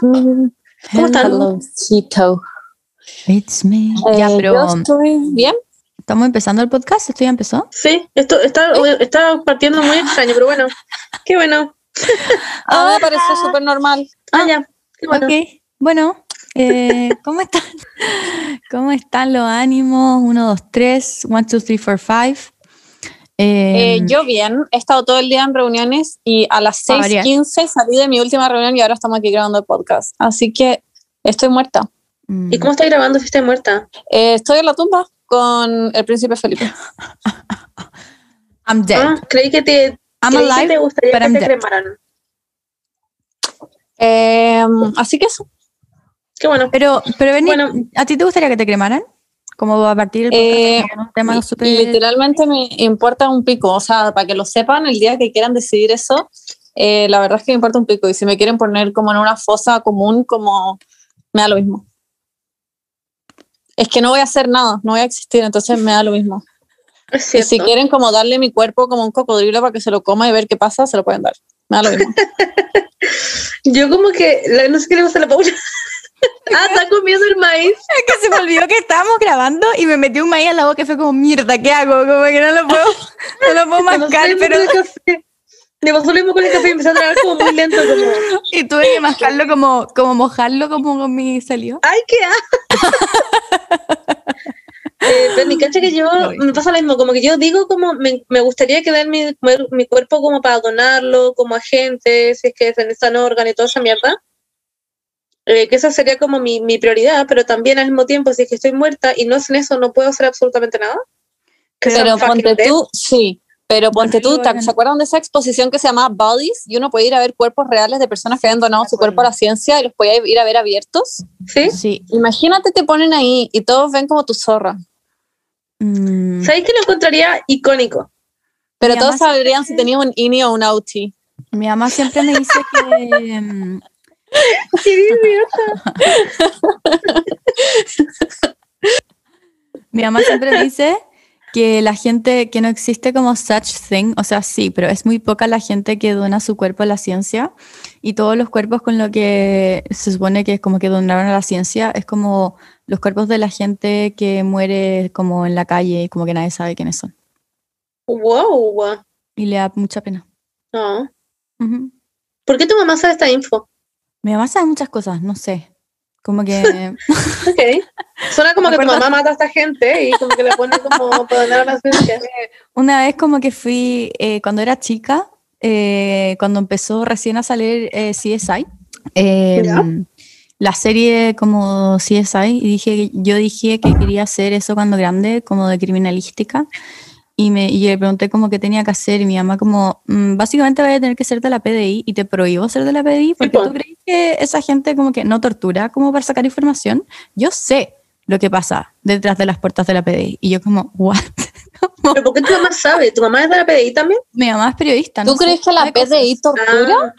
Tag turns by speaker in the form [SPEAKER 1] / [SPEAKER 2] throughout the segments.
[SPEAKER 1] ¿Cómo están?
[SPEAKER 2] It's me.
[SPEAKER 3] Eh,
[SPEAKER 2] ya, pero
[SPEAKER 3] Yo estoy bien.
[SPEAKER 2] estamos empezando el podcast. ¿Esto ya empezó?
[SPEAKER 1] Sí, esto está, está partiendo muy extraño, pero bueno. Qué bueno.
[SPEAKER 3] A mí me pareció súper normal.
[SPEAKER 1] Ah, ya. Qué bueno.
[SPEAKER 2] Ok. Bueno, eh, ¿cómo están? ¿Cómo están los ánimos? 1, 2, 3, 1, 2, 3, 4, 5.
[SPEAKER 3] Eh, yo bien, he estado todo el día en reuniones y a las
[SPEAKER 2] A variar.
[SPEAKER 3] 6.15 salí de mi última reunión y ahora estamos aquí grabando el podcast. Así que estoy muerta.
[SPEAKER 2] mm,
[SPEAKER 1] ¿Y cómo estás grabando si estás muerta?
[SPEAKER 3] Eh, estoy en la tumba con el príncipe Felipe.
[SPEAKER 2] I'm dead.
[SPEAKER 1] Ah, creí que te,
[SPEAKER 2] I'm
[SPEAKER 1] creí que
[SPEAKER 2] alive,
[SPEAKER 1] te gustaría que
[SPEAKER 2] I'm
[SPEAKER 1] te
[SPEAKER 2] dead.
[SPEAKER 1] cremaran.
[SPEAKER 3] Eh, así que eso.
[SPEAKER 1] Qué bueno.
[SPEAKER 2] Pero, pero Benny,
[SPEAKER 1] Bueno.
[SPEAKER 2] ¿a ti te gustaría que te cremaran? Como a partir del
[SPEAKER 3] Eh,
[SPEAKER 2] un tema
[SPEAKER 3] y literalmente me importa un pico. O sea, para que lo sepan, el día que quieran decidir eso, eh, la verdad es que me importa un pico. Y si me quieren poner como en una fosa común, como me da lo mismo. Es que no voy a hacer nada, no voy a existir, entonces me da lo mismo. Y si quieren como darle mi cuerpo como un cocodrilo para que se lo coma y ver qué pasa, se lo pueden dar. Me da lo mismo.
[SPEAKER 1] Yo como que, la- no sé qué le pasa a la Paula. Ah, está comiendo el maíz.
[SPEAKER 2] Es que se me olvidó que estábamos grabando y me metí un maíz a la boca y fue como, mierda, ¿qué hago? Como que no lo puedo, no lo puedo mascar, pero...
[SPEAKER 1] Me pasó lo mismo con el café y empecé a tragar como muy lento. Como,
[SPEAKER 2] Y tuve que mascarlo como, como mojarlo como con mi salió.
[SPEAKER 1] ¡Ay, qué eh, pero mi cacha que yo me pasa lo mismo, como que yo digo como me, me gustaría que den mi, mi cuerpo como para donarlo, como a gente, si es que se necesitan órganos y toda esa mierda. Eh, que esa sería como mi, mi prioridad, pero también al mismo tiempo, si es que estoy muerta y no hacen eso, no puedo hacer absolutamente nada. Que
[SPEAKER 3] Pero ponte
[SPEAKER 1] dead.
[SPEAKER 3] tú, sí. Pero ponte tú, ¿te-
[SPEAKER 2] Bueno.
[SPEAKER 3] ¿se acuerdan de esa exposición que se llama Bodies? Y uno puede ir a ver cuerpos reales de personas que habían donado su cuerpo a la ciencia y los podía ir a ver abiertos.
[SPEAKER 1] ¿Sí?
[SPEAKER 2] Sí.
[SPEAKER 3] Imagínate te ponen ahí y todos ven como tu zorra.
[SPEAKER 2] Mm,
[SPEAKER 1] ¿Sabéis que lo encontraría icónico?
[SPEAKER 3] Pero todos sabrían si
[SPEAKER 2] siempre-
[SPEAKER 3] tenías un INI o un OT.
[SPEAKER 2] mi mamá siempre me dice que...
[SPEAKER 1] ¡Qué idiota!
[SPEAKER 2] mi mamá siempre dice que la gente, que no existe como such thing, o sea, sí, pero es muy poca la gente que dona su cuerpo a la ciencia y todos los cuerpos con lo que se supone que es como que donaron a la ciencia es como los cuerpos de la gente que muere como en la calle y como que nadie sabe quiénes son.
[SPEAKER 1] ¡Wow!
[SPEAKER 2] Y le da mucha pena.
[SPEAKER 1] No.
[SPEAKER 2] Ujú.
[SPEAKER 1] ¿Por qué tu mamá sabe esta info?
[SPEAKER 2] Mi mamá sabe muchas cosas, no sé. Como que...
[SPEAKER 1] Ok. Suena como
[SPEAKER 2] Me
[SPEAKER 1] que tu mamá mata a esta gente y como que le pone como para donar a la ciencia.
[SPEAKER 2] Una vez como que fui, eh, cuando era chica, eh, cuando empezó recién a salir eh, CSI,
[SPEAKER 1] Ya.
[SPEAKER 2] la serie como CSI, y dije, yo dije que quería hacer eso cuando grande, como de criminalística, y, me, y le pregunté como qué tenía que hacer, y mi mamá como, "Mm, básicamente vaya a tener que ser de la PDI, y te prohíbo ser de la PDI, porque
[SPEAKER 1] po.
[SPEAKER 2] tú crees que esa gente como que no tortura como para sacar información. Yo sé lo que pasa detrás de las puertas de la PDI, y yo como, what?
[SPEAKER 1] ¿Pero por qué tu mamá sabe? ¿Tu mamá es de la PDI también?
[SPEAKER 2] Mi mamá es periodista.
[SPEAKER 3] ¿Tú
[SPEAKER 2] no
[SPEAKER 3] crees que la
[SPEAKER 2] cosas.
[SPEAKER 3] PDI tortura?
[SPEAKER 1] Ah,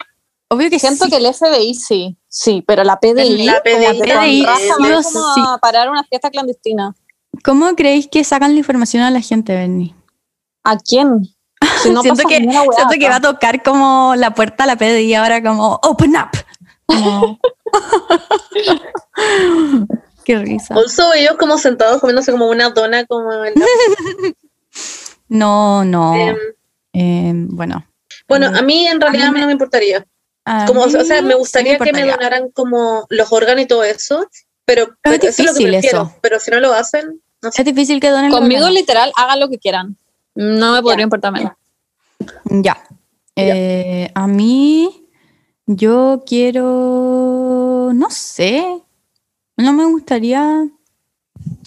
[SPEAKER 2] Obvio que
[SPEAKER 3] Siento
[SPEAKER 2] sí.
[SPEAKER 3] que el FBI sí, sí, pero la PDI,
[SPEAKER 1] La
[SPEAKER 3] como
[SPEAKER 1] PDI,
[SPEAKER 3] con
[SPEAKER 2] PDI,
[SPEAKER 3] raza
[SPEAKER 2] o
[SPEAKER 3] como
[SPEAKER 2] sí.
[SPEAKER 3] a parar una fiesta clandestina.
[SPEAKER 2] ¿Cómo creéis que sacan la información a la gente, Benny?
[SPEAKER 3] ¿A quién? Si no
[SPEAKER 2] siento que,
[SPEAKER 3] weá
[SPEAKER 2] siento que va a tocar como la puerta a la PDI ahora como open up. Como- Qué risa.
[SPEAKER 1] Also, ellos como sentados comiéndose como una dona como
[SPEAKER 2] No, no.
[SPEAKER 1] Em,
[SPEAKER 2] Eh, bueno.
[SPEAKER 1] Bueno, a mí en realidad
[SPEAKER 2] A mí me-
[SPEAKER 1] no me importaría. Como, o sea, me
[SPEAKER 2] sí
[SPEAKER 1] gustaría que me donaran como los órganos y todo eso, pero, pero eso es lo que
[SPEAKER 2] difícil
[SPEAKER 1] prefiero.
[SPEAKER 2] eso.
[SPEAKER 1] Pero si no lo hacen, no sé.
[SPEAKER 2] Es difícil que donen
[SPEAKER 3] Conmigo literal, hagan lo que quieran. No me podría
[SPEAKER 1] Ya.
[SPEAKER 3] importar menos.
[SPEAKER 2] Ya. Eh, a mí, yo quiero, no sé, no me gustaría,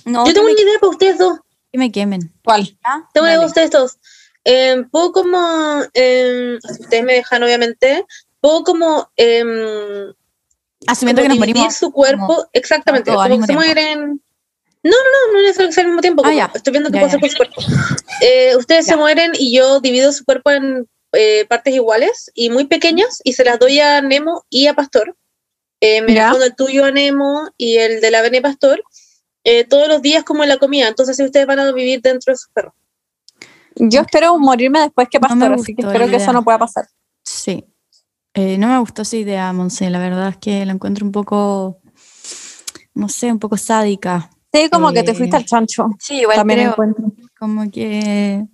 [SPEAKER 2] no,
[SPEAKER 1] Yo tengo una idea para ustedes dos.
[SPEAKER 2] que me quemen.
[SPEAKER 3] ¿Cuál?
[SPEAKER 1] Tengo una idea para ustedes dos. Eh, puedo como, eh, si ustedes me dejan obviamente, puedo como, eh,
[SPEAKER 2] Asumiendo
[SPEAKER 1] como
[SPEAKER 2] que nos morimos.
[SPEAKER 1] su cuerpo,
[SPEAKER 2] como
[SPEAKER 1] exactamente, como que se mueren. No, no, no, no es necesario que sea al mismo tiempo.
[SPEAKER 2] Ah.
[SPEAKER 1] Estoy viendo qué
[SPEAKER 2] Ya,
[SPEAKER 1] puedo hacer
[SPEAKER 2] ya.
[SPEAKER 1] con su cuerpo. Eh, ustedes se mueren y yo divido su cuerpo en eh, partes iguales y muy pequeñas y se las doy a Nemo y a Pastor. Eh, me respondo el tuyo a Nemo y el de la Bene Pastor eh, todos los días como en la comida. Entonces, si ustedes van a vivir dentro de sus perros.
[SPEAKER 3] Yo espero morirme después que
[SPEAKER 2] No
[SPEAKER 3] pastor, así que espero que eso no pueda pasar.
[SPEAKER 2] Sí. Eh, no me gustó esa idea, Monse. La verdad es que la encuentro un poco, no sé, un poco sádica.
[SPEAKER 3] Sí, como que te
[SPEAKER 2] Eh,
[SPEAKER 3] fuiste al chancho.
[SPEAKER 2] Sí, igual
[SPEAKER 3] También
[SPEAKER 2] creo,
[SPEAKER 3] encuentro.
[SPEAKER 2] como que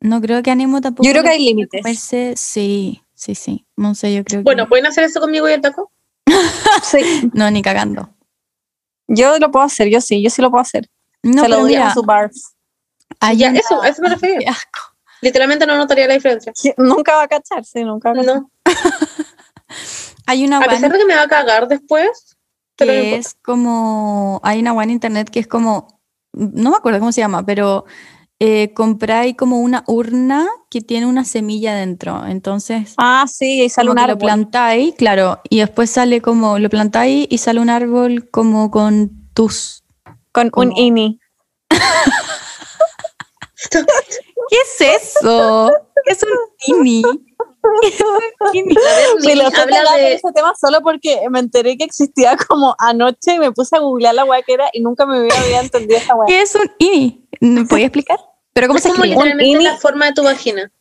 [SPEAKER 2] no creo que Ánimo tampoco.
[SPEAKER 3] Yo creo que hay límites.
[SPEAKER 2] comerse. Sí, sí, sí. Monse, yo creo
[SPEAKER 1] Bueno,
[SPEAKER 2] que.
[SPEAKER 1] ¿pueden hacer eso conmigo y el taco?
[SPEAKER 3] Sí,
[SPEAKER 2] No, ni cagando.
[SPEAKER 3] yo lo puedo hacer, yo sí, yo sí lo puedo hacer.
[SPEAKER 2] No,
[SPEAKER 3] Se lo doy a su barf.
[SPEAKER 1] ya,
[SPEAKER 2] una-
[SPEAKER 1] eso, a eso me refiero.
[SPEAKER 2] Qué asco.
[SPEAKER 1] Literalmente no notaría la diferencia.
[SPEAKER 3] Nunca va a cachar, sí, nunca va a cachar.
[SPEAKER 1] No.
[SPEAKER 2] Hay una
[SPEAKER 1] A pesar de que me va a cagar después, pero
[SPEAKER 2] que es como. Hay una en internet que es como. No me acuerdo cómo se llama, pero eh, compráis como una urna que tiene una semilla dentro. Entonces.
[SPEAKER 3] Ah, sí, y sale un árbol.
[SPEAKER 2] lo plantáis, claro, y después sale como, lo plantáis y sale un árbol como con tus...
[SPEAKER 3] con
[SPEAKER 2] como-
[SPEAKER 3] un ini.
[SPEAKER 2] ¿Qué es eso? ¿Qué es un ini? ¿Qué es un ini?
[SPEAKER 1] A ver,
[SPEAKER 3] Sí, lo estoy
[SPEAKER 1] habla
[SPEAKER 3] hablando de ese tema solo porque me enteré que existía como anoche y me puse a googlear la weá que era y nunca me había, entendido esa weá.
[SPEAKER 2] ¿Qué es un ini? ¿Me podías explicar? ¿Pero cómo
[SPEAKER 1] Es
[SPEAKER 2] se
[SPEAKER 1] como
[SPEAKER 2] escribe?
[SPEAKER 1] literalmente la forma de tu vagina.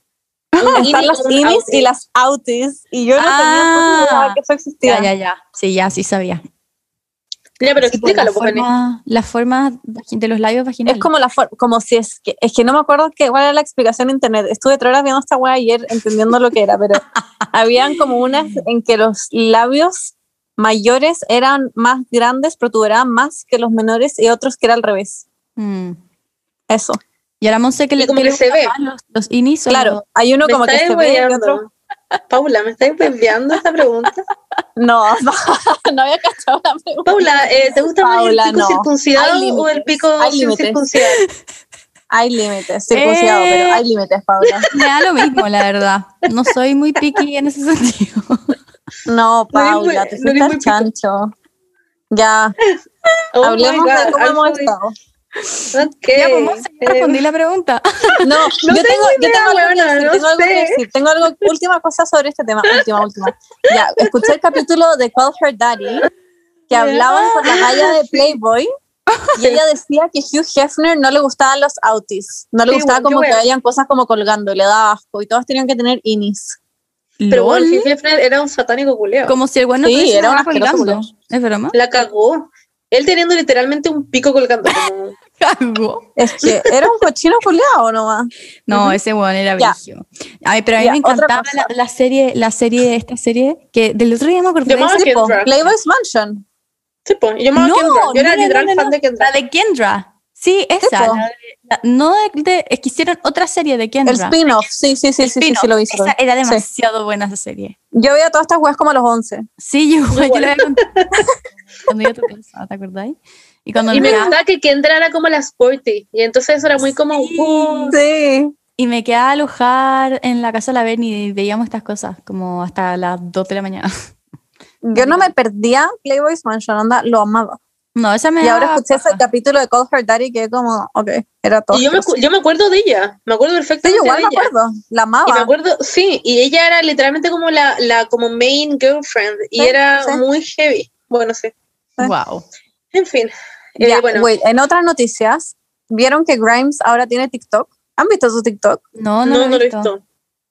[SPEAKER 1] Un
[SPEAKER 3] Están las inis y las outies y yo no
[SPEAKER 2] Ah.
[SPEAKER 3] tenía idea que eso existía.
[SPEAKER 2] Ya, ya, ya. Sí, ya, sí sabía.
[SPEAKER 1] Ya, pero
[SPEAKER 2] Sí, pues,
[SPEAKER 1] explícalo, pues,
[SPEAKER 2] forma, la forma de los labios vaginales.
[SPEAKER 3] Es como la forma, como si es que, es que no me acuerdo qué, cuál era la explicación en internet. Estuve tres horas viendo esta weá ayer entendiendo lo que era, pero habían como unas en que los labios mayores eran más grandes, protuberaban más que los menores y otros que era al revés.
[SPEAKER 2] Mm.
[SPEAKER 3] Eso.
[SPEAKER 2] Y ahora Monse que le
[SPEAKER 1] como
[SPEAKER 2] que
[SPEAKER 1] que se ve.
[SPEAKER 2] Los, los inis
[SPEAKER 3] Claro, hay uno como que se ve y otro.
[SPEAKER 1] Paula, ¿me estáis enviando esta pregunta?
[SPEAKER 3] No, no, no había cachado la pregunta.
[SPEAKER 1] Paula, eh, ¿te gusta más el pico
[SPEAKER 3] no.
[SPEAKER 1] circuncidado
[SPEAKER 3] Hay
[SPEAKER 1] o el
[SPEAKER 3] límites,
[SPEAKER 1] pico
[SPEAKER 3] hay
[SPEAKER 1] sin
[SPEAKER 3] límites.
[SPEAKER 1] circuncidar?
[SPEAKER 3] Hay límites, circuncidado,
[SPEAKER 2] Eh.
[SPEAKER 3] pero hay límites, Paula.
[SPEAKER 2] Me da lo mismo, la verdad. No soy muy picky en ese sentido.
[SPEAKER 3] No,
[SPEAKER 1] No eres muy-
[SPEAKER 3] Paula, te
[SPEAKER 1] no
[SPEAKER 3] al chancho. Ya,
[SPEAKER 1] Oh
[SPEAKER 3] hablemos de cómo hemos estado.
[SPEAKER 1] Ok.
[SPEAKER 2] Ya, pues
[SPEAKER 1] Eh,
[SPEAKER 2] respondí la pregunta.
[SPEAKER 3] No,
[SPEAKER 1] No
[SPEAKER 3] yo,
[SPEAKER 1] tengo
[SPEAKER 3] yo tengo algo que
[SPEAKER 1] weona,
[SPEAKER 3] decir,
[SPEAKER 1] no
[SPEAKER 3] tengo algo que decir, tengo algo, última cosa sobre este tema, última, última. Ya, escuché el capítulo de Call Her Daddy, que
[SPEAKER 1] Ya.
[SPEAKER 3] hablaban con la galla de Playboy, y ella decía que Hugh Hefner no le gustaban los autis, no le
[SPEAKER 1] Sí,
[SPEAKER 3] gustaba
[SPEAKER 1] bueno,
[SPEAKER 3] como que hayan cosas como colgando, le daba asco, y todos tenían que tener inis.
[SPEAKER 1] Pero bueno, Hugh Hefner era un satánico culeo.
[SPEAKER 2] como si el bueno
[SPEAKER 3] Sí, era un
[SPEAKER 2] colgando. ¿Es broma?
[SPEAKER 1] La cagó. Él teniendo literalmente un pico colgando. como-
[SPEAKER 2] Cago.
[SPEAKER 3] Es que era un cochino culiao nomás.
[SPEAKER 2] No, ese weón era
[SPEAKER 3] Ya.
[SPEAKER 2] brillo. Ay, pero a mí
[SPEAKER 3] Ya,
[SPEAKER 2] me encantaba la, la serie, la serie, esta serie, que del otro día me acordé de.
[SPEAKER 3] Playboy's Mansion.
[SPEAKER 1] Sí, pues, yo llamaba
[SPEAKER 2] No,
[SPEAKER 1] Kendra. Yo era
[SPEAKER 2] no,
[SPEAKER 1] literal
[SPEAKER 2] no, no.
[SPEAKER 1] fan de Kendra.
[SPEAKER 2] La de Kendra. Sí, esa. la de- la- no de, de- es que hicieron otra serie de Kendra.
[SPEAKER 3] El spin-off, sí, sí, sí, sí, sí, sí, lo hizo.
[SPEAKER 2] Esa era
[SPEAKER 3] Sí.
[SPEAKER 2] demasiado buena esa serie.
[SPEAKER 3] Yo veía todas estas weas como a los 11.
[SPEAKER 2] Sí, yo, yo,
[SPEAKER 1] igual.
[SPEAKER 2] le había contado. Cuando a tu casa, ¿te acordáis? Y cuando
[SPEAKER 1] Y me
[SPEAKER 2] me,
[SPEAKER 1] gustaba que Kendra era como la sporty. Y entonces eso era muy como.
[SPEAKER 2] Sí.
[SPEAKER 1] uh,
[SPEAKER 3] Sí.
[SPEAKER 2] y me quedaba a alojar en la casa de la Berni y veíamos estas cosas como hasta las 2 de la mañana.
[SPEAKER 3] Yo no me perdía Playboy's Mansion, onda, lo amaba.
[SPEAKER 2] No, esa me
[SPEAKER 3] Y ahora escuché ese
[SPEAKER 2] paja.
[SPEAKER 3] capítulo de Call Her Daddy que como, ok, era todo.
[SPEAKER 1] Y yo me, yo me acuerdo de ella. Me acuerdo
[SPEAKER 3] Sí,
[SPEAKER 1] perfectamente
[SPEAKER 3] yo igual
[SPEAKER 1] de
[SPEAKER 3] me
[SPEAKER 1] ella.
[SPEAKER 3] acuerdo, la
[SPEAKER 1] Y me
[SPEAKER 3] amaba.
[SPEAKER 1] acuerdo, sí, y ella era literalmente como la, la como main girlfriend. Y
[SPEAKER 3] Sí,
[SPEAKER 1] era
[SPEAKER 3] sí.
[SPEAKER 1] muy heavy. Bueno, sí.
[SPEAKER 2] Wow.
[SPEAKER 1] En fin. Eh, bueno,
[SPEAKER 3] wait, en otras noticias, ¿vieron que Grimes ahora tiene TikTok? ¿Han visto su TikTok?
[SPEAKER 2] No, no,
[SPEAKER 1] no,
[SPEAKER 2] lo he
[SPEAKER 1] no lo he
[SPEAKER 2] visto.
[SPEAKER 1] visto.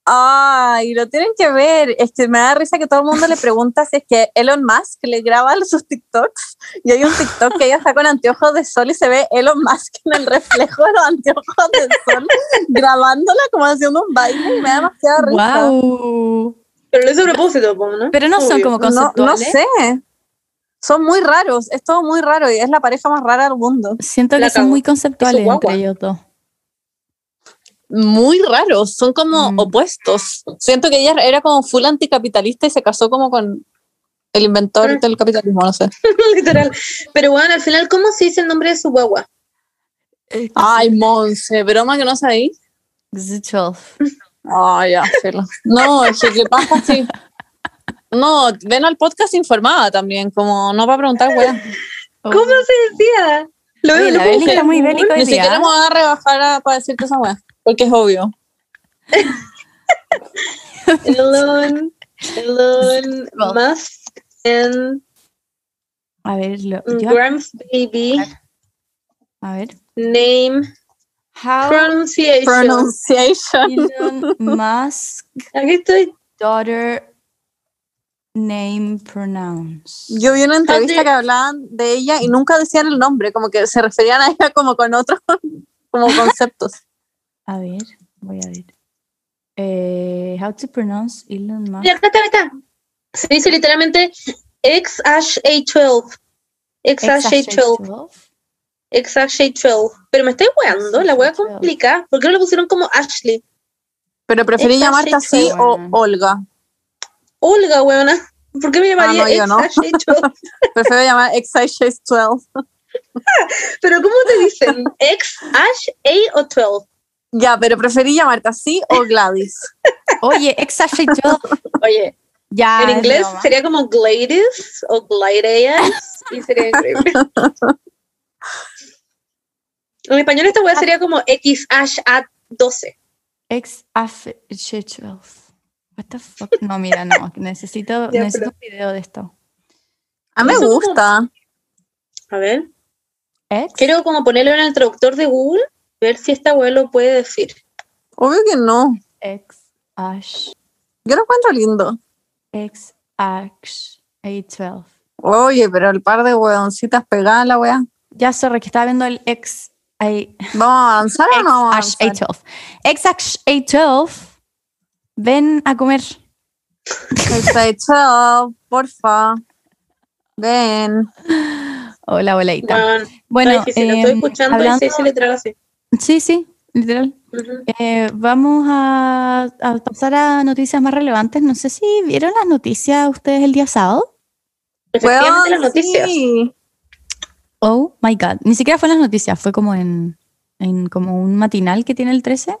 [SPEAKER 3] Ay, lo tienen que ver. Es que me da risa que todo el mundo le pregunta si es que Elon Musk le graba sus TikToks. Y hay un TikTok que ella está con anteojos de sol y se ve Elon Musk en el reflejo de los anteojos de sol, grabándola como haciendo un baile y me da demasiada risa.
[SPEAKER 2] Wow.
[SPEAKER 1] Pero lo hizo a propósito, ¿no?
[SPEAKER 2] Pero no son como
[SPEAKER 3] No, no
[SPEAKER 2] conceptuales.
[SPEAKER 3] sé. Son muy raros, es todo muy raro y es la pareja más rara del mundo.
[SPEAKER 2] Siento
[SPEAKER 1] La
[SPEAKER 2] que son muy conceptuales entre ellos dos.
[SPEAKER 3] Muy raros, son como
[SPEAKER 2] Mm.
[SPEAKER 3] opuestos. Siento que ella era como full anticapitalista y se casó como con el inventor
[SPEAKER 1] Mm.
[SPEAKER 3] del capitalismo, no sé.
[SPEAKER 1] Literal. Pero bueno, al final, ¿cómo se dice el nombre de su guagua?
[SPEAKER 3] Ay, Monse, broma que no sabéis. Ay, ya, filo. No, es que ¿qué pasa así? No, ven al podcast informada también, como no para preguntar, weá.
[SPEAKER 1] ¿Cómo se decía? Lo lo
[SPEAKER 2] la Beli está muy bélica hoy
[SPEAKER 3] Ni siquiera me voy a rebajar a- para decirte esa weá, porque es obvio.
[SPEAKER 1] Elon, Elon. Musk and
[SPEAKER 2] A ver, lo, yo-
[SPEAKER 1] Grams Baby
[SPEAKER 2] a ver.
[SPEAKER 1] name
[SPEAKER 2] How
[SPEAKER 1] pronunciation.
[SPEAKER 3] Pronunciation.
[SPEAKER 2] Elon Musk
[SPEAKER 1] Aquí estoy.
[SPEAKER 2] daughter name pronounce?
[SPEAKER 3] Yo vi una entrevista que hablaban de ella y nunca decían el nombre, como que se referían a ella como con otros como conceptos.
[SPEAKER 2] A ver, voy a ver. Eh, how to pronounce Elon Musk?
[SPEAKER 1] Mira, acá está, acá está. Se dice literalmente XH12. XH12. XH12. Pero me estoy weando, la wea
[SPEAKER 2] XH12.
[SPEAKER 1] complicada. ¿Por qué no le pusieron como Ashley?
[SPEAKER 3] Pero preferí llamarte así o. Olga.
[SPEAKER 1] Olga, weona. ¿Por qué me llamaría
[SPEAKER 3] Ah, no, no.
[SPEAKER 1] XH12?
[SPEAKER 3] Prefiero llamar XH12.
[SPEAKER 1] Pero ¿cómo te dicen? ¿X, Ash, A o 12?
[SPEAKER 3] Ya, pero preferí llamarte así o Gladys.
[SPEAKER 2] Oye, XH12.
[SPEAKER 1] Oye,
[SPEAKER 2] Ya.
[SPEAKER 1] en inglés
[SPEAKER 2] broma.
[SPEAKER 1] sería como Gladys o Gladias y sería increíble. En español esta wea sería como X, Ash, A 12.
[SPEAKER 2] XH12. What the fuck? No, mira, no. Necesito,
[SPEAKER 1] Ya,
[SPEAKER 2] necesito
[SPEAKER 1] pero-
[SPEAKER 2] un video de esto.
[SPEAKER 3] A mí me
[SPEAKER 1] como-
[SPEAKER 3] gusta.
[SPEAKER 1] A ver. Quiero como ponerlo en el traductor de Google, ver si esta wea lo puede decir.
[SPEAKER 3] Obvio que no.
[SPEAKER 2] XH.
[SPEAKER 3] Yo lo encuentro lindo.
[SPEAKER 2] XH12.
[SPEAKER 3] Oye, pero el par de hueoncitas pegadas a la wea.
[SPEAKER 2] Ya, sorry, que estaba viendo el X. I-
[SPEAKER 3] ¿Vamos a avanzar o no vamos a avanzar?
[SPEAKER 2] XH12. XH12. Ven a comer.
[SPEAKER 3] XH12, porfa. Ven.
[SPEAKER 2] Hola, abuelita.
[SPEAKER 1] Bueno,
[SPEAKER 2] Bueno,
[SPEAKER 1] lo estoy
[SPEAKER 2] em,
[SPEAKER 1] escuchando
[SPEAKER 2] hablando-
[SPEAKER 1] y se dice literal así.
[SPEAKER 2] sí, sí, literal. Eh, vamos a, a pasar a noticias más relevantes. No sé si vieron las noticias ustedes el día sábado.
[SPEAKER 1] Efectivamente, las noticias.
[SPEAKER 3] sí.
[SPEAKER 2] Oh my god. Ni siquiera fue en las noticias, fue como en, en como un matinal que tiene el 13.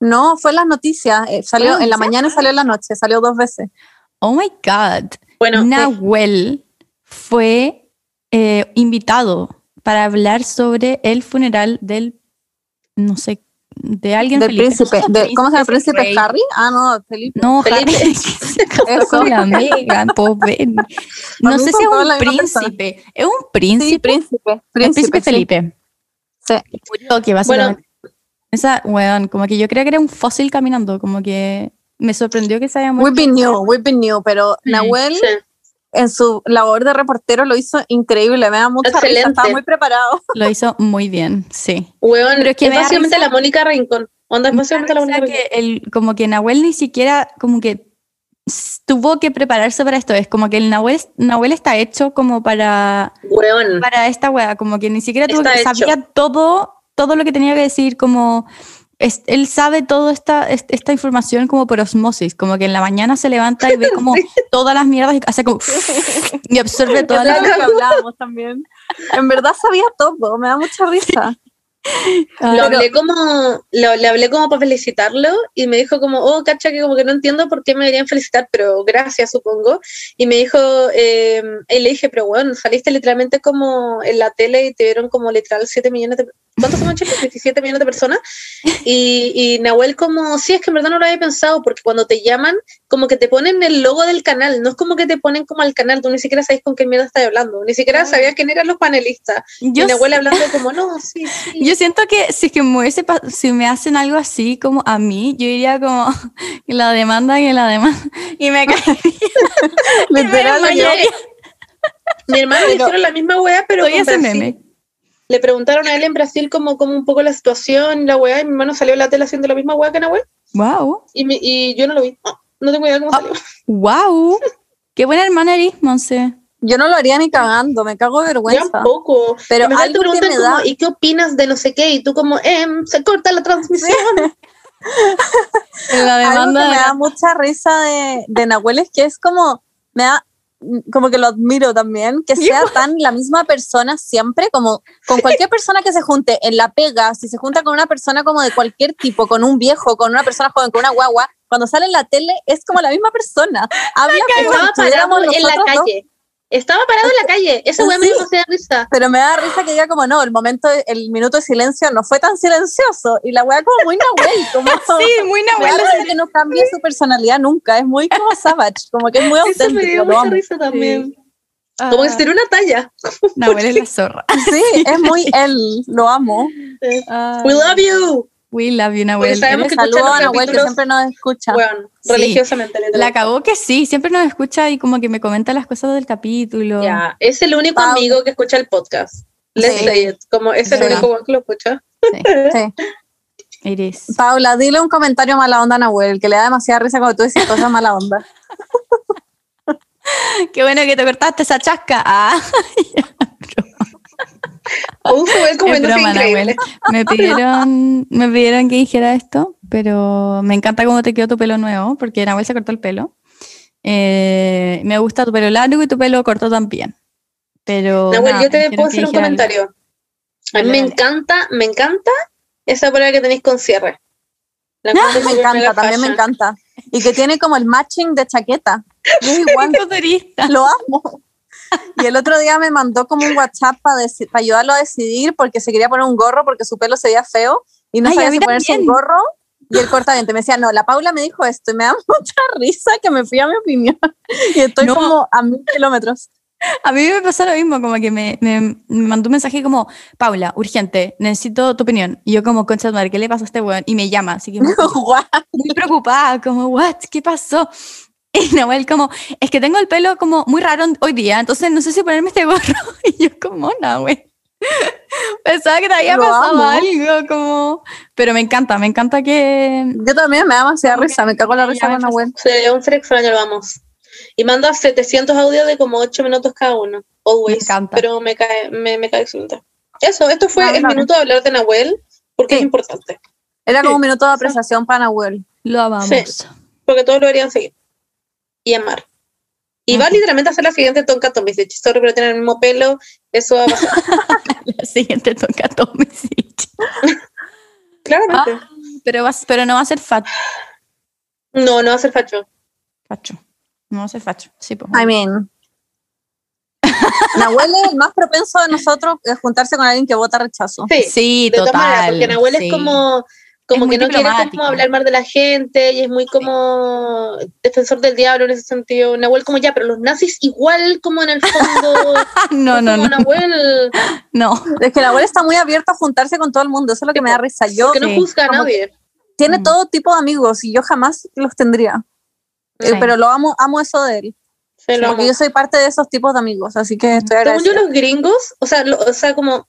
[SPEAKER 3] No, fue en las noticias. eh, salió
[SPEAKER 2] ¿Fue
[SPEAKER 3] en la
[SPEAKER 2] noticia?
[SPEAKER 3] mañana y salió en la noche. Salió dos veces.
[SPEAKER 2] Oh my god.
[SPEAKER 1] Bueno,
[SPEAKER 2] Nahuel fue eh, invitado para hablar sobre el funeral del, no sé, de alguien
[SPEAKER 3] Del
[SPEAKER 2] Felipe.
[SPEAKER 3] príncipe. de- ¿Cómo se llama el príncipe?
[SPEAKER 2] Rey.
[SPEAKER 3] ¿Harry? Ah, no, Felipe.
[SPEAKER 2] No,
[SPEAKER 1] Felipe.
[SPEAKER 2] Harry.
[SPEAKER 3] Eso.
[SPEAKER 2] la pobre. No sé si es un
[SPEAKER 3] persona.
[SPEAKER 2] príncipe. Es un
[SPEAKER 3] Sí,
[SPEAKER 2] príncipe.
[SPEAKER 3] príncipe.
[SPEAKER 2] el
[SPEAKER 3] Príncipe,
[SPEAKER 2] príncipe
[SPEAKER 3] sí.
[SPEAKER 2] Felipe.
[SPEAKER 3] Sí.
[SPEAKER 2] Murió, que básicamente. Esa, weón, como que yo creía que era un fósil caminando, como que me sorprendió que se haya
[SPEAKER 3] We've
[SPEAKER 2] muerto.
[SPEAKER 3] been new, we've been new, pero
[SPEAKER 2] Sí.
[SPEAKER 3] Nahuel
[SPEAKER 1] sí.
[SPEAKER 3] en su labor de reportero lo hizo increíble, me da mucha risa,
[SPEAKER 1] Excelente.
[SPEAKER 3] estaba muy preparado.
[SPEAKER 2] Lo hizo muy bien, sí.
[SPEAKER 1] Weón,
[SPEAKER 2] Pero es que
[SPEAKER 1] es básicamente
[SPEAKER 2] risa-
[SPEAKER 1] la Mónica Rincón. Onda, es básicamente la
[SPEAKER 2] risa
[SPEAKER 1] Mónica Rincón.
[SPEAKER 2] que el, como que Nahuel ni siquiera como que tuvo que prepararse para esto. Es como que el Nahuel, Nahuel está hecho como para,
[SPEAKER 1] Weón.
[SPEAKER 2] para esta wea, como que ni siquiera tuvo que, sabía todo, todo lo que tenía que decir, como es- él sabe toda esta, est- esta información como por osmosis, como que en la mañana se levanta y ve como todas las mierdas y hace como y absorbe todas las
[SPEAKER 3] que hablábamos también. En verdad sabía todo, me da mucha risa.
[SPEAKER 2] Ah,
[SPEAKER 1] Lo hablé como, lo- le hablé como para felicitarlo y me dijo como, oh, cacha, que como que no entiendo por qué me deberían felicitar, pero gracias, supongo. Y me dijo, eh, y le dije, pero bueno, saliste literalmente como en la tele y te vieron como literal 7 millones de... ¿Cuántos somos chicos? 17 millones de personas. Y, y Nahuel como, sí, es que en verdad no lo había pensado, porque cuando te llaman, como que te ponen el logo del canal, no es como que te ponen como al canal, tú ni siquiera sabes con qué mierda estás hablando, ni siquiera sabías quién eran los panelistas.
[SPEAKER 2] yo
[SPEAKER 1] y Nahuel hablando como, no, sí, sí.
[SPEAKER 2] Yo siento que si, es que me hubiese si me hacen algo así como a mí, yo iría como que la demanda, que la demanda. Y me caería.
[SPEAKER 3] Literal.
[SPEAKER 1] Mi hermano le hicieron la misma weá, pero con
[SPEAKER 2] ese
[SPEAKER 1] Brasil. Le preguntaron a él en Brasil como, como un poco la situación, la weá, y mi hermano salió en la tele haciendo la misma weá que Nahuel,
[SPEAKER 2] Wow.
[SPEAKER 1] y, mi- y yo no lo vi. No, no tengo idea cómo
[SPEAKER 2] Ah.
[SPEAKER 1] salió.
[SPEAKER 2] Wow. Qué buena hermana eres, Monse.
[SPEAKER 3] yo no lo haría ni cagando, me cago de
[SPEAKER 1] Yo
[SPEAKER 3] vergüenza.
[SPEAKER 1] tampoco.
[SPEAKER 3] Pero
[SPEAKER 1] Y me te
[SPEAKER 3] algo que
[SPEAKER 1] como,
[SPEAKER 3] da-
[SPEAKER 1] ¿y qué opinas de no sé qué? Y tú como, em, se corta la transmisión.
[SPEAKER 2] La
[SPEAKER 3] Algo
[SPEAKER 2] demanda.
[SPEAKER 3] que
[SPEAKER 2] de
[SPEAKER 3] me da mucha risa de, de Nahuel es que es como, me da, como que lo admiro también, que sea tan la misma persona siempre, como con cualquier persona que se junte en la pega, si se junta con una persona como de cualquier tipo, con un viejo, con una persona joven, con una guagua, cuando sale en la tele es como la misma persona. Habla como si
[SPEAKER 1] en la calle. Estaba parado en la calle. Esa weá me
[SPEAKER 3] Sí.
[SPEAKER 1] dio demasiada risa.
[SPEAKER 3] pero me da risa que diga como no, el momento, el minuto de silencio no fue tan silencioso y la wea como muy Nahuel, como
[SPEAKER 2] Sí, muy
[SPEAKER 3] Me da
[SPEAKER 2] Nahuel.
[SPEAKER 3] risa que no cambie su personalidad nunca, es muy como savage, como que es muy
[SPEAKER 1] Eso me
[SPEAKER 3] auténtico,
[SPEAKER 1] dio mucha
[SPEAKER 3] amo.
[SPEAKER 1] risa también.
[SPEAKER 2] Ah,
[SPEAKER 1] Como que se tiró una talla.
[SPEAKER 2] Nahuel es la zorra.
[SPEAKER 3] Sí, es muy él, lo amo.
[SPEAKER 2] Ah.
[SPEAKER 1] We love you.
[SPEAKER 2] We love you,
[SPEAKER 1] Porque
[SPEAKER 2] Nahuel.
[SPEAKER 1] sabemos que los
[SPEAKER 3] a Nahuel que siempre nos escucha.
[SPEAKER 2] Sí.
[SPEAKER 1] religiosamente. literal.
[SPEAKER 2] La cagó que sí, siempre nos escucha y como que me comenta las cosas del capítulo.
[SPEAKER 1] Ya, es el único
[SPEAKER 3] Pau.
[SPEAKER 1] amigo que escucha el podcast. Let's
[SPEAKER 3] Sí.
[SPEAKER 1] say it. Como es el
[SPEAKER 2] Sí.
[SPEAKER 1] único que lo escucha.
[SPEAKER 2] Sí.
[SPEAKER 3] Paula, dile un comentario mala onda a Nahuel, que le da demasiada risa cuando tú dices cosas mala onda.
[SPEAKER 2] Qué bueno que te cortaste esa chasca. Ah,
[SPEAKER 1] Un weón
[SPEAKER 2] es
[SPEAKER 1] comiéndose
[SPEAKER 2] broma,
[SPEAKER 1] increíble.
[SPEAKER 2] Nahuel. Me pidieron, me pidieron que dijera esto, pero me encanta cómo te quedó tu pelo nuevo, porque Nahuel se cortó el pelo. Eh, me gusta tu pelo largo y tu pelo corto también. Pero.
[SPEAKER 1] Nahuel,
[SPEAKER 2] nada,
[SPEAKER 1] yo te puedo hacer un
[SPEAKER 2] algo.
[SPEAKER 1] comentario. A mí me
[SPEAKER 2] dale.
[SPEAKER 1] encanta, me encanta esa polera que tenéis con cierre. La
[SPEAKER 3] me encanta, también me encanta. Y que tiene como el matching de chaqueta. Yo igual lo amo. Y el otro día me mandó como un WhatsApp para ayudarlo a decidir porque se quería poner un gorro porque su pelo se veía feo y no
[SPEAKER 2] Ay,
[SPEAKER 3] sabía si ponerse un gorro y el cortadiente. Me decía, no, la Paula me dijo esto y me da mucha risa que me fui a mi opinión. Y estoy
[SPEAKER 2] No.
[SPEAKER 3] como a mil kilómetros.
[SPEAKER 2] A mí me pasó lo mismo, como que me, me- me mandó un mensaje como, Paula, urgente, necesito tu opinión. Y yo como, concha madre, ¿qué le pasó a este weón? Y me llama, así que
[SPEAKER 3] Guau.
[SPEAKER 2] muy preocupada, como, what, ¿qué pasó? Y Nahuel como, es que tengo el pelo como muy raro hoy día, entonces no sé si ponerme este gorro. Y yo como, Nahuel. Pensaba que te había
[SPEAKER 3] Lo
[SPEAKER 2] pasado
[SPEAKER 3] amo.
[SPEAKER 2] algo, como... Pero me encanta, me encanta que...
[SPEAKER 3] Yo también me da demasiada risa, me cago en la risa con. Nahuel.
[SPEAKER 1] Sí, un ser extraño, lo vamos. Y manda 700 audios de como 8 minutos cada uno. Always.
[SPEAKER 2] Me encanta.
[SPEAKER 1] Pero me cae, me, me cae excelente. Eso, esto fue
[SPEAKER 3] Ah,
[SPEAKER 1] el minuto de hablar de Nahuel, porque
[SPEAKER 3] Sí.
[SPEAKER 1] es importante.
[SPEAKER 3] Era como un minuto de apreciación para Nahuel.
[SPEAKER 2] Lo amamos.
[SPEAKER 1] Sí. Porque todos lo deberían seguir. Y amar. Y va literalmente a ser la siguiente Tonka Tomisic. Sorry, pero tienen el mismo pelo. Eso va a pasar.
[SPEAKER 2] La siguiente toca Tommy.
[SPEAKER 1] Claramente.
[SPEAKER 2] Ah, pero, va, pero no va a ser fat,
[SPEAKER 1] No, no va a ser facho.
[SPEAKER 2] facho. No va a ser facho. Sí, pues.
[SPEAKER 3] I mean. Nahuel es el más propenso de nosotros a juntarse con alguien que vota rechazo.
[SPEAKER 1] Sí,
[SPEAKER 2] sí,
[SPEAKER 1] de todas
[SPEAKER 2] total.
[SPEAKER 1] maneras, porque Nahuel
[SPEAKER 2] sí.
[SPEAKER 1] es como, como que no quiere como hablar mal de la gente y es muy como defensor del diablo en ese sentido. Nahuel como ya, pero los nazis igual como en el fondo.
[SPEAKER 2] No, no, no,
[SPEAKER 1] Nahuel,
[SPEAKER 2] no.
[SPEAKER 3] Es que Nahuel está muy abierto a juntarse con todo el mundo, eso es lo que me da risa. Yo
[SPEAKER 1] que no juzga a nadie.
[SPEAKER 3] tiene
[SPEAKER 2] Mm.
[SPEAKER 3] todo tipo de amigos y yo jamás los tendría. Eh. Pero lo amo, amo eso de él.
[SPEAKER 1] Lo
[SPEAKER 3] Porque
[SPEAKER 1] amo.
[SPEAKER 3] yo soy parte de esos tipos de amigos, así que estoy
[SPEAKER 1] Según yo,
[SPEAKER 3] agradecida.
[SPEAKER 1] los gringos, o sea, lo- o sea, como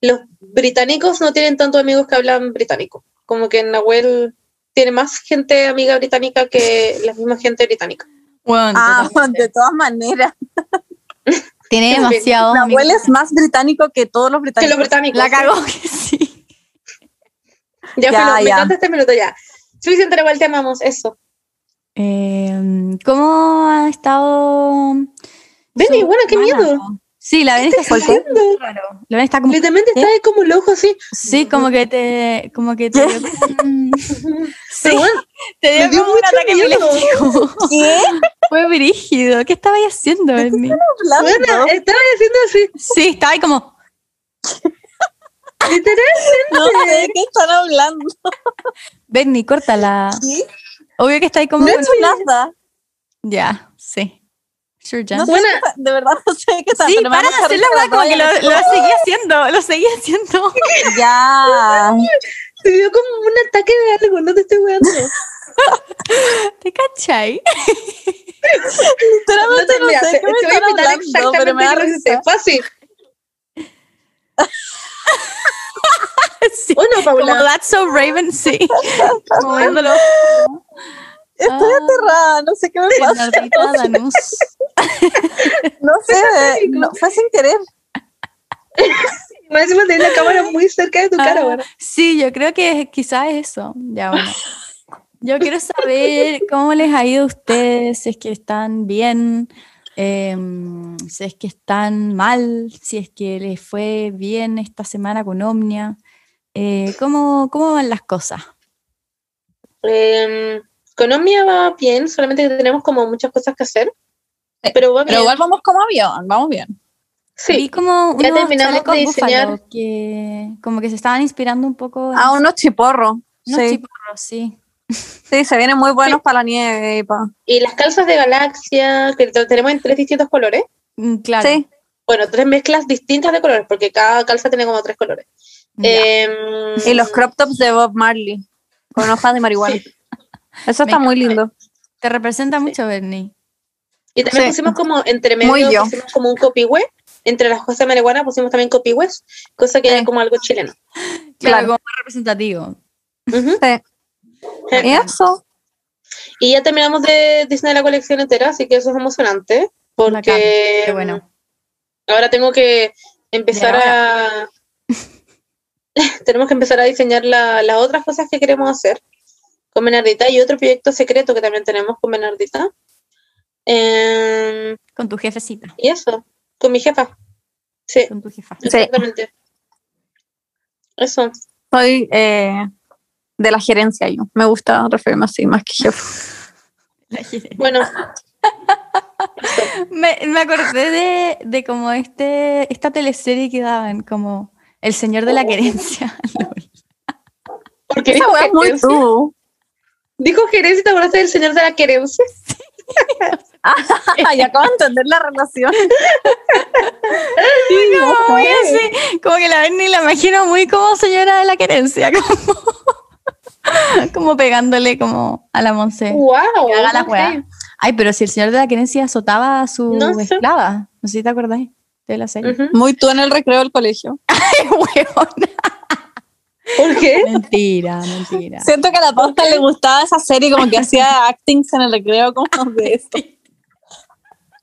[SPEAKER 1] los británicos no tienen tantos amigos que hablan británico. Como que Nahuel tiene más gente amiga británica que la misma gente británica.
[SPEAKER 2] Bueno,
[SPEAKER 3] Ah,
[SPEAKER 2] totalmente.
[SPEAKER 3] de todas maneras.
[SPEAKER 2] Tiene demasiado.
[SPEAKER 3] Nahuel es más británico que todos los
[SPEAKER 1] Que
[SPEAKER 3] británicos.
[SPEAKER 1] los británicos.
[SPEAKER 2] La cagó que sí.
[SPEAKER 1] Ya,
[SPEAKER 3] Ya,
[SPEAKER 1] pero me
[SPEAKER 3] ya.
[SPEAKER 1] encanta este minuto ya. Suficiente, Nahuel, te amamos. Eso.
[SPEAKER 2] Eh, ¿Cómo ha estado?
[SPEAKER 1] Vení,
[SPEAKER 2] su
[SPEAKER 1] bueno, qué
[SPEAKER 2] semana?
[SPEAKER 1] miedo.
[SPEAKER 2] Sí, la Ven está
[SPEAKER 1] ¿Qué estás
[SPEAKER 2] haciendo
[SPEAKER 1] haciendo?
[SPEAKER 2] raro. La Ven está como.
[SPEAKER 1] Literalmente está ahí como loco así.
[SPEAKER 2] Sí, como que te. Como que te Sí,
[SPEAKER 1] bueno,
[SPEAKER 2] te dio
[SPEAKER 1] me dio
[SPEAKER 2] como un ataque
[SPEAKER 1] miedo.
[SPEAKER 2] epiléptico.
[SPEAKER 3] ¿Qué?
[SPEAKER 2] Fue brígido. ¿Qué estabas haciendo,
[SPEAKER 1] bueno, estaba haciendo así.
[SPEAKER 2] Sí, estaba ahí como.
[SPEAKER 1] Literal.
[SPEAKER 3] No sé de qué están hablando.
[SPEAKER 2] Bernie, córtala.
[SPEAKER 3] ¿Qué?
[SPEAKER 2] Obvio que está ahí como.
[SPEAKER 3] No es.
[SPEAKER 2] Ya, sí.
[SPEAKER 3] No sé de verdad no sé qué está
[SPEAKER 2] Sí, para de hacer la weá como que lo, seguía haciendo, lo seguía haciendo.
[SPEAKER 3] Ya.
[SPEAKER 1] Se dio como un ataque de algo, no te estoy weando.
[SPEAKER 2] ¿Te cachai?
[SPEAKER 3] Literalmente no
[SPEAKER 1] mira,
[SPEAKER 3] sé
[SPEAKER 1] te, voy a invitar
[SPEAKER 3] hablando, pero me da risa.
[SPEAKER 1] Fue así.
[SPEAKER 2] Sí.
[SPEAKER 1] Bueno,
[SPEAKER 2] Como
[SPEAKER 1] Paula.
[SPEAKER 2] That's So Raven, sí. Moviéndolo.
[SPEAKER 3] Estoy
[SPEAKER 2] Ah.
[SPEAKER 3] aterrada, no sé qué me pasa. No sé, no, fue sin querer.
[SPEAKER 1] Más encima tenés la cámara muy cerca de tu cara,
[SPEAKER 2] Ah,
[SPEAKER 1] bueno.
[SPEAKER 2] Sí, yo creo que quizás eso. Ya, bueno. Yo quiero saber cómo les ha ido a ustedes, si es que están bien, em, si es que están mal, si es que les fue bien esta semana con Omnia. Eh, ¿cómo, ¿Cómo van las cosas?
[SPEAKER 1] Eh, con Omnia va bien, solamente que tenemos como muchas cosas que hacer.
[SPEAKER 3] Sí,
[SPEAKER 1] Pero va bien.
[SPEAKER 3] Pero igual vamos como avión, vamos bien.
[SPEAKER 2] Vi
[SPEAKER 1] Sí,
[SPEAKER 2] como
[SPEAKER 1] ya terminamos de diseñar.
[SPEAKER 2] que como que se estaban inspirando un poco en
[SPEAKER 3] Ah, unos chiporros.
[SPEAKER 2] unos
[SPEAKER 3] Sí,
[SPEAKER 2] chiporros, sí.
[SPEAKER 3] sí, se vienen muy buenos
[SPEAKER 1] Sí.
[SPEAKER 3] para la nieve. y pa-
[SPEAKER 1] y las calzas de galaxia, que tenemos en tres distintos colores.
[SPEAKER 2] Mm, Claro.
[SPEAKER 3] Sí,
[SPEAKER 1] Bueno, tres mezclas distintas de colores, porque cada calza tiene como tres colores. Em,
[SPEAKER 3] Y los crop tops de Bob Marley con hojas de marihuana. Eso está muy lindo.
[SPEAKER 2] Te representa mucho, Bernie.
[SPEAKER 1] Y también
[SPEAKER 3] Sí.
[SPEAKER 1] pusimos como entre
[SPEAKER 3] Muy
[SPEAKER 1] medio,
[SPEAKER 3] yo.
[SPEAKER 1] pusimos como un copihue. Entre las cosas de marihuana pusimos también copihue, cosa que
[SPEAKER 3] Sí.
[SPEAKER 1] era como algo chileno.
[SPEAKER 2] Claro,
[SPEAKER 3] Claro.
[SPEAKER 2] como más representativo.
[SPEAKER 3] Sí. Y eso.
[SPEAKER 1] Y ya terminamos de Disney la colección entera, así que eso es emocionante. Porque
[SPEAKER 2] Qué bueno.
[SPEAKER 1] ahora tengo que empezar a. Tenemos que empezar a diseñar la- las otras cosas que queremos hacer con Bernardita y otro proyecto secreto que también tenemos con Bernardita. Em,
[SPEAKER 2] Con tu jefecita.
[SPEAKER 1] y eso, con mi jefa. Sí,
[SPEAKER 2] Con tu jefa.
[SPEAKER 3] Sí.
[SPEAKER 1] exactamente. Eso.
[SPEAKER 3] Soy eh, de la gerencia yo. Me gusta referirme así, más que jefe.
[SPEAKER 1] Bueno,
[SPEAKER 2] Me, me acordé de, de como este, esta teleserie que daban, como El Señor de la Querencia.
[SPEAKER 1] porque
[SPEAKER 3] Esa es muy
[SPEAKER 1] gerencia.
[SPEAKER 3] tú.
[SPEAKER 1] Dijo gerencia, ¿te acuerdas del señor de la querencia?
[SPEAKER 3] y acabo de entender la relación.
[SPEAKER 2] Como, muy así, como que la Berni la imagino muy como señora de la querencia, como, como pegándole como a la Monse.
[SPEAKER 1] ¡Wow!
[SPEAKER 2] haga la
[SPEAKER 1] ok.
[SPEAKER 2] wea. Ay, pero si el señor de la querencia azotaba a su
[SPEAKER 1] No sé.
[SPEAKER 2] esclava, no sé si te acordáis de la serie.
[SPEAKER 3] Muy tú en el recreo del colegio.
[SPEAKER 2] Ay, huevona.
[SPEAKER 1] ¿Por qué?
[SPEAKER 2] Mentira, mentira.
[SPEAKER 3] Siento que a la posta le gustaba esa serie, como que hacía actings en el recreo, como de eso.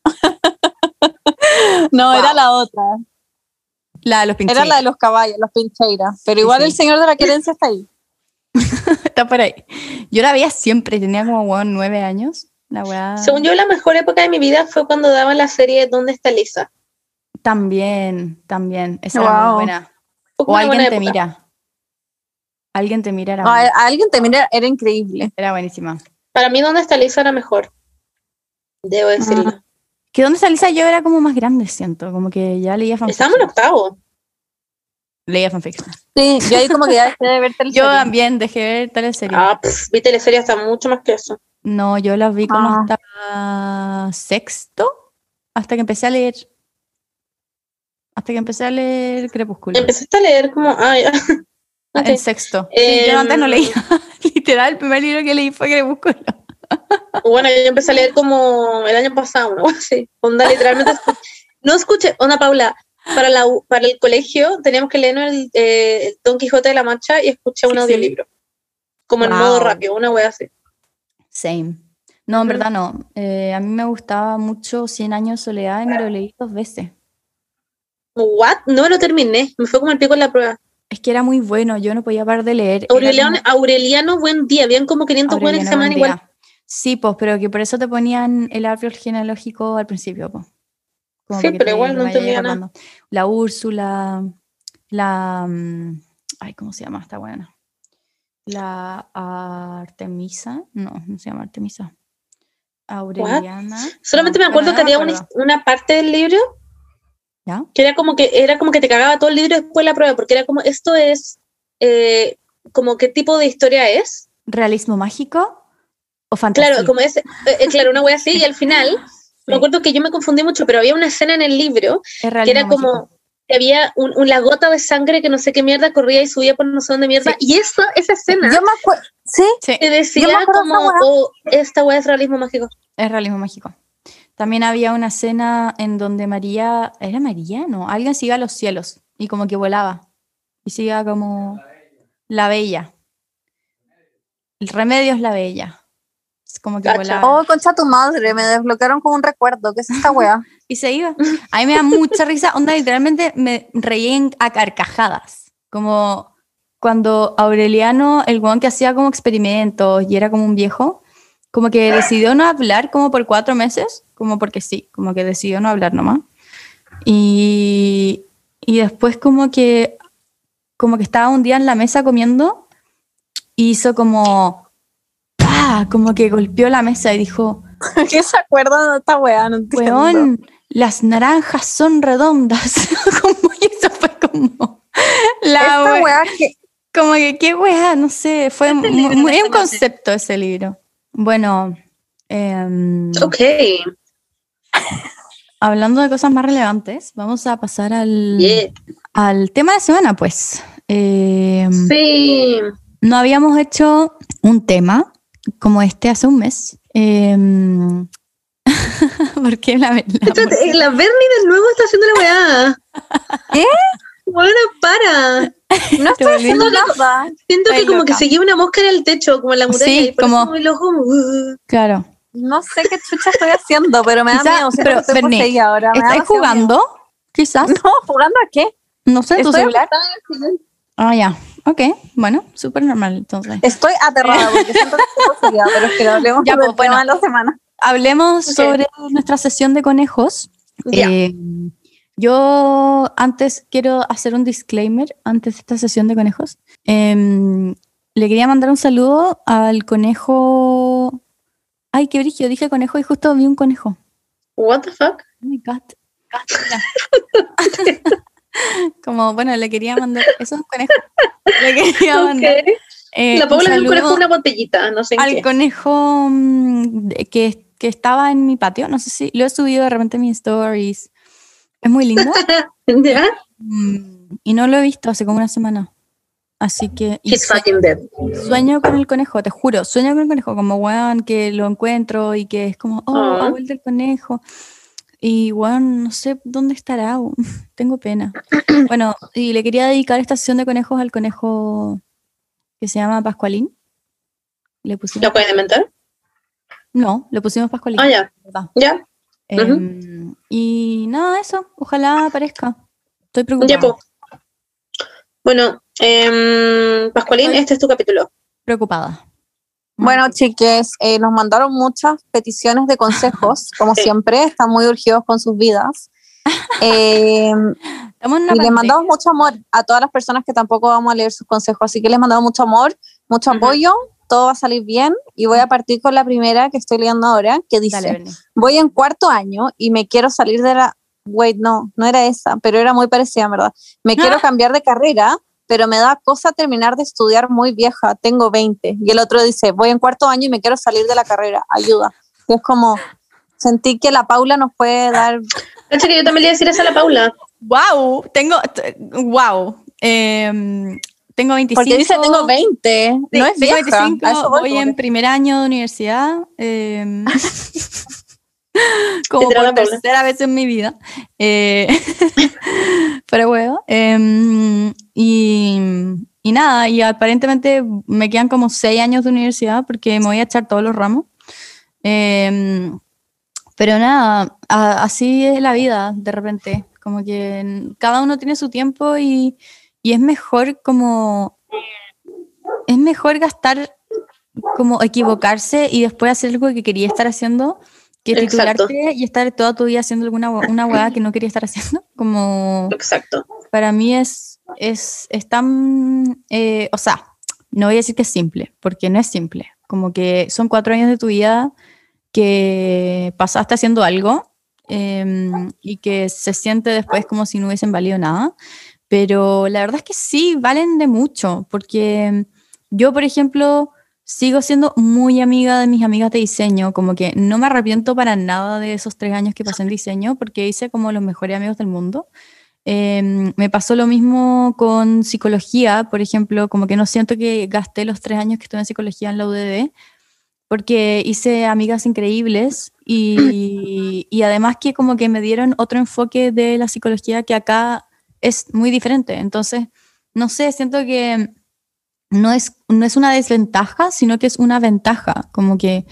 [SPEAKER 3] No, era la otra.
[SPEAKER 2] La de los
[SPEAKER 3] Era
[SPEAKER 2] pinches.
[SPEAKER 3] la de los caballos, los pincheiras. Pero igual
[SPEAKER 2] Sí.
[SPEAKER 3] el señor de la querencia está ahí.
[SPEAKER 2] Está por ahí. Yo la veía siempre, tenía como weón, nueve años. La weá.
[SPEAKER 1] Según yo, la mejor época de mi vida fue cuando daban la serie ¿Dónde está Lisa?
[SPEAKER 2] También, también. Esa era
[SPEAKER 3] Wow.
[SPEAKER 2] muy buena.
[SPEAKER 1] Fue
[SPEAKER 2] O alguien
[SPEAKER 1] buena
[SPEAKER 2] te
[SPEAKER 1] época.
[SPEAKER 2] mira. Alguien te mira era,
[SPEAKER 3] No, a,
[SPEAKER 2] buena.
[SPEAKER 3] a alguien te mira, era increíble.
[SPEAKER 2] Era buenísima.
[SPEAKER 1] Para mí, ¿Dónde está Lisa? era mejor. Debo decirlo.
[SPEAKER 2] Que donde salía yo era como más grande, siento. Como que ya leía fanfiction.
[SPEAKER 1] Estábamos en octavo.
[SPEAKER 2] Leía fanfiction.
[SPEAKER 3] Sí, yo ahí como que ya dejé de ver
[SPEAKER 2] Yo
[SPEAKER 3] teleseries.
[SPEAKER 2] también dejé de ver teleseries.
[SPEAKER 1] Ah, pff, vi teleserie hasta mucho más que eso.
[SPEAKER 2] No, yo las vi como
[SPEAKER 3] Ah.
[SPEAKER 2] hasta sexto, hasta que empecé a leer. Hasta que empecé a leer Crepúsculo.
[SPEAKER 1] Empezaste a leer como. Ay,
[SPEAKER 2] Ah. En sexto. Sí, yo antes no
[SPEAKER 1] Em,
[SPEAKER 2] leía. Literal, el primer libro que leí fue Crepúsculo.
[SPEAKER 1] Bueno, yo empecé a leer como el año pasado, ¿no? Sí, onda, literalmente. no escuché, onda, Paula, para, la, para el colegio teníamos que leer el, eh, el Don Quijote de la Mancha y escuché un
[SPEAKER 2] Sí, sí.
[SPEAKER 1] audiolibro. Como en
[SPEAKER 2] Wow.
[SPEAKER 1] modo rápido, una wea así.
[SPEAKER 2] Same. No, en verdad no. Eh, a mí me gustaba mucho Cien años de soledad y me lo leí dos veces.
[SPEAKER 1] ¿What? No me lo terminé, me fue como el pico en la prueba.
[SPEAKER 2] Es que era muy bueno, yo no podía parar de leer.
[SPEAKER 1] Aureliano,
[SPEAKER 2] como-
[SPEAKER 1] Aureliano, buen día, habían como 500 buenos llaman igual.
[SPEAKER 2] Sí, pues, pero que por eso te ponían el árbol genealógico al principio, pues. Como
[SPEAKER 1] Sí, pero igual no entendía nada.
[SPEAKER 2] La Úrsula, la... mm, Ay, ¿cómo se llama esta buena? La Artemisa. No, no se llama Artemisa. Aureliana.
[SPEAKER 1] Solamente
[SPEAKER 2] no,
[SPEAKER 1] me acuerdo que había una, una parte del libro
[SPEAKER 2] ¿Ya?
[SPEAKER 1] que era como que era como que te cagaba todo el libro después de la prueba, porque era como, esto es, eh, como qué tipo de historia es.
[SPEAKER 2] ¿Realismo mágico o fantasía?
[SPEAKER 1] Claro, como es, eh, eh, claro, una wea así, y al final, me acuerdo que yo me confundí mucho, pero había una escena en el libro que era como,
[SPEAKER 2] mágico.
[SPEAKER 1] que había un- una gota de sangre que no sé qué mierda corría y subía por no sé dónde mierda, y eso, esa escena
[SPEAKER 3] Yo me acuerdo. Sí,
[SPEAKER 2] Sí,
[SPEAKER 1] te decía como, oh, esta wea es realismo mágico.
[SPEAKER 2] es realismo mágico. También había una escena en donde María, ¿era María? No, alguien se iba a los cielos y como que volaba. Y se iba como la bella. El remedio es la bella. Es como que volaba.
[SPEAKER 3] oh, concha tu madre, me desbloquearon con un recuerdo. ¿Qué es esta wea?
[SPEAKER 2] Y se iba. A mí me da mucha risa. Onda, literalmente me reí en- a carcajadas. Como cuando Aureliano, el guan que hacía como experimentos y era como un viejo, como que decidió no hablar como por cuatro meses, como porque sí, como que decidió no hablar nomás. Y, y después como que, como que estaba un día en la mesa comiendo y hizo como, ¡pah! como que golpeó la mesa y dijo,
[SPEAKER 3] ¿Qué se acuerdan de esta wea? No entiendo.
[SPEAKER 2] Weón, las naranjas son redondas. como, y eso fue como. La
[SPEAKER 3] Esta
[SPEAKER 2] we-
[SPEAKER 3] wea que.
[SPEAKER 2] Como que, qué wea, no sé. Fue
[SPEAKER 1] Este
[SPEAKER 2] muy,
[SPEAKER 1] libro
[SPEAKER 2] muy- un
[SPEAKER 1] conoce.
[SPEAKER 2] concepto ese libro. Bueno, em,
[SPEAKER 1] Ok.
[SPEAKER 2] Hablando de cosas más relevantes, vamos a pasar al,
[SPEAKER 1] Yeah.
[SPEAKER 2] al tema de la semana, pues. Eh,
[SPEAKER 1] Sí.
[SPEAKER 2] no habíamos hecho un tema como este hace un mes. Eh, porque la, la-
[SPEAKER 1] eh, Bernie de nuevo está haciendo la weá.
[SPEAKER 3] ¿Qué?
[SPEAKER 1] Bueno, para.
[SPEAKER 3] No estoy haciendo nada.
[SPEAKER 1] Siento que como que
[SPEAKER 2] loca.
[SPEAKER 1] se lleva una mosca en el techo, como en la muralla.
[SPEAKER 2] Sí,
[SPEAKER 1] y por
[SPEAKER 2] como-
[SPEAKER 1] eso el ojo, uh,
[SPEAKER 2] claro.
[SPEAKER 3] No sé qué chucha estoy haciendo, pero me da
[SPEAKER 2] Quizá-
[SPEAKER 3] miedo.
[SPEAKER 2] pero,
[SPEAKER 3] estoy ahora. me
[SPEAKER 2] ¿Estás jugando? Quizás.
[SPEAKER 3] No, ¿jugando a qué?
[SPEAKER 2] No sé, tu
[SPEAKER 3] Estoy
[SPEAKER 2] celular. Ah, ya. Ok, bueno, súper normal entonces.
[SPEAKER 3] Estoy aterrada porque siento que estoy poseída, pero es que lo hablemos
[SPEAKER 2] Ya, pues, bueno.
[SPEAKER 3] de la semana.
[SPEAKER 2] Hablemos sobre nuestra sesión de conejos.
[SPEAKER 1] Ya.
[SPEAKER 2] Eh, yo antes quiero hacer un disclaimer antes de esta sesión de conejos. Em, le quería mandar un saludo al conejo. Ay, qué brillo, dije conejo y justo vi un conejo.
[SPEAKER 1] What the fuck?
[SPEAKER 2] Oh my god. Como, bueno, le quería mandar. Eso es un conejo. Le quería mandar.
[SPEAKER 1] Ok.
[SPEAKER 2] eh,
[SPEAKER 1] La Paula un conejo con una botellita, no sé en
[SPEAKER 2] al
[SPEAKER 1] qué.
[SPEAKER 2] conejo mm, que, que estaba en mi patio. No sé si lo he subido de repente en mis stories. Es muy lindo.
[SPEAKER 1] ¿Ya?
[SPEAKER 2] Mm, y no lo he visto hace como una semana. Así que
[SPEAKER 1] He's fucking dead.
[SPEAKER 2] sueño con el conejo, te juro, sueño con el conejo, como weón, que lo encuentro y que es como, oh, ha vuelto el conejo. Y weón, no sé dónde estará, tengo pena. Bueno, y le quería dedicar esta sesión de conejos al conejo que se llama Pascualín. Le pusimos,
[SPEAKER 1] ¿Lo pueden inventar?
[SPEAKER 2] no, le pusimos Pascualín.
[SPEAKER 1] Ah, ya. Ya.
[SPEAKER 2] Em, y nada, eso, ojalá aparezca. Estoy preocupada.
[SPEAKER 1] Ya. Bueno, em, Pascualín,
[SPEAKER 2] Ay.
[SPEAKER 1] este es tu capítulo.
[SPEAKER 2] Preocupada.
[SPEAKER 3] Bueno, chiques, eh, nos mandaron muchas peticiones de consejos, como
[SPEAKER 1] Sí.
[SPEAKER 3] siempre, están muy urgidos con sus vidas. Eh,
[SPEAKER 2] una
[SPEAKER 3] y les mandamos mucho amor a todas las personas que tampoco vamos a leer sus consejos, así que les mandamos mucho amor, mucho apoyo, todo va a salir bien y voy a partir con la primera que estoy leyendo ahora, que dice,
[SPEAKER 2] Dale,
[SPEAKER 3] voy en cuarto año y me quiero salir de la... Wait, no, no era esa, pero era muy parecida, verdad. Me quiero cambiar de carrera, pero me da cosa terminar de estudiar muy vieja, tengo 20. Y el otro dice, voy en cuarto año y me quiero salir de la carrera, ayuda. Y es como, sentí que la Paula nos puede dar...
[SPEAKER 1] Cacha que yo también le iba a decir eso a la Paula.
[SPEAKER 2] Wow, tengo, wow. Em, tengo 25.
[SPEAKER 3] Porque dice, tengo 20,
[SPEAKER 2] Sí,
[SPEAKER 3] no es vieja.
[SPEAKER 2] 25,
[SPEAKER 3] a eso voy,
[SPEAKER 2] en primer año de universidad. em, como por
[SPEAKER 1] Paula.
[SPEAKER 2] tercera vez en mi vida. Eh, pero bueno. em, y, y nada, y aparentemente me quedan como seis años de universidad porque me voy a echar todos los ramos. Em, pero nada, a- así es la vida de repente. Como que cada uno tiene su tiempo y, y es mejor como. Es mejor gastar, como equivocarse y después hacer algo que quería estar haciendo que
[SPEAKER 1] Exacto.
[SPEAKER 2] titularte y estar toda tu vida haciendo alguna una hueá que no quería estar haciendo. Como
[SPEAKER 1] Exacto.
[SPEAKER 2] para mí es, es, es tan, eh, o sea, no voy a decir que es simple, porque no es simple. Como que son cuatro años de tu vida que pasaste haciendo algo em, y que se siente después como si no hubiesen valido nada. Pero la verdad es que sí, valen de mucho, porque yo, por ejemplo, sigo siendo muy amiga de mis amigas de diseño, como que no me arrepiento para nada de esos tres años que pasé en diseño, porque hice como los mejores amigos del mundo. Eh, me pasó lo mismo con psicología, por ejemplo, como que no siento que gasté los tres años que estuve en psicología en la UDD, porque hice amigas increíbles y, y además que como que me dieron otro enfoque de la psicología que acá es muy diferente. Entonces, no sé, siento que no es, no es una desventaja, sino que es una ventaja, como que...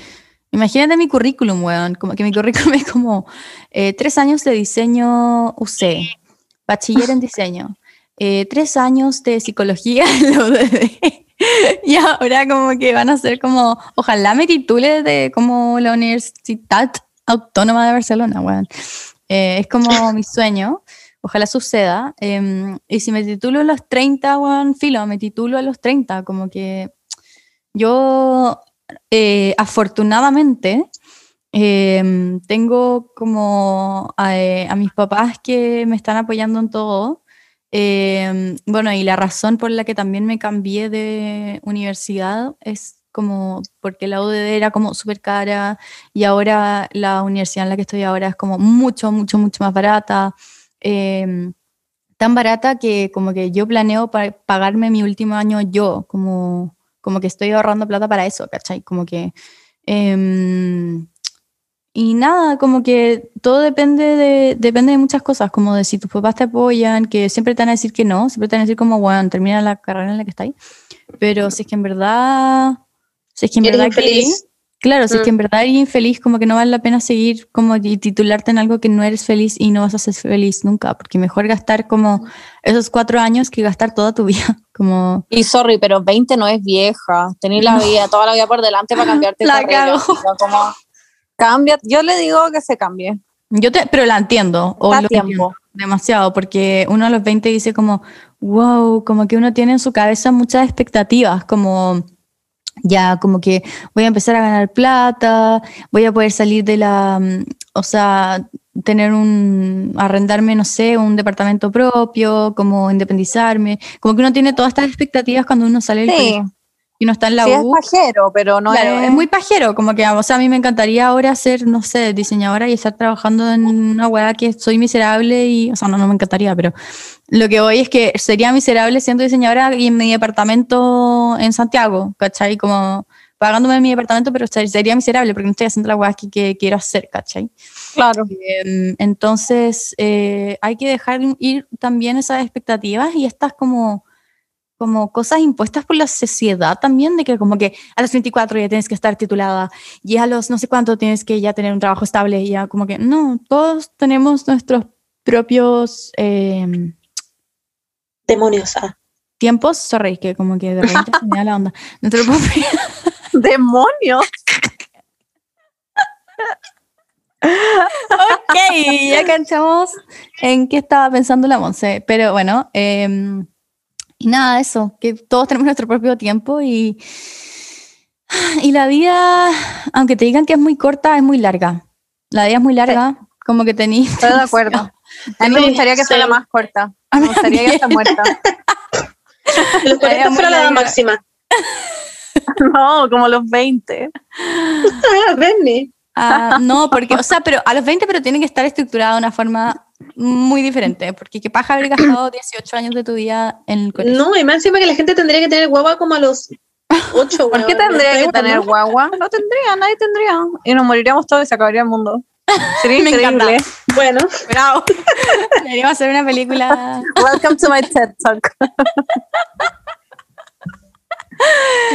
[SPEAKER 2] Imagínate mi currículum, weón. Como que mi currículum es como eh, tres años de diseño UC, bachiller en diseño, eh, tres años de psicología en la y ahora como que van a ser como, ojalá me titule de como la Universidad Autónoma de Barcelona, weón. Eh, es como mi sueño, ojalá suceda. em, y si me titulo a los 30, weón, filo, me titulo a los 30, como que yo eh, afortunadamente eh, tengo como a, eh, a mis papás que me están apoyando en todo. Eh, bueno, y la razón por la que también me cambié de universidad es como porque la UDD era como súper cara y ahora la universidad en la que estoy ahora es como mucho, mucho, mucho más barata. Eh, tan barata que como que yo planeo pa- pagarme mi último año yo, como, como que estoy ahorrando plata para eso, ¿cachai? Como que... em, y nada, como que todo depende de, depende de muchas cosas, como de si tus papás te apoyan, que siempre te van a decir que no, siempre te van a decir como, bueno, termina la carrera en la que estáis. Pero si es que en verdad, si es que en verdad querés- claro, si es
[SPEAKER 1] Mm.
[SPEAKER 2] que en verdad eres infeliz, como que no vale la pena seguir como y titularte en algo que no eres feliz y no vas a ser feliz nunca, porque mejor gastar como esos cuatro años que gastar toda tu vida, como...
[SPEAKER 3] Y sorry, pero 20 no es vieja. Tenés la vida, toda la vida por delante para cambiarte
[SPEAKER 2] La
[SPEAKER 3] carrera.
[SPEAKER 2] cago.
[SPEAKER 3] Como, cambia, yo le digo que se cambie.
[SPEAKER 2] Yo te, pero la entiendo, o lo
[SPEAKER 3] tiempo.
[SPEAKER 2] demasiado, porque uno a los 20 dice como, wow, como que uno tiene en su cabeza muchas expectativas, como ya, como que voy a empezar a ganar plata, voy a poder salir de la, mm, o sea, tener un, arrendarme, no sé, un departamento propio, como independizarme, como que uno tiene todas estas expectativas cuando uno sale del
[SPEAKER 3] Sí,
[SPEAKER 2] colegio y uno está en la
[SPEAKER 3] sí es
[SPEAKER 2] U.
[SPEAKER 3] pajero, pero no
[SPEAKER 2] Claro,
[SPEAKER 3] es...
[SPEAKER 2] es muy pajero, como que, o sea, a mí me encantaría ahora ser, no sé, diseñadora y estar trabajando en una weá que soy miserable y, o sea, no, no me encantaría, pero lo que voy es que sería miserable siendo diseñadora y en mi departamento en Santiago, ¿cachai? Como pagándome en mi departamento, pero ser- sería miserable porque no estoy haciendo la weá que, que quiero hacer, ¿cachai?
[SPEAKER 3] Claro.
[SPEAKER 2] Em, entonces, eh, hay que dejar ir también esas expectativas y estas como, como cosas impuestas por la sociedad también, de que como que a los 24 ya tienes que estar titulada y a los no sé cuánto tienes que ya tener un trabajo estable y ya como que no, todos tenemos nuestros propios em,
[SPEAKER 1] Demonios. ah.
[SPEAKER 2] tiempos, sorry, que como que de repente se me da la onda, nuestro propio
[SPEAKER 3] ¡Demonios!
[SPEAKER 2] ok, ya cachamos en qué estaba pensando la Monse. Pero bueno, em, y nada, eso, que todos tenemos nuestro propio tiempo y, y la vida, aunque te digan que es muy corta, es muy larga. La vida es muy larga, como que tenéis...
[SPEAKER 3] Estoy de acuerdo. A mí me
[SPEAKER 1] Sí,
[SPEAKER 3] gustaría que
[SPEAKER 1] sí.
[SPEAKER 3] fuera más corta.
[SPEAKER 2] A mí
[SPEAKER 3] Me gustaría que esté muerta.
[SPEAKER 1] Los 40
[SPEAKER 2] muy
[SPEAKER 1] fuera la edad máxima.
[SPEAKER 3] No, como los 20.
[SPEAKER 1] Ah.
[SPEAKER 2] Ah, no, porque, o sea, pero a los 20, pero tiene que estar estructurada de una forma muy diferente, porque qué paja haber gastado 18 años de tu vida en el colegio.
[SPEAKER 1] No, y más encima que la gente tendría que tener guagua como a los 8.
[SPEAKER 3] ¿Por qué tendría que tener guagua? No tendría, nadie tendría. Y nos moriríamos todos y se acabaría el mundo. Sería
[SPEAKER 2] Me encanta.
[SPEAKER 3] increíble.
[SPEAKER 1] Bueno,
[SPEAKER 2] Bravo. Deberíamos hacer una película.
[SPEAKER 3] Welcome to my TED Talk.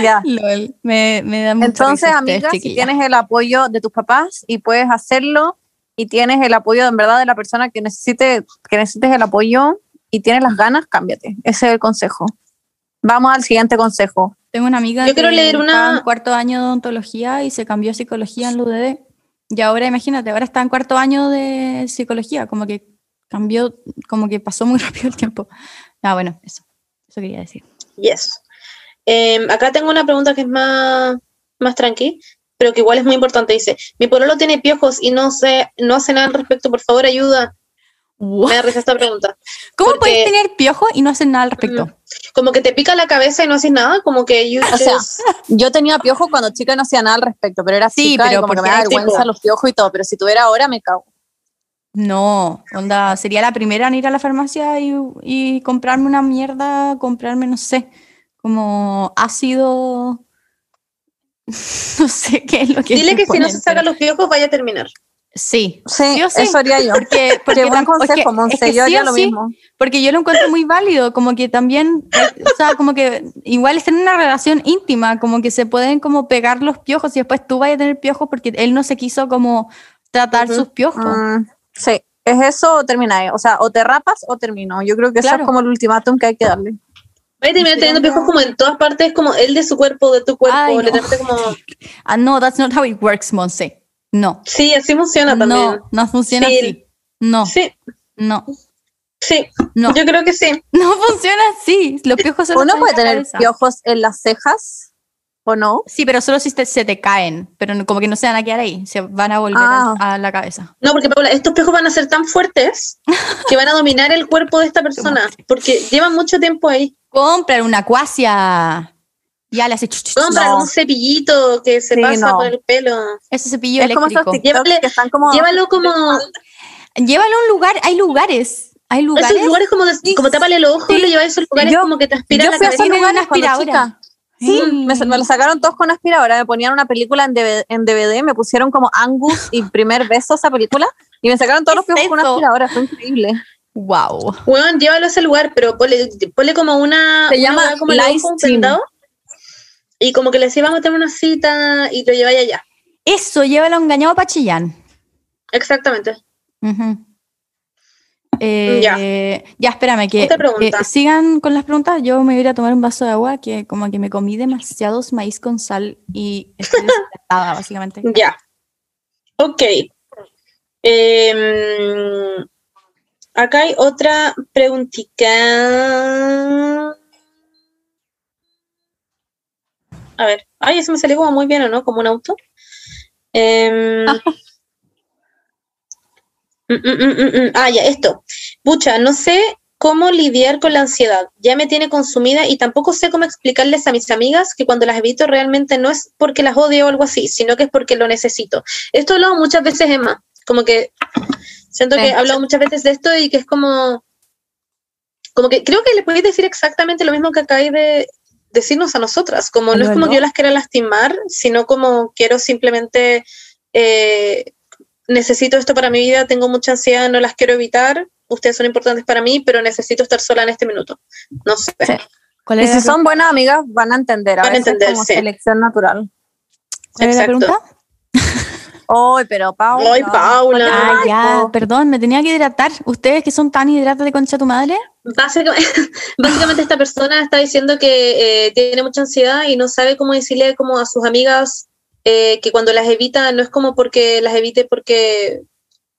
[SPEAKER 3] ya.
[SPEAKER 2] LOL. Me, me da
[SPEAKER 3] Entonces, amiga, si tienes el apoyo de tus papás y puedes hacerlo y tienes el apoyo en verdad de la persona que necesite, que necesites el apoyo y tienes las ganas, cámbiate. Ese es el consejo. Vamos al siguiente consejo.
[SPEAKER 2] Tengo una amiga
[SPEAKER 1] Yo quiero
[SPEAKER 2] que
[SPEAKER 1] leer una-
[SPEAKER 2] estaba en cuarto año de odontología y se cambió a psicología en la UDD. Y ahora, imagínate, ahora está en cuarto año de psicología, como que cambió, como que pasó muy rápido el tiempo. Ah, bueno, eso. Eso quería decir.
[SPEAKER 1] yes. Em, acá tengo una pregunta que es más, más tranqui, pero que igual es muy importante. Dice, mi pololo tiene piojos y no sé, no hace nada al respecto, por favor ayuda. Me da risa esta pregunta.
[SPEAKER 2] ¿Cómo
[SPEAKER 1] Porque-
[SPEAKER 2] puedes tener piojo y no hacer nada al respecto?
[SPEAKER 1] Como que te pica la cabeza y no haces nada, como que you
[SPEAKER 3] O sea,
[SPEAKER 1] just-
[SPEAKER 3] Yo tenía piojos cuando chica y no hacía nada al respecto, pero era
[SPEAKER 2] Sí,
[SPEAKER 3] chica
[SPEAKER 2] pero
[SPEAKER 3] y como que me da vergüenza los piojos y todo, pero si tuviera ahora me cago.
[SPEAKER 2] No, onda, sería la primera en ir a la farmacia y, y comprarme una mierda, comprarme, no sé, como ácido, no sé qué es lo que
[SPEAKER 1] Dile que si no se saca los piojos vaya a terminar.
[SPEAKER 2] Sí,
[SPEAKER 3] Sí,
[SPEAKER 2] sí o sí.
[SPEAKER 3] eso haría yo.
[SPEAKER 2] Porque, porque
[SPEAKER 3] Qué buen
[SPEAKER 2] es
[SPEAKER 3] consejo,
[SPEAKER 2] es
[SPEAKER 3] Monse,
[SPEAKER 2] que
[SPEAKER 3] yo
[SPEAKER 2] sí
[SPEAKER 3] haría lo
[SPEAKER 2] sí,
[SPEAKER 3] mismo.
[SPEAKER 2] Porque yo lo encuentro muy válido, como que también, eh, o sea, como que igual están en una relación íntima, como que se pueden como pegar los piojos y después tú vayas a tener piojos porque él no se quiso como tratar
[SPEAKER 1] Ujú.
[SPEAKER 2] sus piojos.
[SPEAKER 3] Mm, sí, es eso o termina. O sea, o te rapas o termino. Yo creo que eso
[SPEAKER 2] Claro.
[SPEAKER 3] es como el ultimátum que hay que darle.
[SPEAKER 1] Vaya a terminar teniendo
[SPEAKER 2] no.
[SPEAKER 1] piojos como en todas partes, como el de su cuerpo, de tu cuerpo,
[SPEAKER 2] Ay, no.
[SPEAKER 1] como...
[SPEAKER 2] Ah, no, that's not how it works, Monse. No.
[SPEAKER 1] Sí, así funciona también.
[SPEAKER 2] No, no funciona
[SPEAKER 1] Sí.
[SPEAKER 2] así. No,
[SPEAKER 1] Sí,
[SPEAKER 2] no,
[SPEAKER 1] sí,
[SPEAKER 2] no.
[SPEAKER 1] yo creo que sí.
[SPEAKER 2] No funciona así. Los piojos
[SPEAKER 3] Uno puede tener
[SPEAKER 2] cabeza.
[SPEAKER 3] piojos en las cejas o no.
[SPEAKER 2] Sí, pero solo si te- se te caen, pero no- como que no se van a quedar ahí, se van a volver
[SPEAKER 3] Ah.
[SPEAKER 2] a la cabeza.
[SPEAKER 1] No, porque Paula, estos piojos van a ser tan fuertes que van a dominar el cuerpo de esta persona, porque llevan mucho tiempo ahí.
[SPEAKER 2] Comprar una acuacia. Ya le hace chuch, chuch,
[SPEAKER 1] Compra
[SPEAKER 3] No.
[SPEAKER 1] un cepillito que se
[SPEAKER 3] Sí,
[SPEAKER 1] pasa
[SPEAKER 3] no.
[SPEAKER 1] por el pelo.
[SPEAKER 2] ese cepillo
[SPEAKER 3] es como
[SPEAKER 2] eléctrico.
[SPEAKER 3] TikToks
[SPEAKER 1] Llévale-
[SPEAKER 3] que están como...
[SPEAKER 1] Llévalo como...
[SPEAKER 2] Llévalo a un lugar, hay lugares. Hay lugares.
[SPEAKER 1] Esos lugares como, de, como tápale los ojos y lo llevas a esos lugares
[SPEAKER 3] Yo-
[SPEAKER 1] como que te aspiran
[SPEAKER 3] Yo
[SPEAKER 1] la
[SPEAKER 3] fui a
[SPEAKER 1] cabeza.
[SPEAKER 2] una aspiradora.
[SPEAKER 3] Sí,
[SPEAKER 2] Mm.
[SPEAKER 3] me, me lo sacaron todos con aspiradora, me ponían una película en DVD, en DVD, me pusieron como Angus y primer beso esa película y me sacaron todos los
[SPEAKER 2] ¿Qué es
[SPEAKER 3] piojos con
[SPEAKER 2] eso?
[SPEAKER 3] aspiradora, fue increíble.
[SPEAKER 2] Wow.
[SPEAKER 1] Weón, llévalo a ese lugar, pero ponle, ponle como una.
[SPEAKER 3] Se
[SPEAKER 1] una
[SPEAKER 3] llama
[SPEAKER 1] como un Y como que le decía, vamos a tener una cita y lo lleváis allá.
[SPEAKER 2] Eso, llévalo engañado para Chillán.
[SPEAKER 1] Exactamente.
[SPEAKER 2] Eh,
[SPEAKER 1] Ya.
[SPEAKER 2] ya, espérame, que eh, sigan con las preguntas. Yo me voy a ir a tomar un vaso de agua que como que me comí demasiados maíz con sal y estoy deshidratada, básicamente.
[SPEAKER 1] Ya. Ok. Em, acá hay otra preguntita. A ver. Ay, eso me salió como muy bien, ¿o no? Como un auto. Em, mm. Ah, ya, esto. Pucha, no sé cómo lidiar con la ansiedad. Ya me tiene consumida y tampoco sé cómo explicarles a mis amigas que cuando las evito realmente no es porque las odio o algo así, sino que es porque lo necesito. Esto he hablado muchas veces, Emma. Como que siento que
[SPEAKER 3] Sí.
[SPEAKER 1] he hablado muchas veces de esto y que es como. Como que creo que le podéis decir exactamente lo mismo que acabáis de decirnos a nosotras. Como no es
[SPEAKER 2] Aló,
[SPEAKER 1] como
[SPEAKER 2] aló.
[SPEAKER 1] que yo las quiera lastimar, sino como quiero simplemente. eh, necesito esto para mi vida, tengo mucha ansiedad, no las quiero evitar. Ustedes son importantes para mí, pero necesito estar sola en este minuto. No sé.
[SPEAKER 3] Sí.
[SPEAKER 2] ¿Cuál
[SPEAKER 3] Y si son buenas amigas, van a entender. A
[SPEAKER 1] Van a entender,
[SPEAKER 3] como
[SPEAKER 1] sí.
[SPEAKER 3] selección natural.
[SPEAKER 2] cuál era la
[SPEAKER 1] Exacto.
[SPEAKER 2] pregunta?
[SPEAKER 3] Ay, pero Paula.
[SPEAKER 1] Ay, Paula.
[SPEAKER 2] Ah, ya, perdón, me tenía que hidratar. Ustedes que son tan hidratas de concha tu madre.
[SPEAKER 1] Básicamente, básicamente esta persona está diciendo que eh, tiene mucha ansiedad y no sabe cómo decirle como a sus amigas eh, que cuando las evita no es como porque las evite porque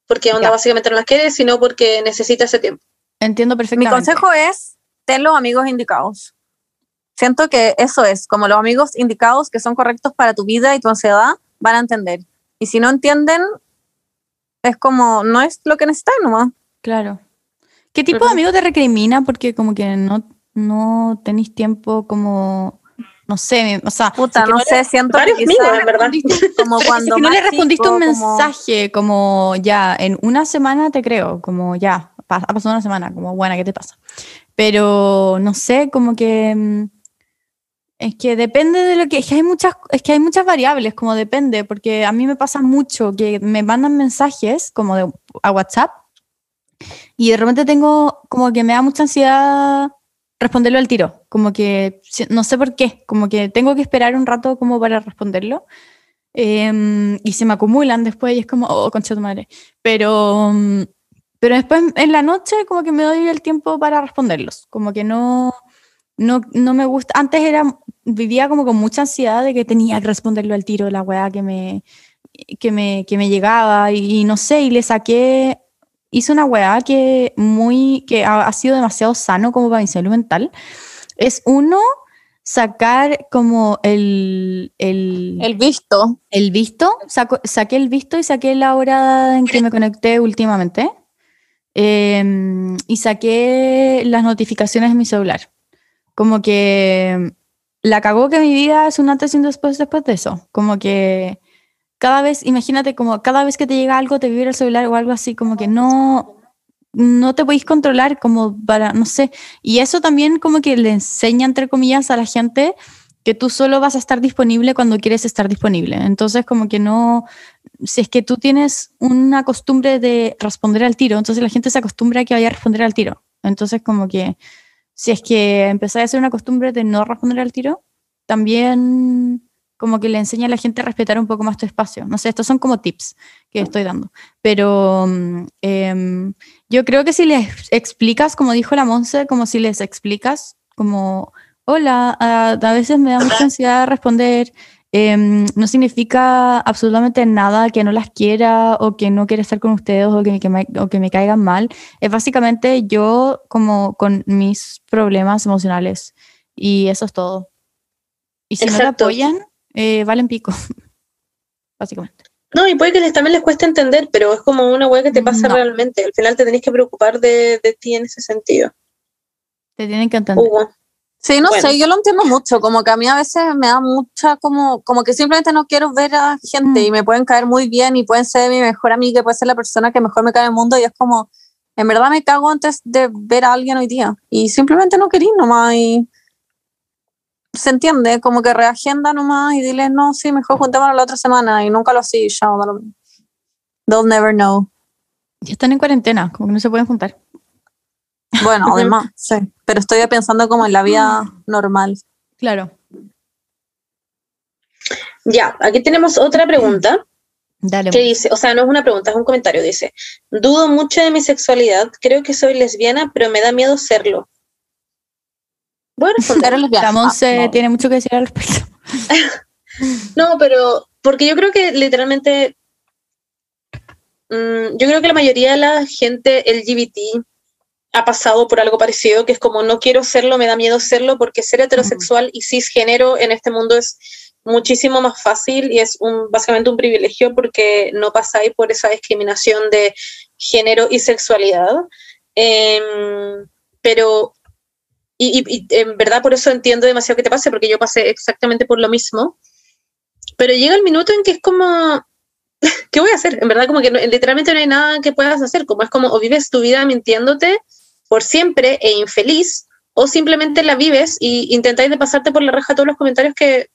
[SPEAKER 1] porque onda
[SPEAKER 2] Ya.
[SPEAKER 1] básicamente no las quiere, sino porque necesita ese tiempo.
[SPEAKER 2] Entiendo
[SPEAKER 3] Mi
[SPEAKER 2] perfectamente.
[SPEAKER 3] consejo es, ten los amigos indicados. Siento que eso es, como los amigos indicados que son correctos para tu vida y tu ansiedad, van a entender. Y si no entienden, es como, no es lo que necesitas nomás.
[SPEAKER 2] Claro. ¿Qué tipo de amigo te recrimina? Porque como que no, no tenéis tiempo como, no sé, o sea,
[SPEAKER 3] Puta,
[SPEAKER 2] si
[SPEAKER 3] no
[SPEAKER 2] que
[SPEAKER 3] sé, siento que
[SPEAKER 1] amigos, en verdad.
[SPEAKER 3] como
[SPEAKER 2] si
[SPEAKER 3] cuando
[SPEAKER 2] que no le respondiste un
[SPEAKER 3] chico, como-
[SPEAKER 2] mensaje como ya, en una semana te creo, como ya, ha pasado una semana, como buena, ¿qué te pasa? Pero no sé, como que mm, es que depende de lo que, es que hay muchas, es que hay muchas variables, como depende, porque a mí me pasa mucho que me mandan mensajes como de, a WhatsApp y de repente tengo como que me da mucha ansiedad responderlo al tiro, como que no sé por qué, como que tengo que esperar un rato como para responderlo. Em, y se me acumulan después y es como, oh, concha tu madre. Pero, mm, pero después en la noche como que me doy el tiempo para responderlos, como que no, no, no me gusta. Antes era, vivía como con mucha ansiedad de que tenía que responderlo al tiro, la weá que me, que me, que me llegaba y, y no sé, y le saqué, hice una weá que, muy, que ha, ha sido demasiado sano como para mi salud mental. Es uno, sacar como el, el,
[SPEAKER 3] El visto.
[SPEAKER 2] el visto, saco- saqué el visto y saqué la hora en que me conecté últimamente. Em, y saqué las notificaciones de mi celular. Como que la cagó que mi vida es un antes y un después después de eso. Como que cada vez, imagínate, como cada vez que te llega algo, te vibra el celular o algo así, como que no, no te podéis controlar, como para, no sé. Y eso también como que le enseña, entre comillas, a la gente que tú solo vas a estar disponible cuando quieres estar disponible. Entonces, como que no, si es que tú tienes una costumbre de responder al tiro, entonces la gente se acostumbra a que vaya a responder al tiro. Entonces, como que si es que empezáis a hacer una costumbre de no responder al tiro, también como que le enseña a la gente a respetar un poco más tu espacio. No sé, estos son como tips que estoy dando. Pero mm, em, yo creo que si les explicas, como dijo la Monse, como si les explicas, como, hola, a, a veces me da mucha ansiedad responder, em, no significa absolutamente nada que no las quiera o que no quiera estar con ustedes o que, que me, o que me caigan mal. Es básicamente yo como con mis problemas emocionales y eso es todo. Y si no
[SPEAKER 1] Exacto.
[SPEAKER 2] te apoyan, eh, valen pico, básicamente.
[SPEAKER 1] No, y puede que les, también les cueste entender, pero es como una weá que te pasa
[SPEAKER 2] No.
[SPEAKER 1] realmente. Al final te tenés que preocupar de, de ti en ese sentido.
[SPEAKER 2] Te tienen que entender.
[SPEAKER 1] Hugo.
[SPEAKER 3] Sí, no
[SPEAKER 1] Bueno.
[SPEAKER 3] sé, yo lo entiendo mucho, como que a mí a veces me da mucha, como, como que simplemente no quiero ver a gente
[SPEAKER 2] Mm.
[SPEAKER 3] y me pueden caer muy bien y pueden ser mi mejor amiga, y puede ser la persona que mejor me cae en el mundo y es como, En verdad me cago antes de ver a alguien hoy día. Y simplemente no querí nomás. Y se entiende, como que reagenda nomás y dile, no, sí, mejor juntémonos la otra semana. Y nunca lo así, ya. They'll never know.
[SPEAKER 2] Ya están en cuarentena, como que no se pueden juntar.
[SPEAKER 3] Bueno, además, sí. Pero estoy pensando como en la vida normal.
[SPEAKER 2] Claro.
[SPEAKER 1] Ya, aquí tenemos otra pregunta.
[SPEAKER 2] Dale.
[SPEAKER 1] que dice, o sea, no es una pregunta, es un comentario, dice, dudo mucho de mi sexualidad, creo que soy lesbiana, pero me da miedo serlo.
[SPEAKER 3] Eres lesbiana.
[SPEAKER 2] La
[SPEAKER 3] Ah, no.
[SPEAKER 2] tiene mucho que decir al respecto.
[SPEAKER 1] No, pero porque yo creo que literalmente, mm, yo creo que la mayoría de la gente LGBT ha pasado por algo parecido, que es como no quiero serlo, me da miedo serlo, porque ser heterosexual y cisgénero en este mundo es muchísimo más fácil y es un, básicamente un privilegio porque no pasáis por esa discriminación de género y sexualidad. Em, pero, y, y- y en verdad por eso entiendo demasiado que te pase, porque yo pasé exactamente por lo mismo. Pero llega el minuto en que es como, ¿qué voy a hacer? En verdad como que no- literalmente no hay nada que puedas hacer, como es como o vives tu vida mintiéndote por siempre e infeliz, o simplemente la vives y intentáis de pasarte por la reja todos los comentarios que,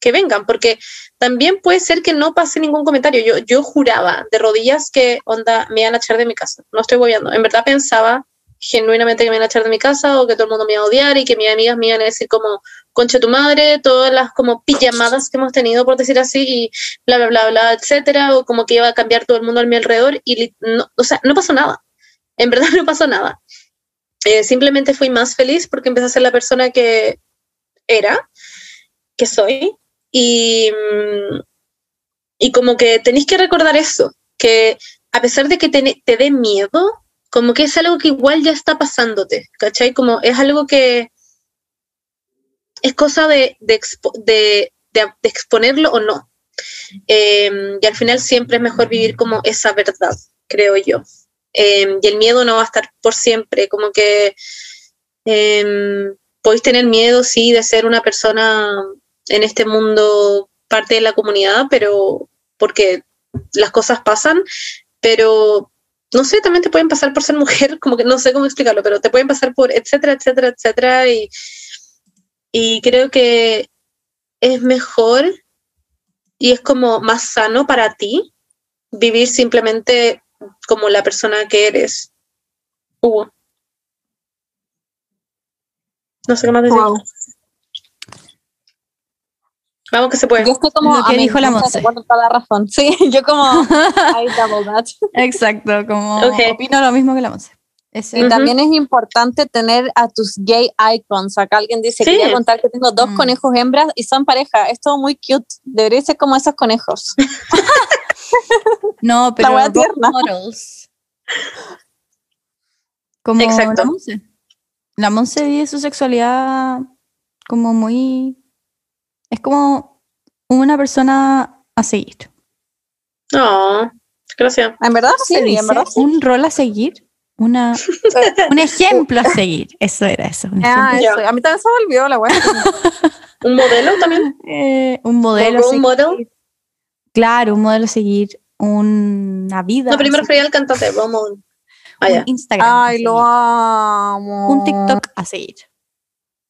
[SPEAKER 1] que vengan, porque también puede ser que no pase ningún comentario. Yo, yo juraba de rodillas que onda me iban a echar de mi casa, no estoy bobeando, en verdad pensaba genuinamente que me iban a echar de mi casa o que todo el mundo me iba a odiar y que mis amigas me iban a decir como concha tu madre, todas las como pijamadas que hemos tenido, por decir así, y bla, bla, bla, bla, etcétera, o como que iba a cambiar todo el mundo a mi alrededor y, no, o sea, no pasó nada. En verdad no pasó nada. Eh, simplemente fui más feliz porque empecé a ser la persona que era, que soy, y, mm, y como que tenéis que recordar eso, que a pesar de que te, te dé miedo, como que es algo que igual ya está pasándote, ¿cachai? Como es algo que es cosa de, de, expo- de- exponerlo o no. Eh, y al final siempre es mejor vivir como esa verdad, creo yo. Eh, y el miedo no va a estar por siempre, como que eh, podéis tener miedo, sí, de ser una persona en este mundo parte de la comunidad, pero porque las cosas pasan, pero no sé, también te pueden pasar por ser mujer, como que no sé cómo explicarlo, pero te pueden pasar por etcétera, etcétera, etcétera, y, y creo que es mejor y es como más sano para ti vivir simplemente como la persona que eres. Hugo. No sé qué más decir.
[SPEAKER 3] Wow.
[SPEAKER 1] Vamos que se puede.
[SPEAKER 3] Yo estoy como.
[SPEAKER 2] Lo que dijo la
[SPEAKER 3] Monse, toda la razón. Sí, yo como. I double that.
[SPEAKER 2] Exacto, como
[SPEAKER 1] Ok.
[SPEAKER 2] opino lo mismo que la Monse. Ese-
[SPEAKER 3] Y también es importante tener a tus gay icons. Acá alguien dice,
[SPEAKER 1] Sí.
[SPEAKER 3] quería contar que tengo dos
[SPEAKER 2] Mm.
[SPEAKER 3] conejos hembras y son pareja. Es todo muy cute. Debería ser como esos conejos.
[SPEAKER 2] No, pero role
[SPEAKER 3] tierna.
[SPEAKER 2] models. Como
[SPEAKER 1] Exacto.
[SPEAKER 2] la Monse. La Monse vive su sexualidad como muy... Es como una persona a seguir.
[SPEAKER 1] No, gracias.
[SPEAKER 3] En verdad, sí,
[SPEAKER 2] ¿Se dice?
[SPEAKER 3] en verdad sí.
[SPEAKER 2] Un rol a seguir. Una, un ejemplo a seguir. Eso era eso. Un,
[SPEAKER 3] Ah, eso. A mí también se me olvidó la wea.
[SPEAKER 1] ¿Un modelo también?
[SPEAKER 2] Eh, un modelo a
[SPEAKER 1] role
[SPEAKER 2] seguir.
[SPEAKER 1] model?
[SPEAKER 2] Claro, un modelo a seguir. Una vida.
[SPEAKER 1] No, primero refería al cantante, model. Ah,
[SPEAKER 2] un. Instagram.
[SPEAKER 3] Ay, lo amo.
[SPEAKER 2] Un TikTok a seguir.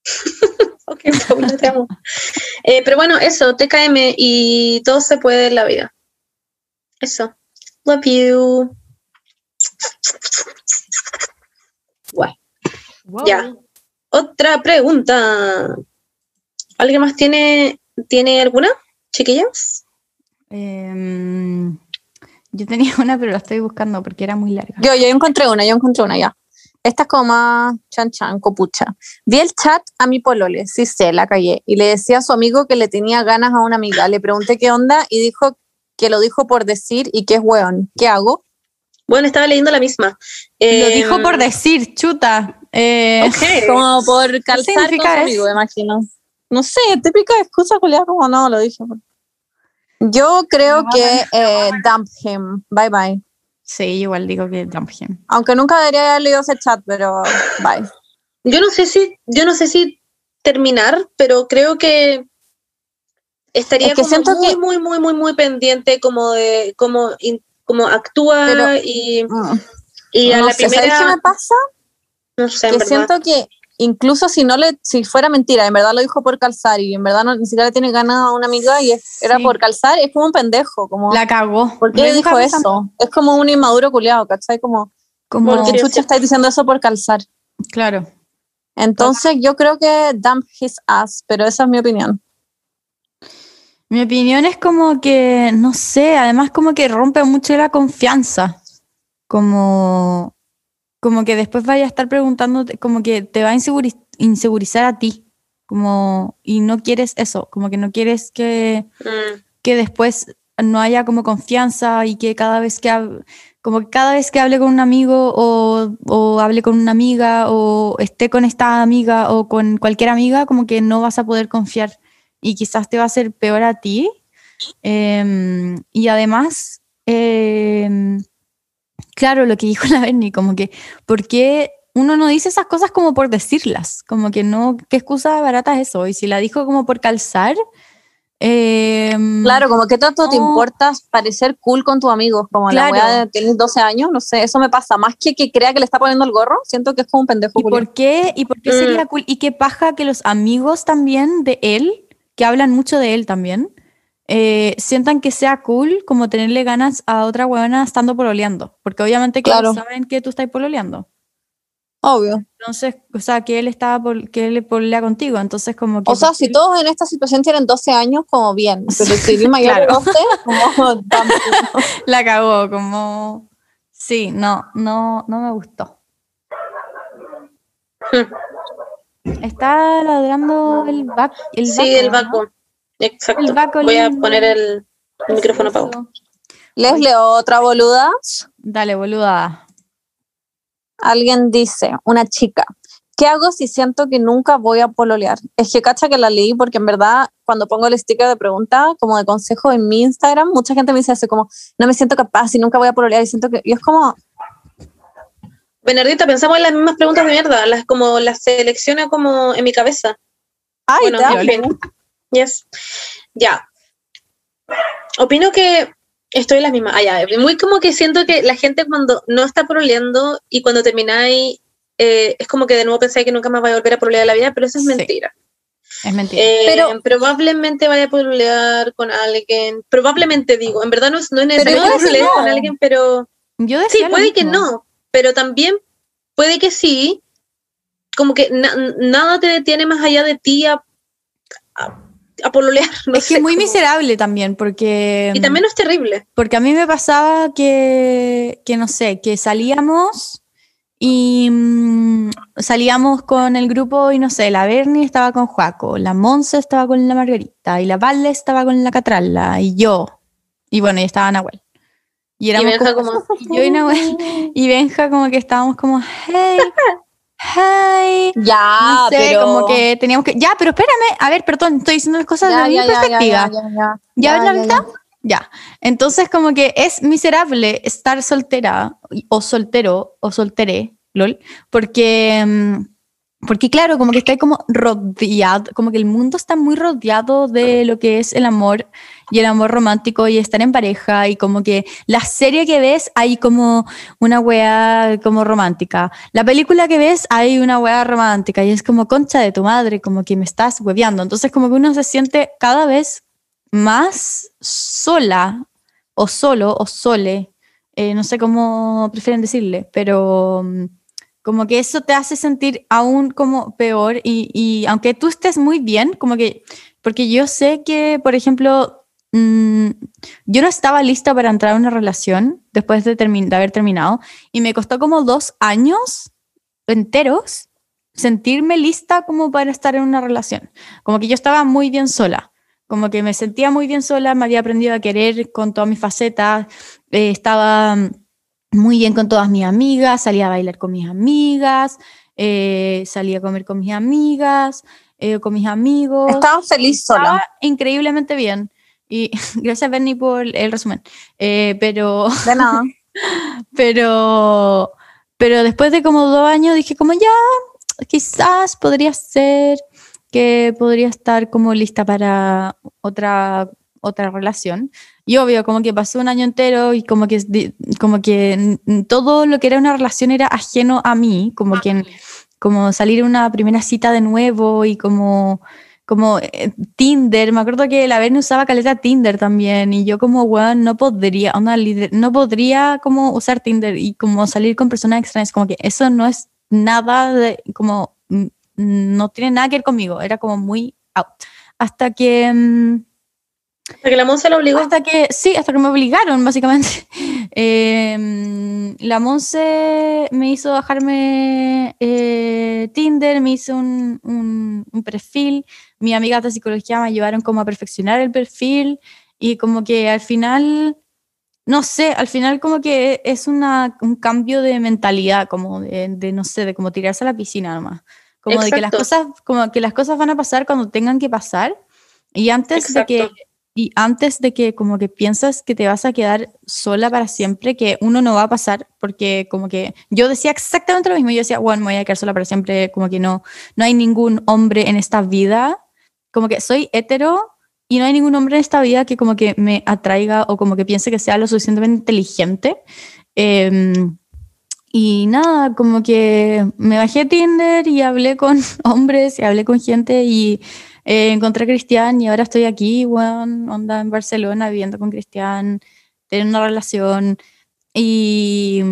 [SPEAKER 1] Ok, Paula, te amo. Eh, pero bueno, eso, TKM y todo se puede en la vida. Eso. Love you. Guay. Ya. Otra pregunta. ¿Alguien más tiene, tiene alguna, chiquillas?
[SPEAKER 2] Em, yo tenía una, pero la estoy buscando porque era muy larga.
[SPEAKER 3] Yo, yo encontré una, yo encontré una ya. Esta es como más chan chan, copucha. Vi el chat a mi polole, sí sé, la callé, y le decía a su amigo que le tenía ganas a una amiga. Le pregunté qué onda y dijo que lo dijo por decir y que es weón. ¿Qué hago?
[SPEAKER 1] Bueno, estaba leyendo la misma.
[SPEAKER 2] Lo dijo por decir, chuta. Eh,
[SPEAKER 1] ok.
[SPEAKER 3] Como por calzar con su amigo, imagino. No sé, típica excusa culiada como no, lo dije. Yo creo que eh, dump him. Bye bye.
[SPEAKER 2] Sí, igual digo que dump him.
[SPEAKER 3] Aunque nunca debería haber leído ese chat, pero bye.
[SPEAKER 1] Yo no sé si, yo no sé si terminar, pero creo que estaría
[SPEAKER 3] Es que
[SPEAKER 1] como
[SPEAKER 3] siento
[SPEAKER 1] muy,
[SPEAKER 3] que-
[SPEAKER 1] muy, muy, muy, muy pendiente como de cómo, cómo actúa
[SPEAKER 3] Pero-
[SPEAKER 1] y
[SPEAKER 3] Mm.
[SPEAKER 1] Y a
[SPEAKER 3] no
[SPEAKER 1] la
[SPEAKER 3] sé, ¿sabes
[SPEAKER 1] primera,
[SPEAKER 3] qué me pasa?
[SPEAKER 1] no sé,
[SPEAKER 3] que siento que incluso si no le, si fuera mentira, en verdad lo dijo por calzar y en verdad no, ni siquiera le tiene ganas a una amiga y es- era por calzar, es como un pendejo, como
[SPEAKER 2] La cagó.
[SPEAKER 3] ¿por qué
[SPEAKER 2] Benja
[SPEAKER 3] dijo eso? Es como un inmaduro culiado, ¿cachai? Como
[SPEAKER 2] Como,
[SPEAKER 3] ¿por qué chucha estáis diciendo eso por calzar?
[SPEAKER 2] claro.
[SPEAKER 3] Entonces yo creo que dump his ass, pero esa es mi opinión.
[SPEAKER 2] Mi opinión es como que, no sé, además como que rompe mucho la confianza. Como, como que después vaya a estar preguntándote, como que te va a inseguri- insegurizar a ti. Como, y no quieres eso, como que no quieres que,
[SPEAKER 1] Mm.
[SPEAKER 2] que después no haya como confianza y que cada vez que como que cada vez que hable con un amigo o, o hable con una amiga o esté con esta amiga o con cualquier amiga, como que no vas a poder confiar y quizás te va a hacer peor a ti. Em, y además, em, claro, lo que dijo la Bernie, como que, ¿por qué uno no dice esas cosas como por decirlas? Como que no, ¿qué excusa barata es eso? Y si la dijo como por calzar, em,
[SPEAKER 3] Claro, como que tanto te
[SPEAKER 2] no.
[SPEAKER 3] importa parecer cool con tus amigos, como
[SPEAKER 2] Claro.
[SPEAKER 3] la weá de tienes 12 años, no sé, eso me pasa, más que que crea que le está poniendo el gorro, siento que es como un pendejo
[SPEAKER 2] ¿Y
[SPEAKER 3] culiao.
[SPEAKER 2] por qué? ¿Y por qué
[SPEAKER 1] Mm.
[SPEAKER 2] sería cool? ¿Y qué paja que los amigos también de él, que hablan mucho de él también, eh, sientan que sea cool como tenerle ganas a otra huevona estando pololeando? Porque obviamente que
[SPEAKER 3] Claro.
[SPEAKER 2] saben que tú estás pololeando.
[SPEAKER 3] Obvio.
[SPEAKER 2] Entonces, o sea, que él estaba por, que él pololea contigo, entonces como que...
[SPEAKER 3] O sea, si todos en esta situación tienen 12 años, como bien, pero si eres mayor
[SPEAKER 2] Claro.
[SPEAKER 3] de 12, como.
[SPEAKER 2] La cagó, como... Sí, no, no, no me gustó. Está ladrando el vac, el
[SPEAKER 1] Sí, el
[SPEAKER 2] vaco, ¿no?
[SPEAKER 1] Exacto.
[SPEAKER 2] El
[SPEAKER 1] Voy a poner el, el micrófono apagado.
[SPEAKER 3] Les leo otra boluda.
[SPEAKER 2] Dale, boluda.
[SPEAKER 3] Alguien dice, una chica, ¿qué hago si siento que nunca voy a pololear? Es que cacha que la leí porque en verdad cuando pongo el sticker de pregunta, como de consejo en mi Instagram, mucha gente me dice así como, no me siento capaz y nunca voy a pololear y siento que, y es como,
[SPEAKER 1] Bernardita, pensamos en las mismas preguntas de mierda, las como las selecciona como en mi cabeza.
[SPEAKER 3] ay,
[SPEAKER 1] Bueno. Yes. Ya. Opino que estoy en las mismas. Ah, ya. Muy como que siento que la gente cuando no está proleando y cuando termináis, eh, es como que de nuevo pensáis que nunca más vaya a volver a prolear en la vida, pero eso es
[SPEAKER 2] Sí.
[SPEAKER 1] mentira.
[SPEAKER 2] Es mentira.
[SPEAKER 1] Eh,
[SPEAKER 3] Pero-
[SPEAKER 1] probablemente vaya a prolear con alguien. Probablemente digo, en verdad no es, no es necesario
[SPEAKER 3] no.
[SPEAKER 1] con alguien, pero
[SPEAKER 2] Yo
[SPEAKER 1] sí,
[SPEAKER 2] decía lo
[SPEAKER 1] puede que no, pero también puede que sí. Como que na- nada te detiene más allá de ti a, a, a pololear. No
[SPEAKER 2] es que es muy
[SPEAKER 1] como-
[SPEAKER 2] miserable también, porque,
[SPEAKER 1] Y también es terrible.
[SPEAKER 2] porque a mí me pasaba que, que no sé, que salíamos y mm, salíamos con el grupo y no sé, la Bernie estaba con Juaco, la Monse estaba con la Margarita y la Valle estaba con la Catrala y yo. Y bueno, y estaba Nahuel. Y
[SPEAKER 1] Y
[SPEAKER 2] éramos
[SPEAKER 1] Benja
[SPEAKER 2] como,
[SPEAKER 1] como,
[SPEAKER 2] y yo y Nahuel y Benja como que estábamos como, hey, hey.
[SPEAKER 3] ya,
[SPEAKER 2] No sé,
[SPEAKER 3] pero...
[SPEAKER 2] como que teníamos que. Ya, pero espérame. A ver, perdón, estoy diciendo las cosas
[SPEAKER 3] Ya,
[SPEAKER 2] de mi
[SPEAKER 3] ya, ya, ya,
[SPEAKER 2] perspectiva.
[SPEAKER 3] ya, ya, ya.
[SPEAKER 2] ¿Ya ves la vista? Ya. Entonces, como que es miserable estar soltera o soltero o solteré, lol, porque. mm, Porque claro, como que está como rodeado, como que el mundo está muy rodeado de lo que es el amor y el amor romántico y estar en pareja y como que la serie que ves hay como una wea como romántica. La película que ves hay una wea romántica y es como concha de tu madre, como que me estás hueveando. Entonces como que uno se siente cada vez más sola o solo o sole, eh, no sé cómo prefieren decirle, pero mm, como que eso te hace sentir aún como peor y, y aunque tú estés muy bien, como que, porque yo sé que, por ejemplo, mm, yo no estaba lista para entrar a una relación después de, termi- de haber terminado y me costó como dos años enteros sentirme lista como para estar en una relación. Como que yo estaba muy bien sola, como que me sentía muy bien sola, me había aprendido a querer con todas mis facetas, eh, estaba muy bien con todas mis amigas, salía a bailar con mis amigas, eh, salía a comer con mis amigas, eh, con mis amigos.
[SPEAKER 3] Estaba feliz sola.
[SPEAKER 2] Estaba increíblemente bien. Y gracias, Bernie, por el resumen. Eh, pero,
[SPEAKER 3] De nada.
[SPEAKER 2] pero, pero después de como dos años dije como ya, quizás podría ser que podría estar como lista para otra, otra relación. Y obvio, como que pasó un año entero y como que, como que todo lo que era una relación era ajeno a mí, como que como salir a una primera cita de nuevo y como como eh, Tinder, me acuerdo que la Verne usaba caleta Tinder también y yo como, weón, no podría, una no podría como usar Tinder y como salir con personas extrañas, como que eso no es nada de, como, no tiene nada que ver conmigo, era como muy out. Hasta que...
[SPEAKER 1] Mm, hasta que la Monse lo obligó.
[SPEAKER 2] Hasta que, sí, hasta que me obligaron, básicamente. Em, la Monse me hizo bajarme eh, Tinder, me hizo un, un, un perfil mi amiga de psicología me ayudaron como a perfeccionar el perfil y como que al final, no sé, al final como que es una, un cambio de mentalidad, como de, no sé, de como tirarse a la piscina nomás. Como de que las cosas, como que las cosas van a pasar cuando tengan que pasar y antes de que y antes de que como que piensas que te vas a quedar sola para siempre, que uno no va a pasar, porque como que yo decía exactamente lo mismo, yo decía, bueno, me voy a quedar sola para siempre, como que no, no hay ningún hombre en esta vida como que soy hetero y no hay ningún hombre en esta vida que como que me atraiga o como que piense que sea lo suficientemente inteligente. Em, y nada, como que me bajé Tinder y hablé con hombres y hablé con gente y eh, encontré a Cristian y ahora estoy aquí, bueno, onda en Barcelona viviendo con Cristian, teniendo una relación y,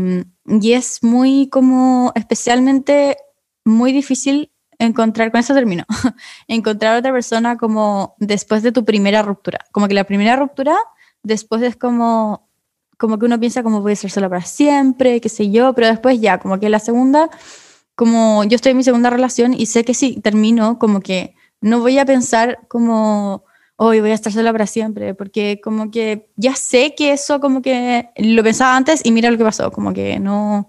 [SPEAKER 2] y es muy como especialmente muy difícil encontrar, con eso termino, encontrar a otra persona como después de tu primera ruptura. Como que la primera ruptura, después es como, como que uno piensa como voy a ser sola para siempre, qué sé yo, pero después ya, como que la segunda, como yo estoy en mi segunda relación y sé que si termino, como que no voy a pensar como hoy voy a estar sola para siempre, porque como que ya sé que eso como que lo pensaba antes y mira lo que pasó, como que no,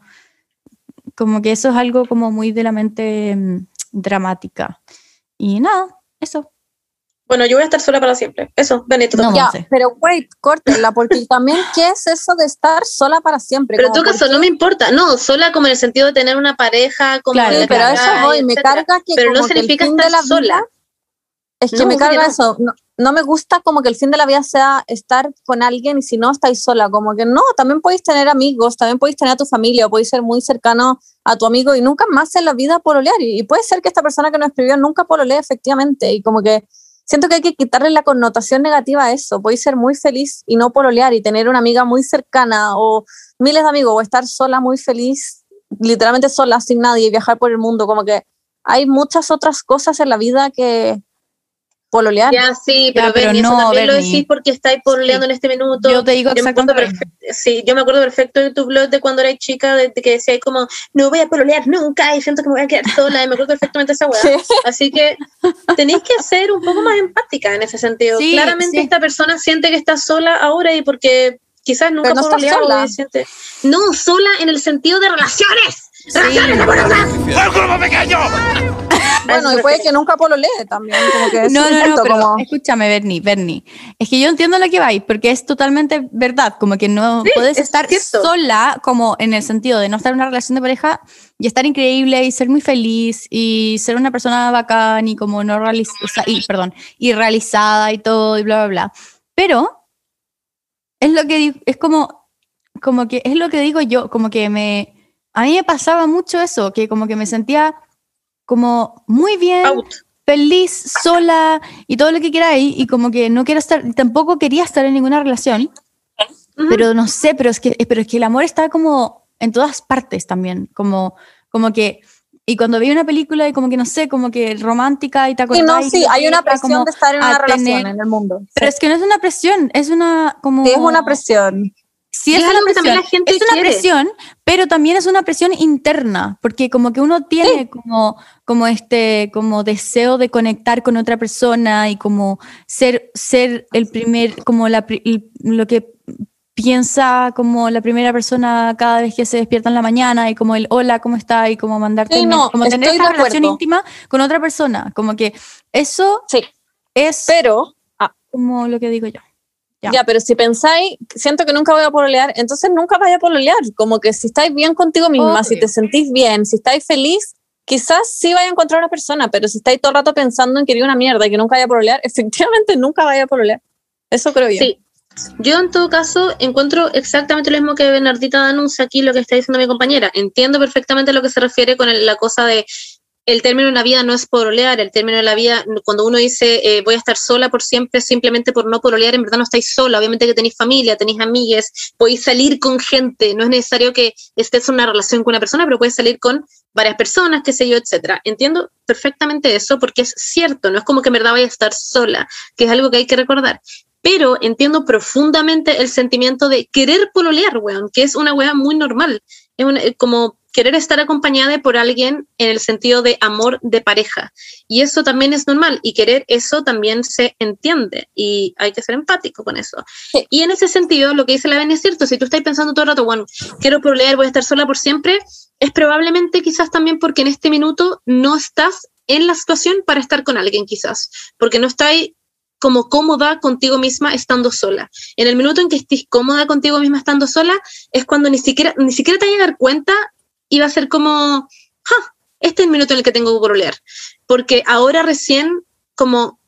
[SPEAKER 2] como que eso es algo como muy de la mente mm, dramática. Y nada, eso.
[SPEAKER 1] Bueno, yo voy a estar sola para siempre. Eso, Benito.
[SPEAKER 3] No, ya, pero wait, córtenla, porque también, ¿qué es eso de estar sola para siempre?
[SPEAKER 1] Pero en tu caso, no me importa. No, sola como en el sentido de tener una pareja, como
[SPEAKER 3] claro, pero eso voy, me carga que.
[SPEAKER 1] Pero no significa estar sola.
[SPEAKER 3] Es que me carga eso. No, me gusta como que el fin de la vida sea estar con alguien y si no estáis sola. Como que no, también podéis tener amigos, también podéis tener a tu familia, podéis ser muy cercano a tu amigo y nunca más en la vida pololear. Y, y puede ser que esta persona que nos escribió nunca pololee efectivamente. Y como que siento que hay que quitarle la connotación negativa a eso. Podéis ser muy feliz y no pololear y tener una amiga muy cercana o miles de amigos o estar sola muy feliz, literalmente sola, sin nadie y viajar por el mundo. Como que hay muchas otras cosas en la vida que pololear.
[SPEAKER 1] Ya, sí, pero, pero no, también lo decís porque estáis pololeando en este minuto.
[SPEAKER 2] Yo te digo exactamente.
[SPEAKER 1] Sí, yo me acuerdo perfecto de tu blog de cuando eras chica, de, que decías como, no voy a pololear nunca y siento que me voy a quedar sola, y me acuerdo perfectamente esa weá. Así que tenéis que ser un poco más empática en ese sentido. Claramente esta persona siente que está sola ahora y porque quizás nunca
[SPEAKER 3] no sola.
[SPEAKER 1] Siente... No, sola en el sentido de relaciones. ¡Relaciones
[SPEAKER 4] ¡El grupo pequeño!
[SPEAKER 3] Bueno, y puede que nunca pololee también. Como que
[SPEAKER 2] no, no, no, pero escúchame, Bernie, Bernie. Es que yo entiendo lo que vais, porque es totalmente verdad. Como que no puedes estar sola, como en el sentido de no estar en una relación de pareja y estar increíble y ser muy feliz y ser una persona bacán y como no realizada, y, perdón, y realizada y todo y bla, bla, bla. Pero es lo que es como, como que es lo que digo yo, como que me, a mí me pasaba mucho eso, que como que me sentía como muy bien, feliz, sola y todo lo que queráis, y como que no quiero estar, tampoco quería estar en ninguna relación, pero no sé, pero es, que, pero es que el amor está como en todas partes también, como, como que... Y cuando vi una película y como que no sé, como que romántica y
[SPEAKER 3] acordás. Sí, no, sí, hay una presión de estar en una relación en el mundo.
[SPEAKER 2] Pero es que no es una presión, es una como...
[SPEAKER 3] Sí, es una presión.
[SPEAKER 2] Sí, es, una presión, es una presión, pero también es una presión interna, porque como que uno tiene como, como este como deseo de conectar con otra persona y como ser, ser el primer, como la, lo que piensa como la primera persona cada vez que se despierta en la mañana y como el hola, ¿cómo está? Y como mandarte, como tener esa relación íntima con otra persona, como que eso
[SPEAKER 3] sí.
[SPEAKER 2] es
[SPEAKER 3] pero,
[SPEAKER 2] ah. como lo que digo yo.
[SPEAKER 3] Ya. pero si pensáis, siento que nunca voy a pololear, entonces nunca vaya a pololear. Como que si estáis bien contigo misma, si te sentís bien, si estáis feliz, quizás sí vaya a encontrar una persona, pero si estáis todo el rato pensando en que una mierda y que nunca vaya a pololear, efectivamente nunca vaya a pololear.
[SPEAKER 5] Eso creo yo.
[SPEAKER 1] Sí. Yo en todo caso encuentro exactamente lo mismo que Bernardita anuncia aquí, lo que está diciendo mi compañera. Entiendo perfectamente a lo que se refiere con el- la cosa de el término en la vida no es pololear, el término en la vida, cuando uno dice eh, voy a estar sola por siempre, simplemente por no pololear, en verdad no estáis sola, obviamente que tenéis familia, tenéis amigues, podéis salir con gente, no es necesario que estés en una relación con una persona, pero puedes salir con varias personas, qué sé yo, etcétera. Entiendo perfectamente eso porque es cierto, no es como que en verdad vaya a estar sola, que es algo que hay que recordar. Pero entiendo profundamente el sentimiento de querer pololear, weón, que es una weá muy normal. Es eh, como querer estar acompañada por alguien en el sentido de amor de pareja. Y eso también es normal. Y querer eso también se entiende. Y hay que ser empático con eso.
[SPEAKER 5] Sí.
[SPEAKER 1] Y en ese sentido, lo que dice la Ben es cierto. Si tú estás pensando todo el rato, bueno, quiero pololear, voy a estar sola por siempre, es probablemente quizás también porque en este minuto no estás en la situación para estar con alguien, quizás. Porque no estás como cómoda contigo misma estando sola. En el minuto en que estés cómoda contigo misma estando sola, es cuando ni siquiera, ni siquiera te vas a dar cuenta y va a ser como, "Ja, este es el minuto en el que tengo que pololear. Porque ahora recién, como,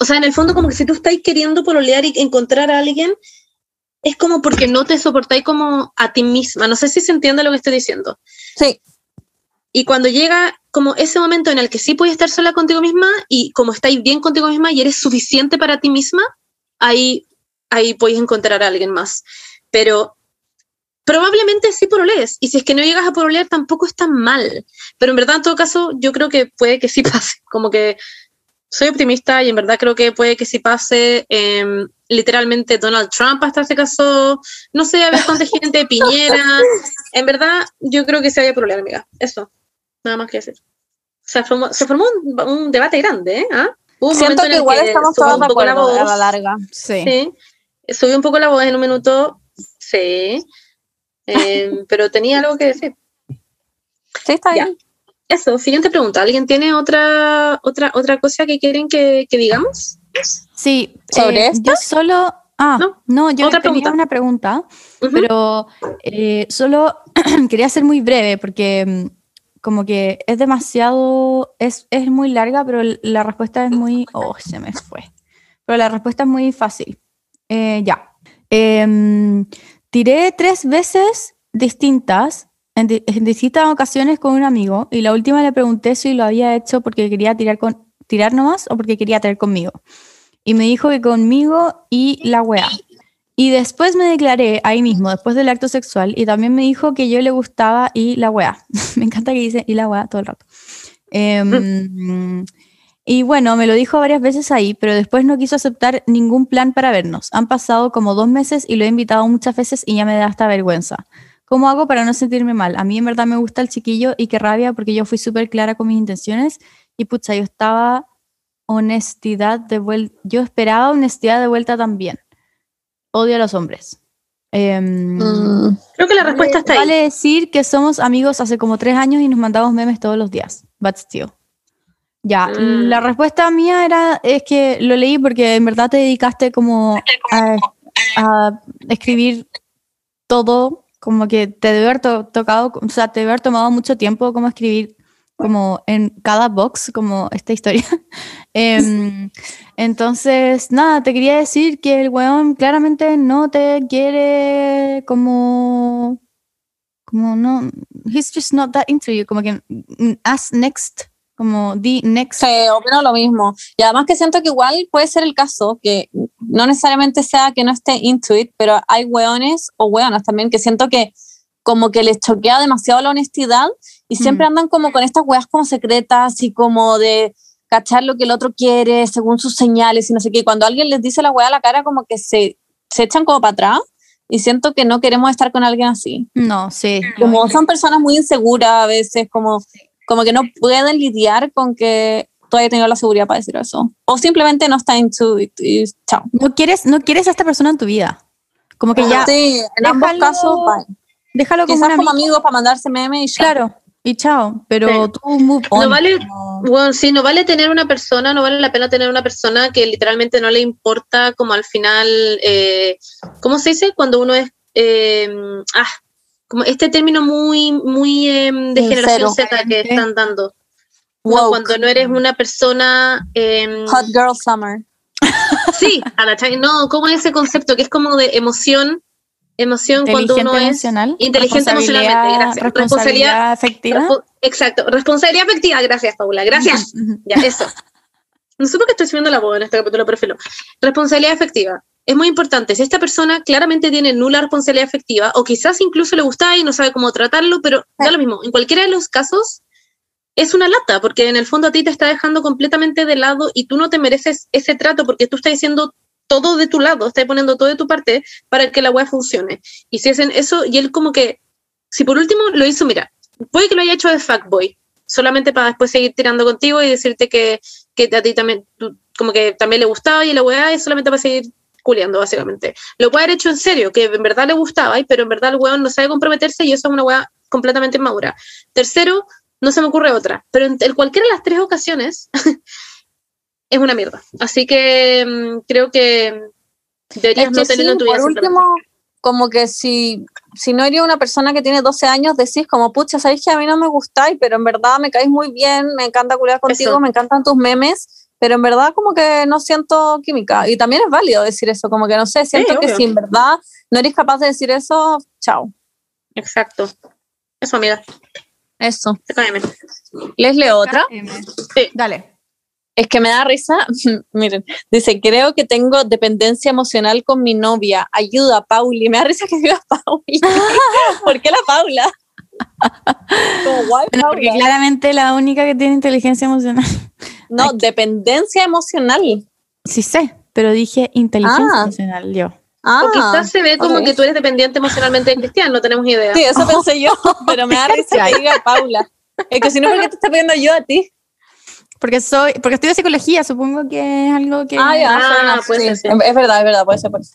[SPEAKER 1] o sea, en el fondo como que si tú estás queriendo pololear y encontrar a alguien, es como porque no te soportáis como a ti misma. No sé si se entiende lo que estoy diciendo.
[SPEAKER 5] Sí,
[SPEAKER 1] Y cuando llega como ese momento en el que sí puedes estar sola contigo misma y como estáis bien contigo misma y eres suficiente para ti misma, ahí, ahí podéis encontrar a alguien más. Pero probablemente sí pololees. Y si es que no llegas a pololear, tampoco es tan mal. Pero en verdad, en todo caso, yo creo que puede que sí pase. Como que soy optimista y en verdad creo que puede que sí pase. em, literalmente Donald Trump hasta se casó. No sé, había bastante gente, Piñera. En verdad, yo creo que se vaya a pololear, amiga. Eso. Nada más que decir. Se formó, se formó un, un debate grande, ¿eh? ¿Ah? Un
[SPEAKER 5] siento que igual
[SPEAKER 1] que
[SPEAKER 5] estamos todos
[SPEAKER 1] un
[SPEAKER 5] de
[SPEAKER 1] poco la
[SPEAKER 5] acuerdo a la
[SPEAKER 1] voz.
[SPEAKER 5] larga.
[SPEAKER 2] Sí.
[SPEAKER 1] Sí. Subí un poco la voz en un minuto, sí. Eh, pero tenía algo que decir.
[SPEAKER 5] Sí, está
[SPEAKER 1] Ya.
[SPEAKER 5] bien.
[SPEAKER 1] Eso, siguiente pregunta. ¿Alguien tiene otra, otra, otra cosa que quieren que, que digamos?
[SPEAKER 2] Sí,
[SPEAKER 5] ¿Sobre
[SPEAKER 2] eh,
[SPEAKER 5] esto?
[SPEAKER 2] yo solo... Ah,
[SPEAKER 1] No,
[SPEAKER 2] no, yo
[SPEAKER 1] otra
[SPEAKER 2] tenía
[SPEAKER 1] pregunta.
[SPEAKER 2] una pregunta,
[SPEAKER 1] Ujú.
[SPEAKER 2] pero eh, solo quería ser muy breve porque mm, como que es demasiado, es, es muy larga, pero la respuesta es muy... Oh, se me fue. Pero la respuesta es muy fácil. Eh, ya. Em, tiré tres veces distintas, en, di- en distintas ocasiones con un amigo, y la última le pregunté si lo había hecho porque quería tirar, con, tirar nomás o porque quería tener conmigo. Y me dijo que conmigo y la wea. Y después me declaré ahí mismo, después del acto sexual, y también me dijo que yo le gustaba y la wea. me encanta que dice y la wea todo el rato. Em, y bueno, me lo dijo varias veces ahí, pero después no quiso aceptar ningún plan para vernos. Han pasado como dos meses y lo he invitado muchas veces y ya me da hasta vergüenza. ¿Cómo hago para no sentirme mal? A mí en verdad me gusta el chiquillo y qué rabia porque yo fui súper clara con mis intenciones y pucha, yo estaba honestidad de vuelta, yo esperaba honestidad de vuelta también. Odio a los hombres. Em,
[SPEAKER 5] Mm,
[SPEAKER 1] Creo que la respuesta está ahí.
[SPEAKER 2] Vale decir que somos amigos hace como tres años y nos mandamos memes todos los días. But still. Ya,
[SPEAKER 1] Mm.
[SPEAKER 2] la respuesta mía era, es que lo leí porque en verdad te dedicaste como a, a escribir todo, como que te debe haber to- tocado, o sea, te debe haber tomado mucho tiempo como escribir como en cada box, como esta historia. Em, entonces, nada, te quería decir que el weón claramente no te quiere como, como no, he's just not that into you, como que mm, as next, como the next.
[SPEAKER 5] Sí, opino lo mismo. Y además que siento que igual puede ser el caso, que no necesariamente sea que no esté into it, pero hay weones o weonas también que siento que como que les choquea demasiado la honestidad y siempre
[SPEAKER 2] Mm.
[SPEAKER 5] andan como con estas weas como secretas y como de cachar lo que el otro quiere según sus señales y no sé qué. Y cuando alguien les dice la wea a la cara como que se, se echan como para atrás y siento que no queremos estar con alguien así.
[SPEAKER 2] No, sí.
[SPEAKER 5] Como son personas muy inseguras a veces, como, como que no pueden lidiar con que tú hayas tenido la seguridad para decir eso. O simplemente no está it y chao.
[SPEAKER 2] No quieres, no quieres a esta persona en tu vida. Como que ya,
[SPEAKER 5] sí, en ambos
[SPEAKER 2] déjalo-
[SPEAKER 5] casos, bye.
[SPEAKER 2] déjalo como
[SPEAKER 5] quizás
[SPEAKER 2] un
[SPEAKER 5] como
[SPEAKER 2] amigo.
[SPEAKER 5] amigos para mandarse memes y ya.
[SPEAKER 2] Claro, y chao. Pero
[SPEAKER 1] Sí.
[SPEAKER 2] tú move on.
[SPEAKER 1] No vale, bueno, sí, no vale tener una persona, no vale la pena tener una persona que literalmente no le importa como al final, eh, ¿cómo se dice? Cuando uno es, eh, ah, como este término muy, muy eh, de generación Z que están dando. Como cuando no eres una persona... eh,
[SPEAKER 5] Hot girl summer.
[SPEAKER 1] Sí, ¿cachai? No, como ese concepto que es como de emoción, emoción cuando uno es
[SPEAKER 2] emocional,
[SPEAKER 1] inteligente emocionalmente,
[SPEAKER 2] responsabilidad-
[SPEAKER 1] gracias.
[SPEAKER 2] Responsabilidad afectiva.
[SPEAKER 1] Respo- Exacto, responsabilidad afectiva, gracias Paula, gracias. Ya, eso. No sé por qué estoy subiendo la voz en este capítulo, pero filo. Responsabilidad afectiva. Es muy importante. Si esta persona claramente tiene nula responsabilidad afectiva, o quizás incluso le gusta y no sabe cómo tratarlo, pero da lo mismo. En cualquiera de los casos, es una lata, porque en el fondo a ti te está dejando completamente de lado y tú no te mereces ese trato porque tú estás diciendo todo de tu lado, estás poniendo todo de tu parte para que la web funcione. Y si hacen eso, y él como que, si por último lo hizo, mira, puede que lo haya hecho de fuckboy, solamente para después seguir tirando contigo y decirte que, que a ti también, como que también le gustaba y la weá es solamente para seguir culiando, básicamente. Lo puede haber hecho en serio, que en verdad le gustaba, y- pero en verdad el weón no sabe comprometerse y eso es una weá completamente inmadura. Tercero, no se me ocurre otra, pero en, cualquiera de las tres ocasiones es una mierda. Así que mm, creo que deberías
[SPEAKER 3] Es
[SPEAKER 1] no
[SPEAKER 3] que
[SPEAKER 1] tenerlo
[SPEAKER 3] sí,
[SPEAKER 1] en tu vida.
[SPEAKER 3] por último, como que si, si no eres una persona que tiene 12 años, decís como, pucha, sabéis que a mí no me gustáis, pero en verdad me caes muy bien, me encanta culiar contigo,
[SPEAKER 1] Eso.
[SPEAKER 3] me encantan tus memes, pero en verdad como que no siento química. Y también es válido decir eso, como que no sé, siento que si en verdad no eres capaz de decir eso, chao.
[SPEAKER 1] Exacto. Eso, amiga.
[SPEAKER 3] Eso. ¿Les leo otra?
[SPEAKER 1] Sí.
[SPEAKER 2] Dale.
[SPEAKER 3] Es que me da risa. Miren, dice, creo que tengo dependencia emocional con mi novia. Ayuda, Pauli. Me da risa que diga Pauli. ¿Por qué la Paula? Como, guay,
[SPEAKER 2] Bueno, porque claramente la única que tiene inteligencia emocional.
[SPEAKER 3] No, dependencia emocional.
[SPEAKER 2] Sí sé, pero dije inteligencia
[SPEAKER 3] Ah.
[SPEAKER 2] emocional yo.
[SPEAKER 3] Ah,
[SPEAKER 1] o quizás se ve como que tú eres dependiente emocionalmente de Cristian, no tenemos idea.
[SPEAKER 3] Sí, eso pensé yo, pero me da risa que diga Paula. Es que si no, ¿por qué te está pidiendo yo a ti?
[SPEAKER 2] Porque soy, porque estoy de psicología, supongo que es algo que.
[SPEAKER 3] Ah, ya,
[SPEAKER 1] Ah, puede
[SPEAKER 3] sí.
[SPEAKER 1] ser, sí.
[SPEAKER 3] Es verdad, es verdad, puede ser por eso.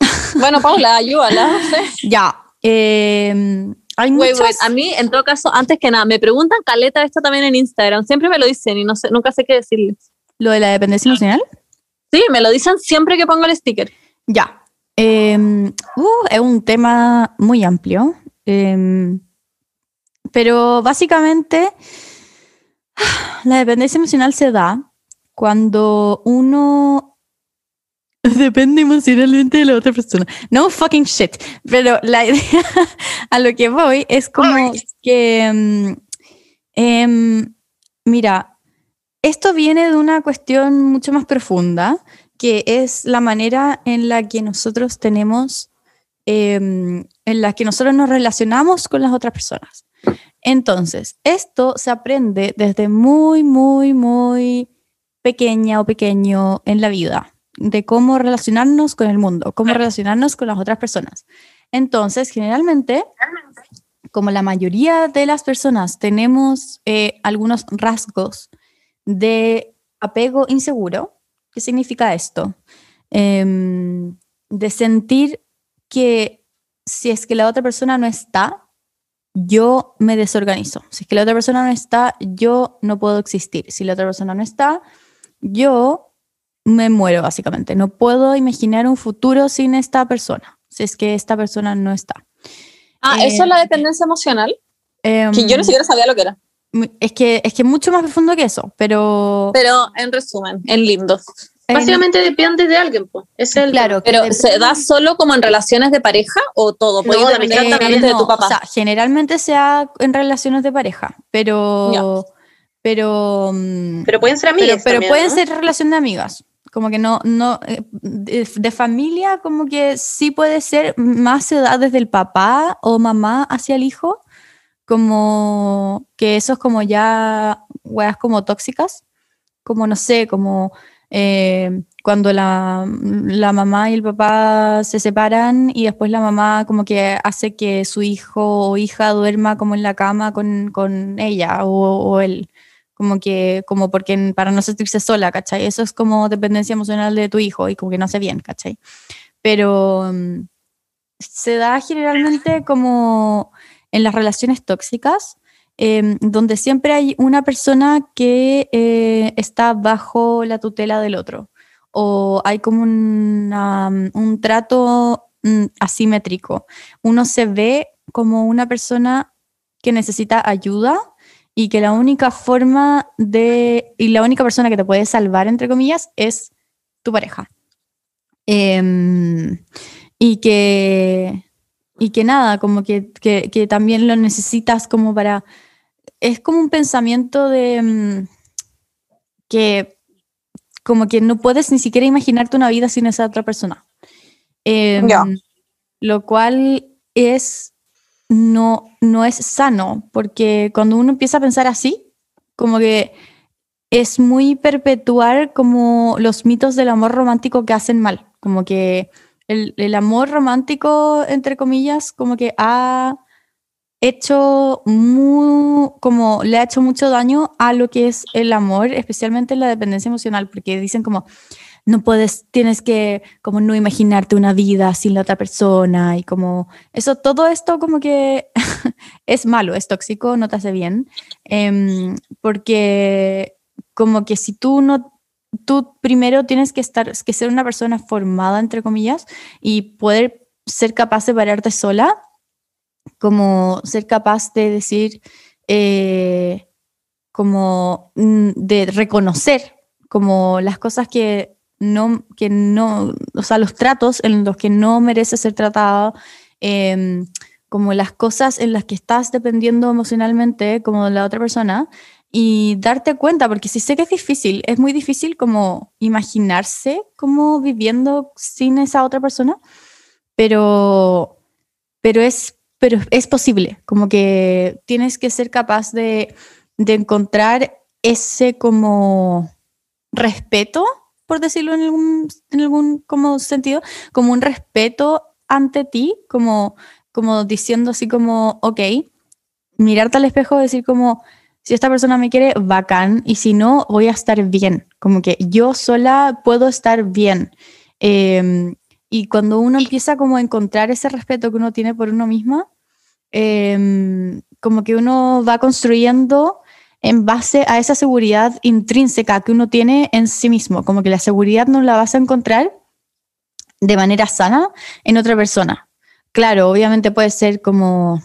[SPEAKER 3] Bueno, Paula, ayúdala. no sé.
[SPEAKER 2] Ya. eh, hay
[SPEAKER 3] Wait,
[SPEAKER 2] muchas.
[SPEAKER 3] wait, A mí, en todo caso, antes que nada, me preguntan caleta esto también en Instagram. Siempre me lo dicen y no sé, nunca sé qué decirles.
[SPEAKER 2] Lo de la dependencia emocional.
[SPEAKER 3] Sí, me lo dicen siempre que pongo el sticker.
[SPEAKER 2] Ya. Eh, uh, es un tema muy amplio. eh, pero básicamente, la dependencia emocional se da cuando uno depende emocionalmente de la otra persona. No fucking shit. Pero la idea a lo que voy es como que, mm, em, mira, esto viene de una cuestión mucho más profunda que es la manera en la que nosotros tenemos, em, en la que nosotros nos relacionamos con las otras personas. Entonces, esto se aprende desde muy, muy, muy pequeña o pequeño en la vida, de cómo relacionarnos con el mundo, cómo relacionarnos con las otras personas. Entonces, generalmente, como la mayoría de las personas tenemos eh, algunos rasgos de apego inseguro, ¿qué significa esto? Em, de sentir que si es que la otra persona no está, yo me desorganizo. Si es que la otra persona no está, yo no puedo existir. Si la otra persona no está, yo me muero básicamente. No puedo imaginar un futuro sin esta persona, si es que esta persona no está.
[SPEAKER 3] Ah,
[SPEAKER 2] Eh,
[SPEAKER 3] eso es la dependencia emocional,
[SPEAKER 2] Em,
[SPEAKER 3] que yo ni siquiera sabía lo que era.
[SPEAKER 2] Es que es que mucho más profundo que eso, pero...
[SPEAKER 3] Pero en resumen, en lindo.
[SPEAKER 2] en-
[SPEAKER 1] Básicamente depende de alguien, pues. Es el
[SPEAKER 2] claro,
[SPEAKER 3] Pero
[SPEAKER 2] depende-
[SPEAKER 3] ¿se da solo como en relaciones de pareja o todo?
[SPEAKER 1] No,
[SPEAKER 3] Puede
[SPEAKER 1] de
[SPEAKER 3] depender
[SPEAKER 1] amistad
[SPEAKER 3] también
[SPEAKER 1] también,
[SPEAKER 3] de tu
[SPEAKER 2] no,
[SPEAKER 3] papá.
[SPEAKER 2] O sea, generalmente se da en relaciones de pareja, pero...
[SPEAKER 3] Ya.
[SPEAKER 2] Pero... mm,
[SPEAKER 1] Pero pueden ser
[SPEAKER 2] pero,
[SPEAKER 1] amigas.
[SPEAKER 2] pero
[SPEAKER 1] también,
[SPEAKER 2] pueden
[SPEAKER 1] ¿no?
[SPEAKER 2] ser relación de amigas. Como que no, no, eh, de, familia, como que sí puede ser más se da desde el papá o mamá hacia el hijo, como que eso es como ya weas como tóxicas, como no sé, como eh, cuando la, la mamá y el papá se separan y después la mamá como que hace que su hijo o hija duerma como en la cama con, con ella o, o él como que, como porque para no sentirse sola, ¿cachai? Eso es como dependencia emocional de tu hijo y como que no hace bien, ¿cachai? Pero mm, se da generalmente como en las relaciones tóxicas, em, donde siempre hay una persona que eh, está bajo la tutela del otro, o hay como una, mm, un trato mm, asimétrico. Uno se ve como una persona que necesita ayuda y que la única forma de, y la única persona que te puede salvar, entre comillas, es tu pareja. Em, y que, y que nada, como que, que, que también lo necesitas como para... Es como un pensamiento de mm, que como que no puedes ni siquiera imaginarte una vida sin esa otra persona.
[SPEAKER 5] Ya.
[SPEAKER 2] Lo cual es no, no es sano, porque cuando uno empieza a pensar así, como que es muy perpetuar como los mitos del amor romántico que hacen mal, como que el, el amor romántico, entre comillas, como que ha hecho muy, como le ha hecho mucho daño a lo que es el amor, especialmente la dependencia emocional, porque dicen como, no puedes, tienes que como no imaginarte una vida sin la otra persona y como eso, todo esto como que es malo, es tóxico, no te hace bien, em, porque como que si tú no, tú primero tienes que estar, que ser una persona formada, entre comillas, y poder ser capaz de pararte sola, como ser capaz de decir, eh, como mm, de reconocer como las cosas que no, que no, o sea, los tratos en los que no mereces ser tratado, em, como las cosas en las que estás dependiendo emocionalmente como de la otra persona y darte cuenta, porque sí sé que es difícil, es muy difícil como imaginarse como viviendo sin esa otra persona, pero, pero, es, pero es posible, como que tienes que ser capaz de, de encontrar ese como respeto, por decirlo en algún, en algún como sentido, como un respeto ante ti, como, como diciendo así como, ok, mirarte al espejo decir como, si esta persona me quiere, bacán, y si no, voy a estar bien, como que yo sola puedo estar bien. Eh, y cuando uno empieza como a encontrar ese respeto que uno tiene por uno mismo, eh, como que uno va construyendo en base a esa seguridad intrínseca que uno tiene en sí mismo, como que la seguridad no la vas a encontrar de manera sana en otra persona. Claro, obviamente puede ser como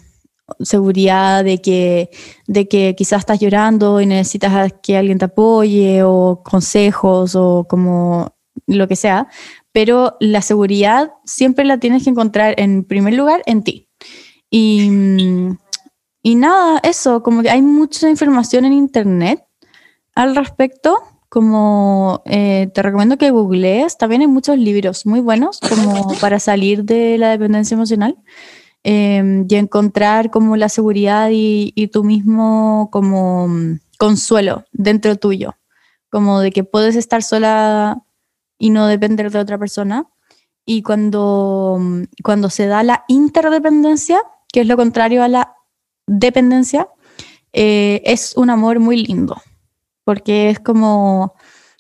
[SPEAKER 2] seguridad de que, de que quizás estás llorando y necesitas que alguien te apoye o consejos o como lo que sea, pero la seguridad siempre la tienes que encontrar en primer lugar en ti. Y, y nada, eso, como que hay mucha información en internet al respecto, como eh, te recomiendo que googlees, también hay muchos libros muy buenos como para salir de la dependencia emocional eh, y encontrar como la seguridad y, y tu mismo como mm, consuelo dentro tuyo, como de que puedes estar sola y no depender de otra persona. Y cuando, mm, cuando se da la interdependencia, que es lo contrario a la dependencia, eh, es un amor muy lindo, porque es como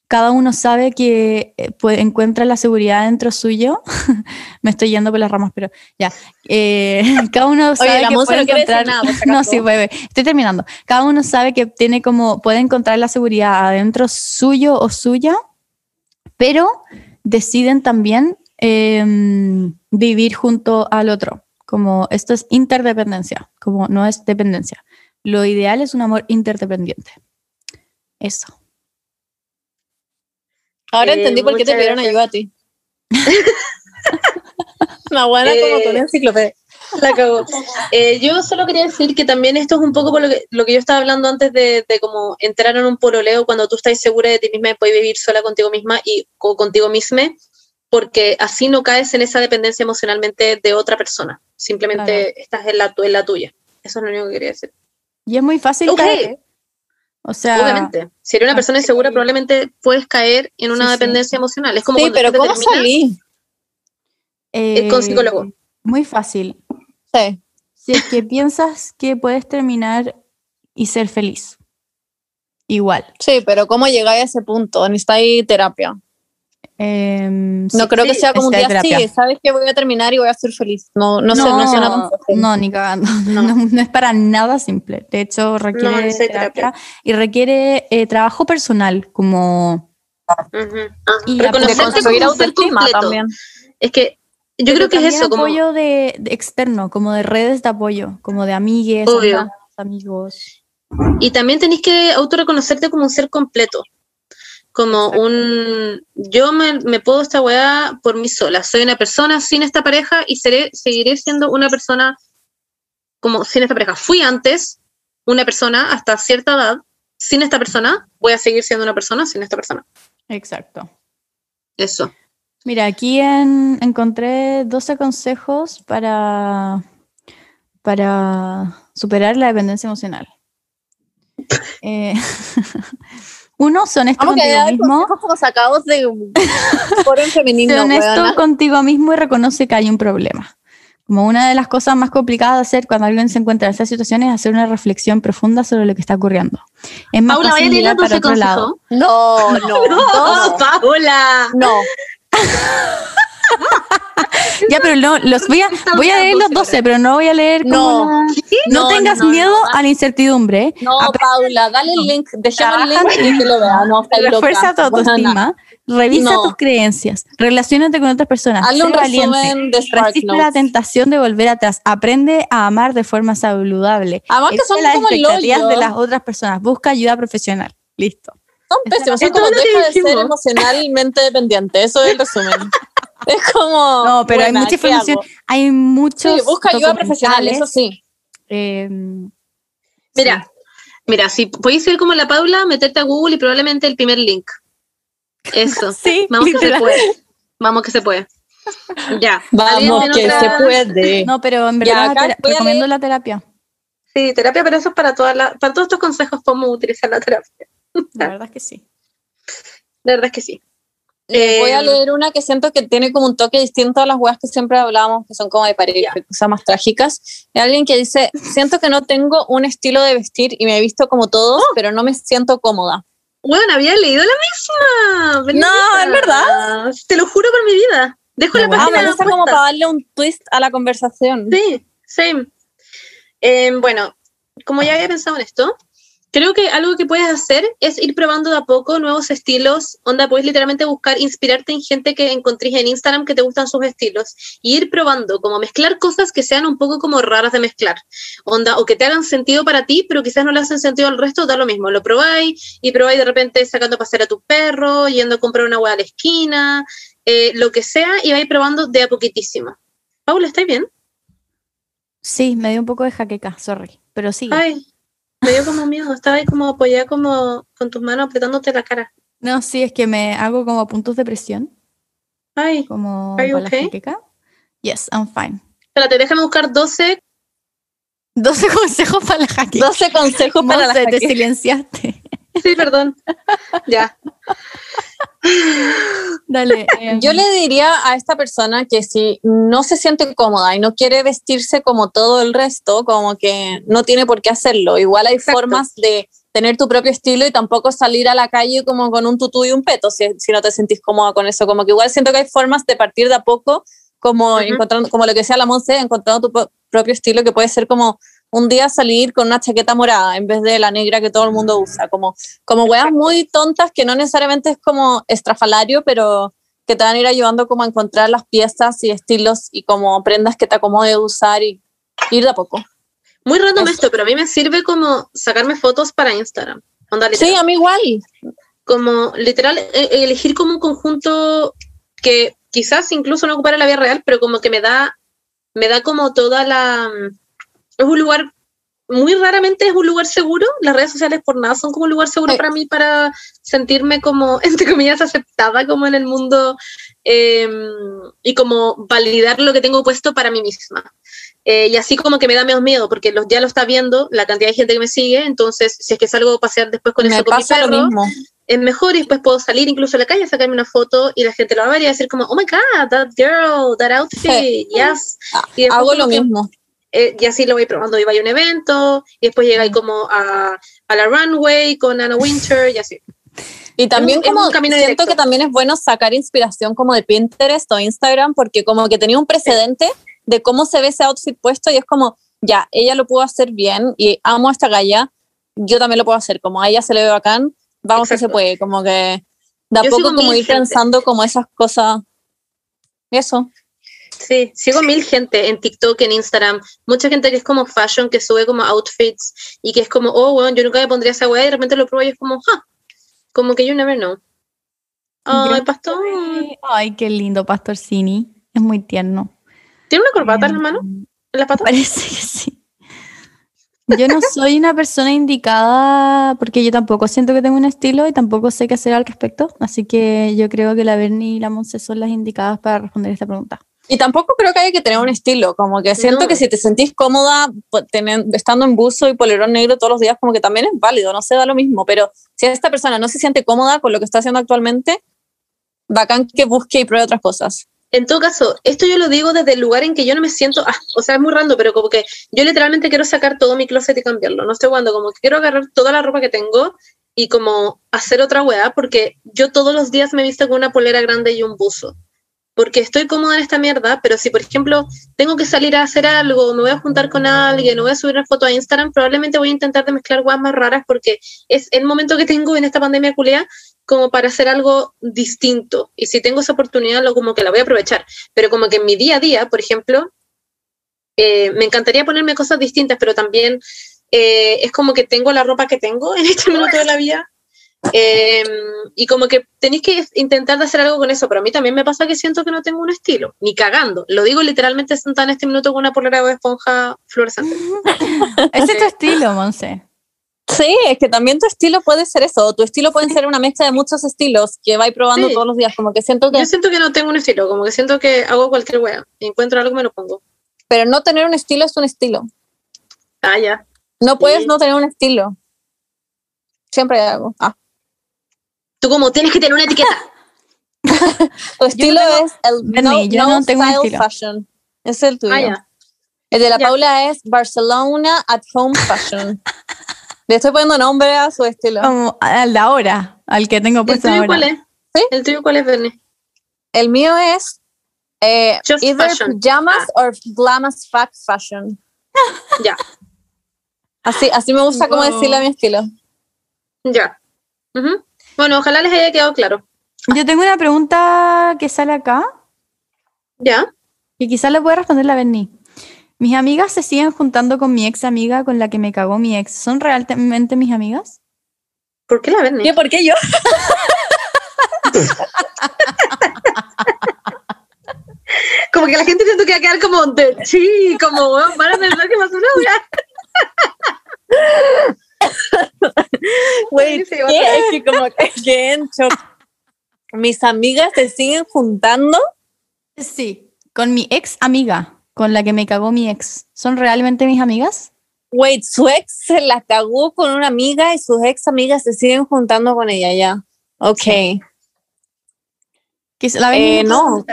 [SPEAKER 2] cada uno sabe que eh, puede, encuentra la seguridad dentro suyo. Me estoy yendo por las ramas, pero ya. Eh, cada uno sabe
[SPEAKER 5] la
[SPEAKER 2] que puede
[SPEAKER 5] no
[SPEAKER 2] encontrar.
[SPEAKER 5] nada,
[SPEAKER 2] no, sí, bebé. Estoy terminando. Cada uno sabe que tiene como puede encontrar la seguridad adentro suyo o suya, pero deciden también em, vivir junto al otro. Como esto es interdependencia, como no es dependencia. Lo ideal es un amor interdependiente. Eso.
[SPEAKER 5] Ahora
[SPEAKER 1] Eh,
[SPEAKER 5] entendí por qué te pidieron
[SPEAKER 1] gracias.
[SPEAKER 5] ayuda a ti. Una buena como
[SPEAKER 1] Eh,
[SPEAKER 5] con enciclopedia.
[SPEAKER 1] La cagó. Eh, yo solo quería decir que también esto es un poco por lo que, lo que yo estaba hablando antes de, de como entrar en un pololeo cuando tú estás segura de ti misma y puedes vivir sola contigo misma y co- contigo misma, porque así no caes en esa dependencia emocionalmente de otra persona. Simplemente
[SPEAKER 2] Claro.
[SPEAKER 1] estás en la, en la tuya. Eso es lo único que quería decir.
[SPEAKER 2] Y es muy fácil
[SPEAKER 1] Ok.
[SPEAKER 2] caer. O sea,
[SPEAKER 1] Obviamente. Si eres una persona insegura, probablemente puedes caer en una
[SPEAKER 2] Sí, sí.
[SPEAKER 1] dependencia emocional. Es como
[SPEAKER 5] Sí, pero ¿cómo
[SPEAKER 1] terminas-
[SPEAKER 5] salí?
[SPEAKER 2] eh,
[SPEAKER 1] con psicólogo.
[SPEAKER 2] Muy fácil.
[SPEAKER 5] Sí.
[SPEAKER 2] Si es que piensas que puedes terminar y ser feliz. Igual.
[SPEAKER 5] Sí, pero ¿cómo llegáis a ese punto? Necesitáis terapia.
[SPEAKER 2] Em,
[SPEAKER 5] No
[SPEAKER 2] sí.
[SPEAKER 5] creo que sea como un día
[SPEAKER 2] necesitáis terapia.
[SPEAKER 5] así, sabes que voy a terminar y voy a ser feliz. No, no, sé, no suena tan
[SPEAKER 2] no, ni cagando.
[SPEAKER 1] No.
[SPEAKER 2] No. no es para nada simple. De hecho, requiere
[SPEAKER 1] No,
[SPEAKER 2] terapia
[SPEAKER 1] terapia.
[SPEAKER 2] y requiere eh, trabajo personal, como y
[SPEAKER 1] Reconocerte
[SPEAKER 2] apoyo-
[SPEAKER 5] De construir
[SPEAKER 1] como un ser
[SPEAKER 5] autoestima
[SPEAKER 1] completo.
[SPEAKER 5] también.
[SPEAKER 1] Es que yo
[SPEAKER 2] Pero
[SPEAKER 1] creo que es eso, como
[SPEAKER 2] apoyo de, de externo, como de redes de apoyo, como de amigues, amigos.
[SPEAKER 1] Y también tenés que autorreconocerte como un ser completo. Como
[SPEAKER 6] Exacto.
[SPEAKER 1] un, yo me, me puedo esta weá por mí sola. Soy una persona sin esta pareja y seré, seguiré siendo una persona como sin esta pareja. Fui antes una persona hasta cierta edad sin esta persona. Voy a seguir siendo una persona sin esta persona.
[SPEAKER 2] Exacto.
[SPEAKER 1] Eso.
[SPEAKER 2] Mira, aquí en- encontré 12 consejos para, para superar la dependencia emocional. Eh, uno, sé honesto
[SPEAKER 3] Vamos
[SPEAKER 2] contigo mismo.
[SPEAKER 3] sacados de un foro en
[SPEAKER 2] Sé
[SPEAKER 3] femenino,
[SPEAKER 2] honesto
[SPEAKER 3] weona.
[SPEAKER 2] contigo mismo y reconoce que hay un problema. Como una de las cosas más complicadas de hacer cuando alguien se encuentra en esta situación es hacer una reflexión profunda sobre lo que está ocurriendo. Es más
[SPEAKER 1] Paula,
[SPEAKER 2] fácil mirar para
[SPEAKER 1] 12
[SPEAKER 2] otro lado.
[SPEAKER 1] consejos.
[SPEAKER 3] No, no,
[SPEAKER 1] No,
[SPEAKER 3] no.
[SPEAKER 1] Paula.
[SPEAKER 3] No,
[SPEAKER 2] Ya, pero no, los voy a, voy a leer los
[SPEAKER 1] 12
[SPEAKER 2] 12, pero no voy a leer como
[SPEAKER 3] No.
[SPEAKER 2] la- No,
[SPEAKER 3] No,
[SPEAKER 2] tengas
[SPEAKER 3] no, no,
[SPEAKER 2] miedo
[SPEAKER 3] no.
[SPEAKER 2] a la incertidumbre.
[SPEAKER 3] no,
[SPEAKER 2] Aprende
[SPEAKER 3] Paula, dale el link, déjame el link y que lo vea. No, está loca.
[SPEAKER 2] Refuerza tu autoestima, revisa
[SPEAKER 3] No.
[SPEAKER 2] tus creencias, relacionate con otras personas,
[SPEAKER 3] Hazle un
[SPEAKER 2] valiente,
[SPEAKER 3] de
[SPEAKER 2] resiste la
[SPEAKER 3] Notes.
[SPEAKER 2] tentación de volver atrás, aprende a amar de forma saludable,
[SPEAKER 3] Además que son
[SPEAKER 2] las
[SPEAKER 3] como
[SPEAKER 2] expectativas de las otras personas, busca ayuda profesional. Listo.
[SPEAKER 3] Son pésimos, son como deja de ser emocionalmente dependiente. Eso es el resumen. Es como.
[SPEAKER 2] No, pero hay mucha
[SPEAKER 3] ¿qué
[SPEAKER 2] información,
[SPEAKER 3] hago?
[SPEAKER 2] hay muchos
[SPEAKER 3] Sí, busca ayuda profesional, eso sí.
[SPEAKER 2] eh,
[SPEAKER 1] Mira, mira, si podéis ser como la Paula, meterte a Google y probablemente el primer link. Eso.
[SPEAKER 2] Sí,
[SPEAKER 1] Vamos que se puede. Vamos que se puede. Ya. ¿Alguien
[SPEAKER 3] Vamos, que
[SPEAKER 1] otra?
[SPEAKER 3] se puede.
[SPEAKER 2] No, pero en
[SPEAKER 3] Ya,
[SPEAKER 2] verdad
[SPEAKER 3] acá
[SPEAKER 2] tera-
[SPEAKER 3] voy a
[SPEAKER 2] recomiendo la terapia.
[SPEAKER 1] Sí, terapia, pero eso es para todas las, para todos estos consejos podemos utilizar la terapia.
[SPEAKER 2] La verdad es que sí.
[SPEAKER 1] La verdad es que sí.
[SPEAKER 3] Les voy a
[SPEAKER 1] Eh,
[SPEAKER 3] leer una que siento que tiene como un toque distinto a las weas que siempre hablábamos, que son como de pareja, cosas más trágicas. Hay alguien que dice, siento que no tengo un estilo de vestir y me he visto como todos, pero no me siento cómoda.
[SPEAKER 1] Bueno, había leído la misma.
[SPEAKER 3] No, ¿es verdad?
[SPEAKER 1] Te lo juro por mi vida. Dejo
[SPEAKER 2] No,
[SPEAKER 1] la.
[SPEAKER 3] Ah,
[SPEAKER 1] página
[SPEAKER 3] me gusta como para darle un twist a la conversación.
[SPEAKER 1] Sí, same. Eh, bueno, como ya había pensado en esto, creo que algo que puedes hacer es ir probando de a poco nuevos estilos. Onda, puedes literalmente buscar, inspirarte en gente que encontréis en Instagram que te gustan sus estilos y ir probando, como mezclar cosas que sean un poco como raras de mezclar. Onda, o que te hagan sentido para ti, pero quizás no le hacen sentido al resto, da lo mismo. Lo probáis y probáis de repente sacando a pasear a tu perro, yendo a comprar una hueá a la esquina, eh, lo que sea, y vais probando de a poquitísimo. Paula, ¿estáis bien?
[SPEAKER 2] Sí, me dio un poco de jaqueca, sorry. Pero sí.
[SPEAKER 1] Ay, me dio como miedo. Estaba ahí como apoyada como con tus manos apretándote la cara.
[SPEAKER 2] No, sí, es que me hago como puntos de presión,
[SPEAKER 1] Ay,
[SPEAKER 2] como
[SPEAKER 1] Are you okay?
[SPEAKER 2] jaqueca. Yes, I'm fine.
[SPEAKER 1] espérate, déjame buscar 12.
[SPEAKER 2] 12 consejos para la jaqueca.
[SPEAKER 3] 12 consejos para la
[SPEAKER 2] Monse, te
[SPEAKER 3] jaqueca.
[SPEAKER 2] silenciaste.
[SPEAKER 1] Sí, perdón. ya.
[SPEAKER 2] Dale. em,
[SPEAKER 3] Yo le diría a esta persona que si no se siente cómoda y no quiere vestirse como todo el resto, como que no tiene por qué hacerlo. Igual hay
[SPEAKER 1] Exacto.
[SPEAKER 3] formas de tener tu propio estilo y tampoco salir a la calle como con un tutú y un peto si, si no te sentís cómoda con eso. Como que igual siento que hay formas de partir de a poco, como
[SPEAKER 1] Ujú.
[SPEAKER 3] encontrando, como lo que decía la Monse, encontrando tu propio estilo que puede ser como un día salir con una chaqueta morada en vez de la negra que todo el mundo usa, como, como weas muy tontas que no necesariamente es como estrafalario, pero que te van a ir ayudando como a encontrar las piezas y estilos y como prendas que te acomode usar y ir de a poco.
[SPEAKER 1] Muy random
[SPEAKER 3] Eso.
[SPEAKER 1] esto, pero a mí me sirve como sacarme fotos para Instagram. Onda.
[SPEAKER 3] Sí, a mí igual.
[SPEAKER 1] Como literal, e- elegir como un conjunto que quizás incluso no ocupara la vida real, pero como que me da, me da como toda la... Es un lugar, muy raramente es un lugar seguro. Las redes sociales por nada son como un lugar seguro
[SPEAKER 3] Sí.
[SPEAKER 1] para mí para sentirme como, entre comillas, aceptada como en el mundo eh, y como validar lo que tengo puesto para mí misma. Eh, y así como que me da menos miedo, porque los, ya lo está viendo la cantidad de gente que me sigue, entonces si es que salgo a pasear después con
[SPEAKER 3] Me
[SPEAKER 1] eso con mi
[SPEAKER 3] pasa lo mismo.
[SPEAKER 1] es mejor y después puedo salir incluso a la calle a sacarme una foto y la gente lo va a ver y va a decir como, oh my god, that girl, that outfit, yes. Y después
[SPEAKER 3] Hago lo mismo.
[SPEAKER 1] Eh, y así lo voy probando y a un evento y después llega ahí como a, a la runway con Anna Winter y así.
[SPEAKER 3] Y también
[SPEAKER 1] un- es
[SPEAKER 3] como
[SPEAKER 1] un camino
[SPEAKER 3] siento
[SPEAKER 1] directo.
[SPEAKER 3] que también es bueno sacar inspiración como de Pinterest o Instagram porque como que tenía un precedente de cómo se ve ese outfit puesto y es como, ya, ella lo pudo hacer bien y amo a esta galla, yo también lo puedo hacer, como a ella se le ve bacán, vamos que se
[SPEAKER 1] Exacto.
[SPEAKER 3] puede, como que de a poco como ir
[SPEAKER 1] gente.
[SPEAKER 3] pensando como esas cosas. Eso.
[SPEAKER 1] Sí, sigo mil gente en TikTok, en Instagram, mucha gente que es como fashion, que sube como outfits y que es como, oh, bueno, yo nunca me pondría esa weá y de repente lo pruebo y es como, ah, como que you never know. Ay, pastor.
[SPEAKER 2] Ay, qué lindo, Pastor Cini. Es muy tierno.
[SPEAKER 1] ¿Tiene una corbata en la mano? ¿En la pata?
[SPEAKER 2] Parece que sí. Yo no soy una persona indicada porque yo tampoco siento que tengo un estilo y tampoco sé qué hacer al respecto. Así que yo creo que la Bernie y la Monse son las indicadas para responder esta pregunta.
[SPEAKER 3] Y tampoco creo que haya que tener un estilo, como que siento
[SPEAKER 1] No.
[SPEAKER 3] que si te sentís cómoda pues, estando en buzo y polerón negro todos los días, como que también es válido, no se da lo mismo, pero si esta persona no se siente cómoda con lo que está haciendo actualmente, bacán que busque y pruebe otras cosas.
[SPEAKER 1] En todo caso, esto yo lo digo desde el lugar en que yo no me siento, ah, o sea, es muy random, pero como que yo literalmente quiero sacar todo mi closet y cambiarlo. No estoy jugando, como que quiero agarrar toda la ropa que tengo y como hacer otra weá, porque yo todos los días me visto con una polera grande y un buzo. Porque estoy cómoda en esta mierda, pero si por ejemplo tengo que salir a hacer algo, me voy a juntar con alguien, o voy a subir una foto a Instagram, probablemente voy a intentar de mezclar weas más raras porque es el momento que tengo en esta pandemia culia como para hacer algo distinto. Y si tengo esa oportunidad, lo como que la voy a aprovechar. Pero como que en mi día a día, por ejemplo, eh, me encantaría ponerme cosas distintas, pero también eh, es como que tengo la ropa que tengo en este minuto de la vida. Eh, y como que tenéis que intentar de hacer algo con eso, pero a mí también me pasa que siento que no tengo un estilo, ni cagando. Lo digo literalmente sentada en este minuto con una polera de esponja fluorescente.
[SPEAKER 2] Ese es tu estilo, Monse.
[SPEAKER 3] Sí, es que también tu estilo puede ser eso, o tu estilo puede ser una mezcla de muchos estilos que vais probando
[SPEAKER 1] Sí.
[SPEAKER 3] todos los días, como que siento que,
[SPEAKER 1] Yo siento que no tengo un estilo, como que siento que hago cualquier wea. Encuentro algo, me lo pongo.
[SPEAKER 3] pero no tener un estilo es un estilo.
[SPEAKER 1] Ah, ya.
[SPEAKER 3] No puedes
[SPEAKER 1] Sí.
[SPEAKER 3] no tener un estilo. Siempre hay algo. Ah.
[SPEAKER 1] Tú como tienes que tener una etiqueta.
[SPEAKER 3] Tu estilo
[SPEAKER 2] tengo-
[SPEAKER 3] es el
[SPEAKER 2] Bernie,
[SPEAKER 3] no,
[SPEAKER 2] yo
[SPEAKER 3] no
[SPEAKER 2] no tengo un
[SPEAKER 3] style
[SPEAKER 2] estilo.
[SPEAKER 3] fashion. Es el tuyo.
[SPEAKER 1] Ah.
[SPEAKER 3] El de la. Paula es Barcelona at home fashion. Le estoy poniendo nombre a su estilo.
[SPEAKER 2] Como al de ahora, al que tengo
[SPEAKER 1] ¿El
[SPEAKER 2] puesto
[SPEAKER 1] tuyo
[SPEAKER 2] ahora.
[SPEAKER 1] cuál es?
[SPEAKER 3] ¿Sí?
[SPEAKER 1] ¿El tuyo cuál es, Bernie?
[SPEAKER 3] El mío es eh,
[SPEAKER 1] Just
[SPEAKER 3] either
[SPEAKER 1] fashion.
[SPEAKER 3] pajamas or glamorous fact fashion.
[SPEAKER 1] Ya,
[SPEAKER 3] Así, así me gusta como
[SPEAKER 2] Wow.
[SPEAKER 3] decirle a mi estilo.
[SPEAKER 1] ya. Ujú. Bueno, ojalá les haya quedado claro.
[SPEAKER 2] Yo tengo una pregunta que sale acá
[SPEAKER 1] Ya.
[SPEAKER 2] y quizás le pueda responder la Berni. Mis amigas se siguen juntando con mi ex amiga con la que me cagó mi ex. ¿Son realmente mis amigas?
[SPEAKER 1] ¿Por qué la Bernie?
[SPEAKER 3] ¿Qué? ¿Por qué yo?
[SPEAKER 1] Como que la gente siento que va a quedar como de sí, como weón, van a pensar que pasó Sí, sí, ser.
[SPEAKER 3] Es que como que quedé en shock. Mis amigas se siguen juntando.
[SPEAKER 2] Sí, con mi ex amiga, con la que me cagó mi ex. ¿Son realmente mis amigas?
[SPEAKER 3] Wait, su ex se la cagó con una amiga y sus ex amigas se siguen juntando con ella ya. Ok.
[SPEAKER 2] Quizá- la Berni
[SPEAKER 3] Eh, no.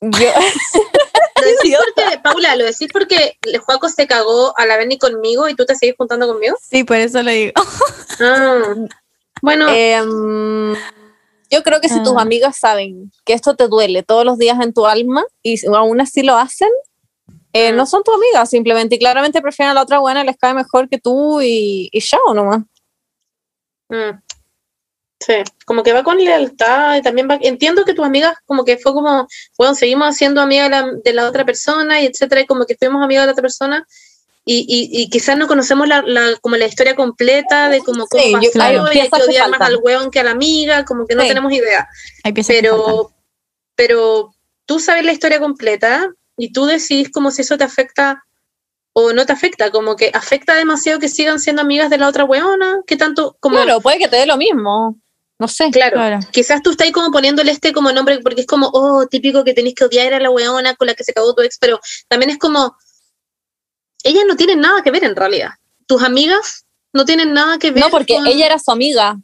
[SPEAKER 3] Yo,
[SPEAKER 1] Lo decís porque, Paula, lo decís porque el Juaco se cagó a la Bernie conmigo y tú te sigues juntando conmigo.
[SPEAKER 2] Sí, por eso lo digo.
[SPEAKER 1] Ah. Bueno,
[SPEAKER 3] em, yo creo que si tus
[SPEAKER 2] Ah.
[SPEAKER 3] amigas saben que esto te duele todos los días en tu alma y aún así lo hacen, eh,
[SPEAKER 1] Mm.
[SPEAKER 3] no son tus amigas simplemente y claramente prefieren a la otra buena, les cae mejor que tú y, y chao nomás.
[SPEAKER 1] mm, sí, como que va con lealtad y también va. Entiendo que tus amigas, como que fue como, bueno, seguimos siendo amigas de la, de la otra persona y etcétera, y como que fuimos amigas de la otra persona. Y, y, y quizás no conocemos la, la- como la historia completa de cómo, cómo
[SPEAKER 3] Sí,
[SPEAKER 1] pasó
[SPEAKER 3] yo-
[SPEAKER 2] claro,
[SPEAKER 1] y hay que odiar más al hueón que a la amiga, como que no
[SPEAKER 3] Sí.
[SPEAKER 1] tenemos idea. Pero, pero tú sabes la historia completa y tú decís como si eso te afecta o no te afecta, como que afecta demasiado que sigan siendo amigas de la otra weona, que tanto como
[SPEAKER 3] Claro, puede que te dé lo mismo. No sé.
[SPEAKER 1] claro,
[SPEAKER 2] Claro.
[SPEAKER 1] quizás tú estás ahí como poniéndole este como nombre porque es como, oh, típico que tenés que odiar a la weona con la que se cagó tu ex, pero también es como, ellas no tienen nada que ver en realidad. Tus amigas no tienen nada que ver.
[SPEAKER 3] No, porque
[SPEAKER 1] con-
[SPEAKER 3] ella era su amiga.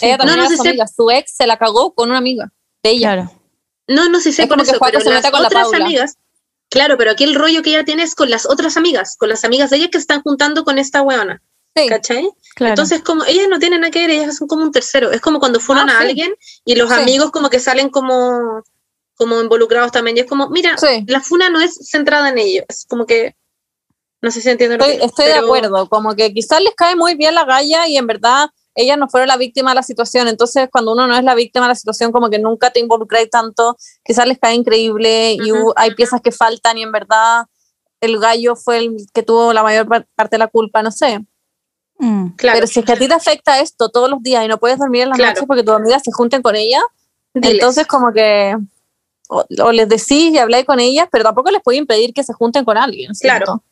[SPEAKER 3] ella también
[SPEAKER 1] No, no
[SPEAKER 3] era
[SPEAKER 1] sé
[SPEAKER 3] su
[SPEAKER 1] si-
[SPEAKER 3] amiga. Su ex se la cagó con una amiga de ella.
[SPEAKER 2] Claro.
[SPEAKER 1] No, no sé si sé
[SPEAKER 3] Es que
[SPEAKER 1] eso, pero
[SPEAKER 3] se
[SPEAKER 1] las
[SPEAKER 3] con
[SPEAKER 1] otras amigas, claro, pero aquí el rollo que ella tiene es con las otras amigas, con las amigas de ella que están juntando con esta weona,
[SPEAKER 3] Sí.
[SPEAKER 1] ¿cachai?
[SPEAKER 2] Claro.
[SPEAKER 1] Entonces, como ellas no tienen nada que ver, ellas son como un tercero. Es como cuando funan
[SPEAKER 3] Ah,
[SPEAKER 1] a
[SPEAKER 3] sí.
[SPEAKER 1] alguien y los
[SPEAKER 3] Sí.
[SPEAKER 1] amigos como que salen como, como involucrados también. Y es como, mira, la funa no es centrada en ellos. Es como que, no sé si entienden lo
[SPEAKER 3] Estoy,
[SPEAKER 1] que-
[SPEAKER 3] estoy de acuerdo, como que quizás les cae muy bien la galla y en verdad ellas no fueron la víctima de la situación, entonces cuando uno no es la víctima de la situación como que nunca te involucráis tanto, quizás les cae increíble y
[SPEAKER 1] Ujú,
[SPEAKER 3] hubo- hay piezas que faltan y en verdad el gallo fue el que tuvo la mayor par- parte de la culpa, no sé.
[SPEAKER 2] Mm.
[SPEAKER 1] Claro.
[SPEAKER 3] Pero si es que a ti te afecta esto todos los días y no puedes dormir en la
[SPEAKER 1] Claro.
[SPEAKER 3] noche porque tus amigas se junten con ella,
[SPEAKER 1] Diles.
[SPEAKER 5] Entonces, como que o, o les decís y habláis con ellas, pero tampoco les puede impedir que se junten con alguien. ¿cierto?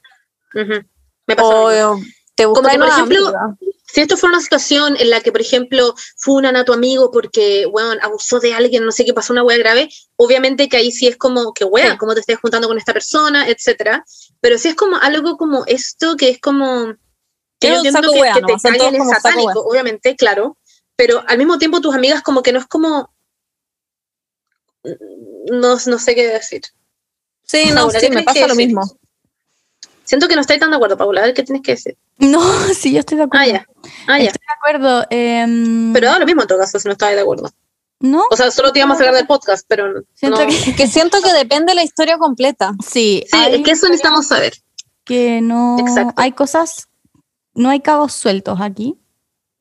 [SPEAKER 1] Ujú. Me pasa lo mismo.
[SPEAKER 5] O te
[SPEAKER 1] Como que, por ejemplo,
[SPEAKER 5] amiga.
[SPEAKER 1] si esto fuera una situación en la que, por ejemplo, funan a tu amigo porque, weón, abusó de alguien, no sé qué pasó, una wea grave, obviamente que ahí sí es como, que weón,
[SPEAKER 5] Sí.
[SPEAKER 1] cómo te estás juntando con esta persona, etcétera. Pero si es como algo como esto, que es como... Que yo entiendo
[SPEAKER 5] saco
[SPEAKER 1] que,
[SPEAKER 5] wea,
[SPEAKER 1] que
[SPEAKER 5] ¿no?
[SPEAKER 1] te caguen es satánico, obviamente, claro. Pero al mismo tiempo tus amigas como que no es como... No, no sé qué decir.
[SPEAKER 5] Sí, no,
[SPEAKER 1] Paula,
[SPEAKER 5] sí,
[SPEAKER 1] ¿qué
[SPEAKER 5] me pasa lo
[SPEAKER 1] decir?
[SPEAKER 5] mismo.
[SPEAKER 1] Siento que no estáis tan de acuerdo, Paula. A ver qué tienes que decir.
[SPEAKER 2] No, sí, yo estoy de acuerdo.
[SPEAKER 1] Ah, ya. Ah, ya.
[SPEAKER 2] Estoy de acuerdo. em,
[SPEAKER 1] Pero da lo mismo en todo caso si no estabas de acuerdo.
[SPEAKER 2] no,
[SPEAKER 1] O sea, solo te íbamos a sacar del podcast, pero
[SPEAKER 2] siento
[SPEAKER 1] no.
[SPEAKER 2] que
[SPEAKER 5] Que siento que depende la historia completa.
[SPEAKER 2] sí,
[SPEAKER 1] Sí, es que eso necesitamos saber.
[SPEAKER 2] que no
[SPEAKER 1] Exacto.
[SPEAKER 2] hay cosas, no hay cabos sueltos aquí.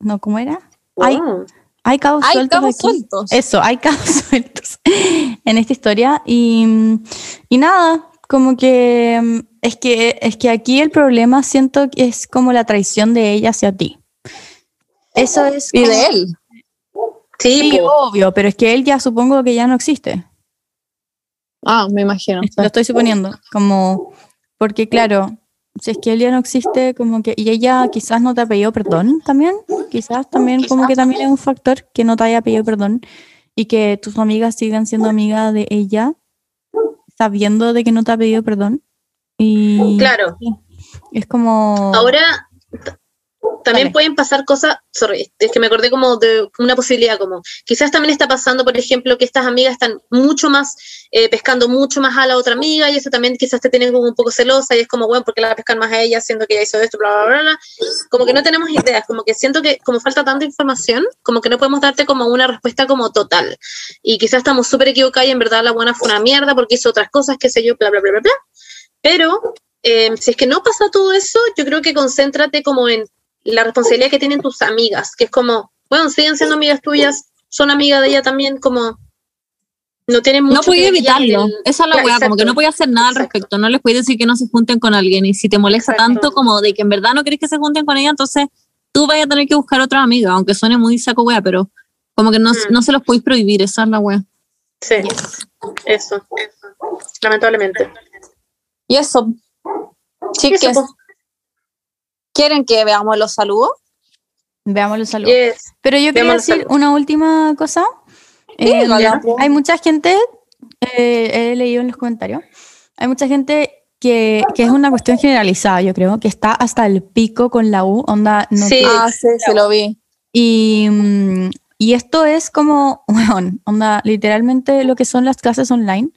[SPEAKER 2] No, ¿cómo era? Hay,
[SPEAKER 1] Wow.
[SPEAKER 2] hay cabos
[SPEAKER 5] Hay
[SPEAKER 2] sueltos
[SPEAKER 5] cabos
[SPEAKER 2] aquí.
[SPEAKER 5] sueltos.
[SPEAKER 2] Eso, hay cabos sueltos en esta historia. Y, y nada, como que mm, es, que es que aquí el problema siento que es como la traición de ella hacia ti. Eso es.
[SPEAKER 5] Y
[SPEAKER 2] como-
[SPEAKER 5] de él.
[SPEAKER 1] Sí,
[SPEAKER 2] Sí, obvio, pero es que él ya supongo que ya no existe.
[SPEAKER 5] Ah, me imagino.
[SPEAKER 2] Lo estoy suponiendo. Como, porque claro, si es que él ya no existe, como que. Y ella quizás no te ha pedido perdón también. Quizás también, como que también es un factor que no te haya pedido perdón y que tus amigas sigan siendo amigas de ella, sabiendo de que no te ha pedido perdón. Y
[SPEAKER 1] Claro.
[SPEAKER 2] es como.
[SPEAKER 1] Ahora también
[SPEAKER 2] Dale.
[SPEAKER 1] pueden pasar cosas, sorry, es que me acordé como de una posibilidad, como quizás también está pasando, por ejemplo, que estas amigas están mucho más, eh, pescando mucho más a la otra amiga y eso también quizás te tienen como un poco celosa y es como, bueno, ¿por qué la pescan más a ella siendo que ella hizo esto, bla, bla, bla, bla? Como que no tenemos ideas, como que siento que como falta tanta información, como que no podemos darte como una respuesta como total. Y quizás estamos súper equivocados y en verdad la buena fue una mierda porque hizo otras cosas, qué sé yo, bla, bla, bla, bla, bla. Pero eh, si es que no pasa todo eso, yo creo que concéntrate como en la responsabilidad que tienen tus amigas, que es como, bueno, siguen siendo amigas tuyas, son amigas de ella también, como no tienen mucho
[SPEAKER 5] No podía evitarlo.
[SPEAKER 1] el-
[SPEAKER 5] Esa es la weá, como que no podía hacer nada al respecto. No les podía decir que no se junten con alguien. Y si te molesta
[SPEAKER 1] Exacto.
[SPEAKER 5] tanto como de que en verdad no querés que se junten con ella, entonces tú vayas a tener que buscar otra amiga, aunque suene muy saco weá, pero como que no,
[SPEAKER 1] Mm.
[SPEAKER 5] no se los podéis prohibir, esa es la weá.
[SPEAKER 1] Sí, eso, lamentablemente.
[SPEAKER 5] Y eso,
[SPEAKER 1] Eso, po.
[SPEAKER 5] ¿Quieren que veamos los saludos?
[SPEAKER 2] Veamos los saludos.
[SPEAKER 1] Yes.
[SPEAKER 2] Pero yo quería
[SPEAKER 1] Veamos
[SPEAKER 2] decir una última cosa. Eh, hay mucha gente, eh, he leído en los comentarios, hay mucha gente que, que es una cuestión generalizada, yo creo, que está hasta el pico con la U, onda, no
[SPEAKER 1] Sí.
[SPEAKER 5] Ah, sí, se lo vi.
[SPEAKER 2] y, y esto es como, bueno, onda, literalmente lo que son las clases online,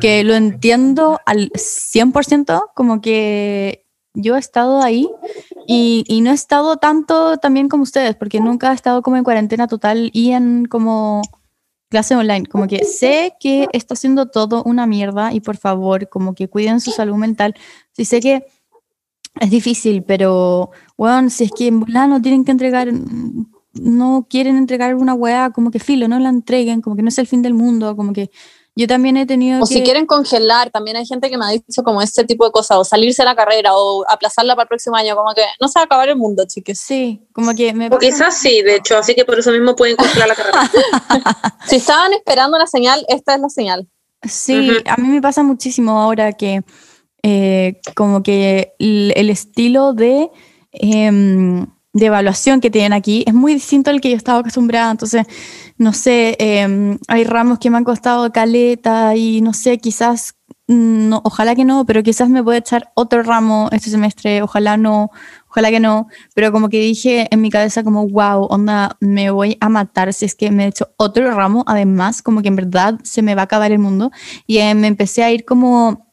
[SPEAKER 2] que lo entiendo al 100%, como que yo he estado ahí y, no he estado tanto también como ustedes, porque nunca he estado como en cuarentena total y en como clase online, como que sé que está haciendo todo una mierda y por favor, como que cuiden su salud mental. Sí sé que es difícil, pero, bueno, si es que en no tienen que entregar, no quieren entregar una weá, como que filo, no la entreguen, como que no es el fin del mundo, como que yo también he tenido
[SPEAKER 5] O
[SPEAKER 2] que...
[SPEAKER 5] si quieren congelar, también hay gente que me ha dicho como este tipo de cosas, o salirse de la carrera, o aplazarla para el próximo año, como que no se va a acabar el mundo, chiques.
[SPEAKER 2] Sí, como que me
[SPEAKER 1] O
[SPEAKER 2] pasa-
[SPEAKER 1] quizás sí, de hecho, así que por eso mismo pueden congelar la carrera.
[SPEAKER 5] Si estaban esperando una señal, esta es la señal.
[SPEAKER 2] Sí, a mí me pasa muchísimo ahora que eh, como que el, el estilo de, em, de evaluación que tienen aquí es muy distinto al que yo estaba acostumbrada. Entonces, no sé, em, hay ramos que me han costado caleta y no sé, quizás, mm, no, ojalá que no, pero quizás me pueda echar otro ramo este semestre, ojalá no, ojalá que no, pero como que dije en mi cabeza como, wow, onda, me voy a matar si es que me echo otro ramo, además, como que en verdad se me va a acabar el mundo. Y eh, me empecé a ir como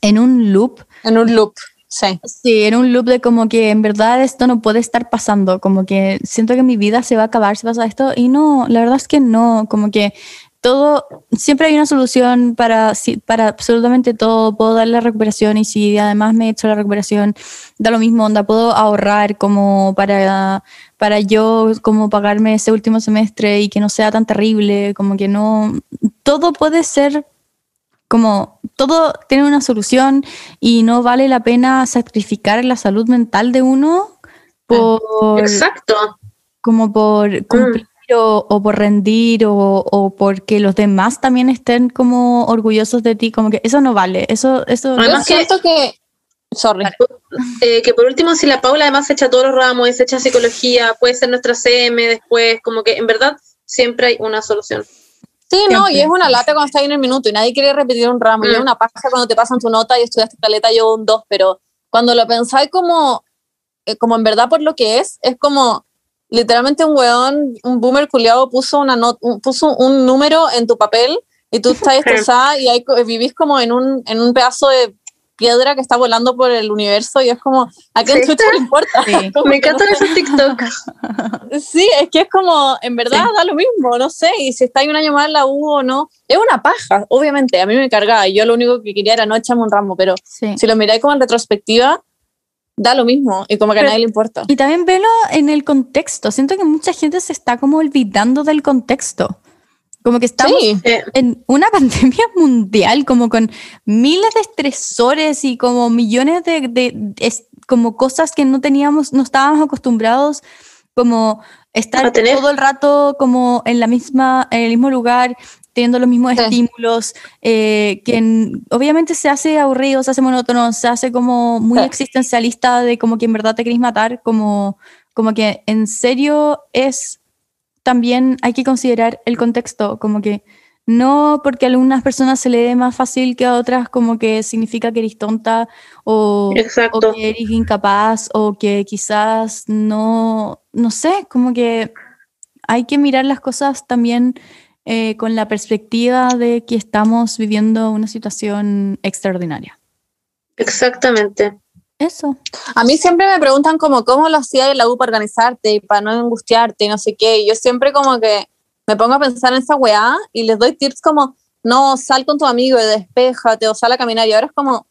[SPEAKER 2] en un loop,
[SPEAKER 5] En un loop, sí.
[SPEAKER 2] sí, en un loop de como que en verdad esto no puede estar pasando, como que siento que mi vida se va a acabar si pasa esto, y no, la verdad es que no, como que todo, siempre hay una solución para, para absolutamente todo, puedo dar la recuperación y si además me he hecho la recuperación, da lo mismo, onda, puedo ahorrar como para, para yo como pagarme ese último semestre y que no sea tan terrible, como que no, todo puede ser como, todo tiene una solución y no vale la pena sacrificar la salud mental de uno por,
[SPEAKER 1] Exacto.
[SPEAKER 2] como por cumplir o, o por rendir o, o porque los demás también estén como orgullosos de ti, como que eso no vale. Eso, eso
[SPEAKER 1] Además
[SPEAKER 3] Yo siento que. Sorry.
[SPEAKER 1] Eh, que por último, si la Paula además se echa todos los ramos se echa psicología, puede ser nuestra CM después, como que en verdad siempre hay una solución.
[SPEAKER 3] Sí, no, y es una lata cuando estás ahí en el minuto y nadie quiere repetir un ramo. Y
[SPEAKER 1] Mm.
[SPEAKER 3] es una paja cuando te pasan tu nota y estudiaste caleta, yo un 2, pero cuando lo pensáis como, eh, como en verdad por lo que es, es como literalmente un weón, un boomer culiado puso, una not- un- puso un número en tu papel y tú estás estresada y co- vivís como en un, en un pedazo de piedra que está volando por el universo y es como, ¿a quién
[SPEAKER 1] Sí.
[SPEAKER 3] chucha le importa?
[SPEAKER 2] Sí.
[SPEAKER 1] Me
[SPEAKER 3] que no
[SPEAKER 1] encantan
[SPEAKER 3] sé.
[SPEAKER 1] esos TikTok.
[SPEAKER 3] Sí, es que es como, en verdad da lo mismo, no sé, y si está ahí un año más en la U o no, es una paja, obviamente, a mí me cargaba, y yo lo único que quería era no echarme un ramo, pero
[SPEAKER 2] Sí.
[SPEAKER 3] si lo miráis como en retrospectiva, da lo mismo, y como que a
[SPEAKER 2] Pero-
[SPEAKER 3] nadie le importa.
[SPEAKER 2] Y también velo en el contexto. Siento que mucha gente se está como olvidando del contexto. Como que estamos
[SPEAKER 3] Sí,
[SPEAKER 1] Eh,
[SPEAKER 2] en una pandemia mundial, como con miles de estresores y como millones de, de- es- como cosas que no teníamos, no estábamos acostumbrados, como estar
[SPEAKER 1] A tener.
[SPEAKER 2] todo el rato como en la misma, en el mismo lugar, teniendo los mismos
[SPEAKER 3] Sí.
[SPEAKER 2] estímulos, eh, que en- obviamente se hace aburrido, se hace monótono, se hace como muy
[SPEAKER 3] Sí.
[SPEAKER 2] existencialista de como que en verdad te querés matar, como, como que en serio es también hay que considerar el contexto, como que no porque a algunas personas se le dé más fácil que a otras, como que significa que eres tonta o, que eres incapaz o que quizás no, no sé, como que hay que mirar las cosas también eh, con la perspectiva de que estamos viviendo una situación extraordinaria.
[SPEAKER 1] Exactamente.
[SPEAKER 2] Eso.
[SPEAKER 3] a mí siempre me preguntan como, ¿cómo lo hacías en la U para organizarte y para no angustiarte y no sé qué, y yo siempre como que me pongo a pensar en esa weá y les doy tips como, no, sal con tu amigo y despéjate o sal a caminar, y ahora es como,